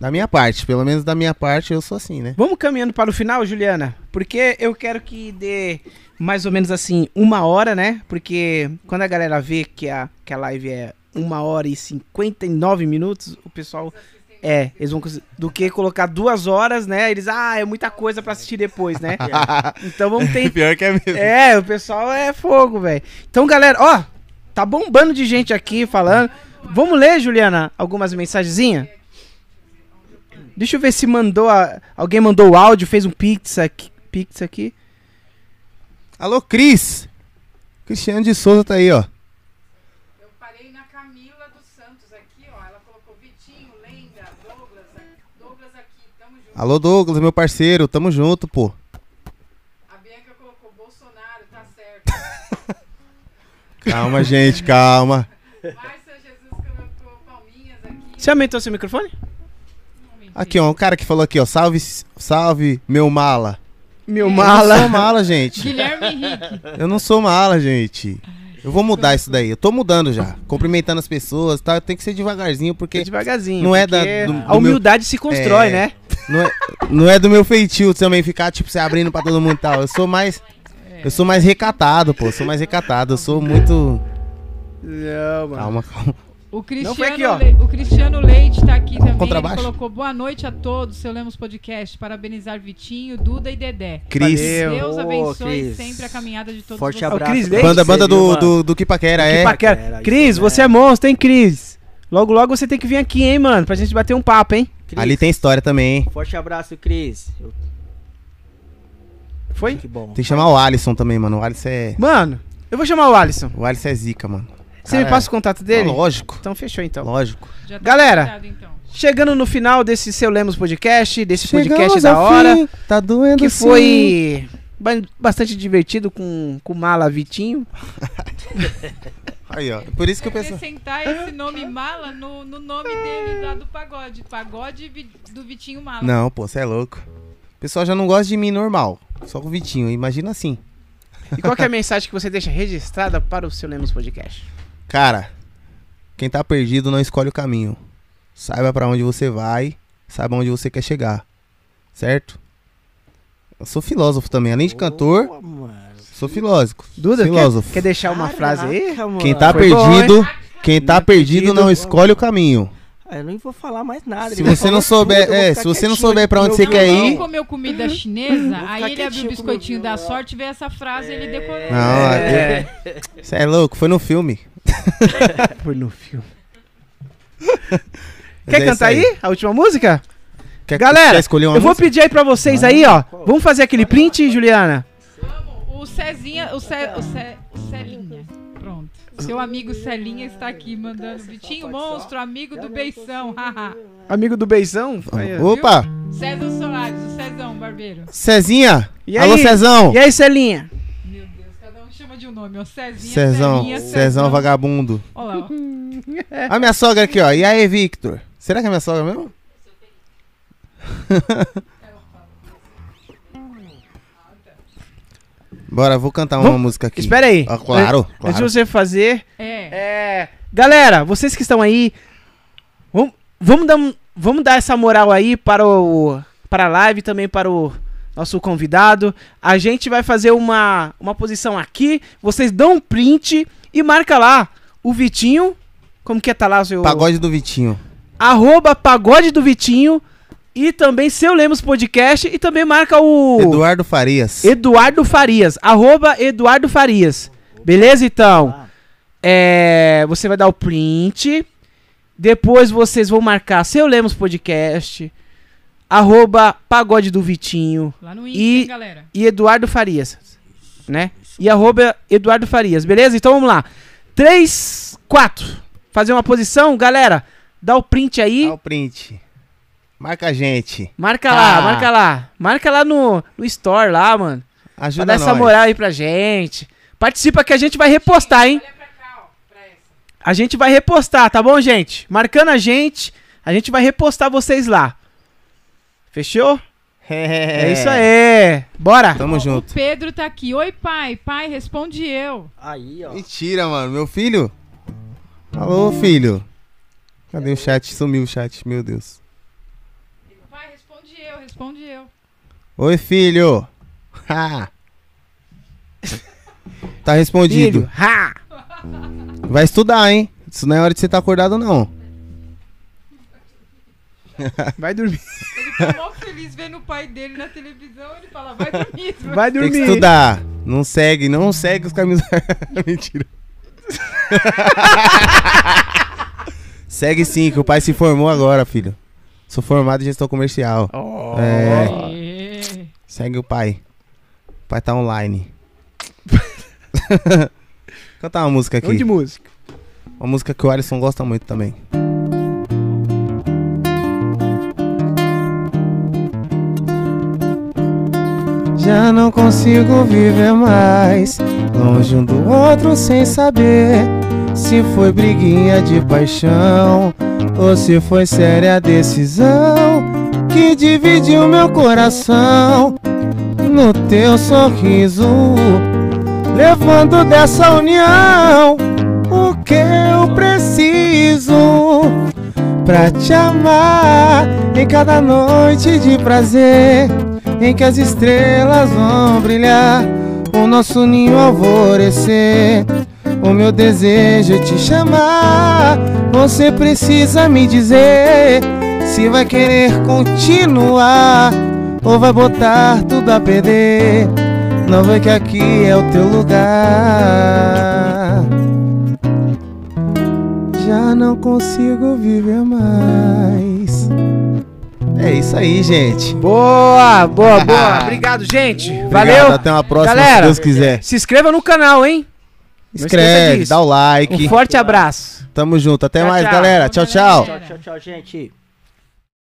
Da minha parte, pelo menos da minha parte, eu sou assim, né? Vamos caminhando para o final, Juliana? Porque eu quero que dê mais ou menos assim uma hora, né? Porque quando a galera vê que a, que a live é uma hora e 59 minutos, o pessoal. É, eles vão do que colocar duas horas, né? Eles, ah, é muita coisa pra assistir depois, né? Então vamos ter Pior que é mesmo. É, o pessoal é fogo, velho. Então, galera, ó, tá bombando de gente aqui falando. Vamos ler, Juliana, algumas mensagenzinhas? Deixa eu ver se mandou. a- Alguém mandou o áudio, fez um pix aqui. Pix aqui. Alô, Cris. Cristiano de Souza tá aí, ó. Eu parei na Camila dos Santos aqui, ó. Ela colocou Vitinho, Lenda, Douglas, Douglas aqui, tamo junto. Alô, Douglas, meu parceiro. Tamo junto, pô. A Bianca colocou Bolsonaro, tá certo. Calma, gente, calma. Márcia Jesus colocou palminhas aqui. Você aumentou seu microfone? Aqui, ó, um cara que falou aqui, ó. Salve, salve, meu mala. Meu Eu não sou mala. mala, gente. Guilherme Henrique. Eu não sou mala, gente. Eu vou mudar isso daí. Eu tô mudando já. Cumprimentando as pessoas, tá? Tem que ser devagarzinho, porque Devagarzinho. Não é da- do- do a humildade se constrói, É. né? não é, não é do meu feitio também ficar, tipo, se abrindo pra todo mundo e tal. Eu sou mais. Eu sou mais recatado, pô. Eu sou mais recatado. Eu sou muito. Não, mano. Calma, calma. O Cristiano, aqui, ó. Le- o Cristiano Leite tá aqui também. Ele Contrabaixo? colocou boa noite a todos, seu Lemos Podcast. Parabenizar Vitinho, Duda e Dedé. Cris. Deus Ô, abençoe Cris. sempre a caminhada de todos Forte vocês. abraço. Cris pra Leite. Banda, você, banda do, do, do que paquera, Que é. paquera. Paquera, Cris, você é monstro, hein, Cris? Logo, logo você tem que vir aqui, hein, mano? Pra gente bater um papo, hein? Cris, Ali tem história também, hein? Forte abraço, Cris. Eu- Foi? Que bom. Tem que chamar o Alisson também, mano. O Alisson é. Mano, eu vou chamar o Alisson. O Alisson é zica, mano. Você me passa o contato dele? Ah, lógico, Então fechou, então. lógico. Já tá Galera, convidado, então. Chegando no final desse seu Lemos Podcast, desse podcast Chegamos da ao hora, fim, Tá doendo que sim. foi ba- bastante divertido com com o Mala Vitinho. Aí, ó. Por isso que eu penso. Acrescentar esse nome Mala no, no nome dele lá do pagode. Pagode Vi- do Vitinho Mala. Não, pô, você é louco. O pessoal já não gosta de mim normal. Só com o Vitinho. Imagina assim. E qual que é a mensagem que você deixa registrada para o seu Lemos Podcast? Cara, quem tá perdido não escolhe o caminho. Saiba pra onde você vai, saiba onde você quer chegar. Certo? Eu sou filósofo também, além de cantor, Boa, sou filósofo. Duda, quer, filósofo. quer deixar uma frase aí? Caraca, mano. Quem tá Foi bom, perdido, quem tá Não perdido não escolhe o caminho. Eu nem vou falar mais nada. Se você não tudo, souber, vou é, se você não souber pra aqui onde você quer ir- Ele comeu comida chinesa, aí ele abriu o biscoitinho da sorte, veio essa frase, ele decorou. Não, É. Você é louco, foi no filme. Foi no filme. Quer é cantar aí. a última música? Quer, Galera, quer eu vou música? pedir aí pra vocês aí, ó. Vamos fazer aquele print, Juliana? O Cezinha, o, Ce, o, Ce, o Celinha. Seu amigo Celinha está aqui mandando. Vitinho Monstro, amigo do Beição. haha. Amigo do Beizão? Aí, ó. Opa, César Soares, o Cezão, barbeiro. Cezinha. E Alô, aí? Cezão. E aí, Celinha? Meu Deus, cada um chama de um nome. Ó, Cezinha, Cezão, Celinha, Cezão vagabundo. Olha lá, ó. A minha sogra aqui, ó. E aí, Victor? Será que é minha sogra mesmo? Bora, vou cantar uma Vamos- música aqui. Espera aí. Ah, claro, An- Antes claro. de você fazer, É. É, galera, vocês que estão aí, vamos, vamos, dar, vamos dar essa moral aí para o para a live também para o nosso convidado. A gente vai fazer uma, uma posição aqui, vocês dão um print e marca lá o Vitinho, como que é tá lá o seu Pagode do Vitinho. arroba pagode do Vitinho e também seu Lemos Podcast e também marca o Eduardo Farias. Eduardo Farias, arroba Eduardo Farias. Beleza, então? É, você vai dar o print. Depois vocês vão marcar seu Lemos Podcast. Arroba Pagode do Vitinho. Lá no Insta, E- hein, galera. E Eduardo Farias. Né? E arroba Eduardo Farias. Beleza? Então vamos lá. 3, 4. Fazer uma posição. Galera, dá o print aí. Dá o print. Marca a gente. Marca lá, Ah. marca lá. Marca lá no, no Store lá, mano. Pra Ajuda dar essa nós. moral aí pra gente. Participa que a gente vai repostar, hein? Olha pra cá, ó, pra essa. A gente vai repostar, tá bom, gente? Marcando a gente, a gente vai repostar vocês lá. Fechou? É, isso aí. Bora. Tamo junto. O Pedro tá aqui. Oi, pai. Pai, responde eu. Aí, ó. Mentira, mano. Meu filho? Alô, filho. Cadê o chat? Sumiu o chat, meu Deus. Pai, responde eu, responde eu. Oi, filho. Ha. Tá respondido. Filho. Ha! Vai estudar, hein? Isso não é hora de você estar acordado, não. Vai dormir. Ele tá mó feliz vendo o pai dele na televisão. Ele fala, vai dormir. Vai Tem que dormir. estudar. Não segue, não segue os caminhos. Mentira. segue sim, que o pai se formou agora, filho. Sou formado em gestão comercial. Oh. É, É. segue o pai. O pai tá online. Cantar uma música Vamos de aqui. música. Uma música que o Alisson gosta muito também. Já não consigo viver mais longe um do outro sem saber se foi briguinha de paixão ou se foi séria a decisão que dividiu meu coração no teu sorriso, levando dessa união o que eu preciso pra te amar em cada noite de prazer em que as estrelas vão brilhar, o nosso ninho alvorecer. O meu desejo é te chamar. Você precisa me dizer se vai querer continuar ou vai botar tudo a perder. Não vê que aqui é o teu lugar. Já não consigo viver mais. É isso aí, gente. Boa, boa, boa. Obrigado, gente. Obrigado, Valeu. Até uma próxima, Galera, se Deus quiser. Se inscreva no canal, hein? Escreve, dá o like. Um forte abraço. Tamo junto. Até Tchau, mais, tchau. galera. Tchau, tchau. Tchau, tchau, tchau, gente.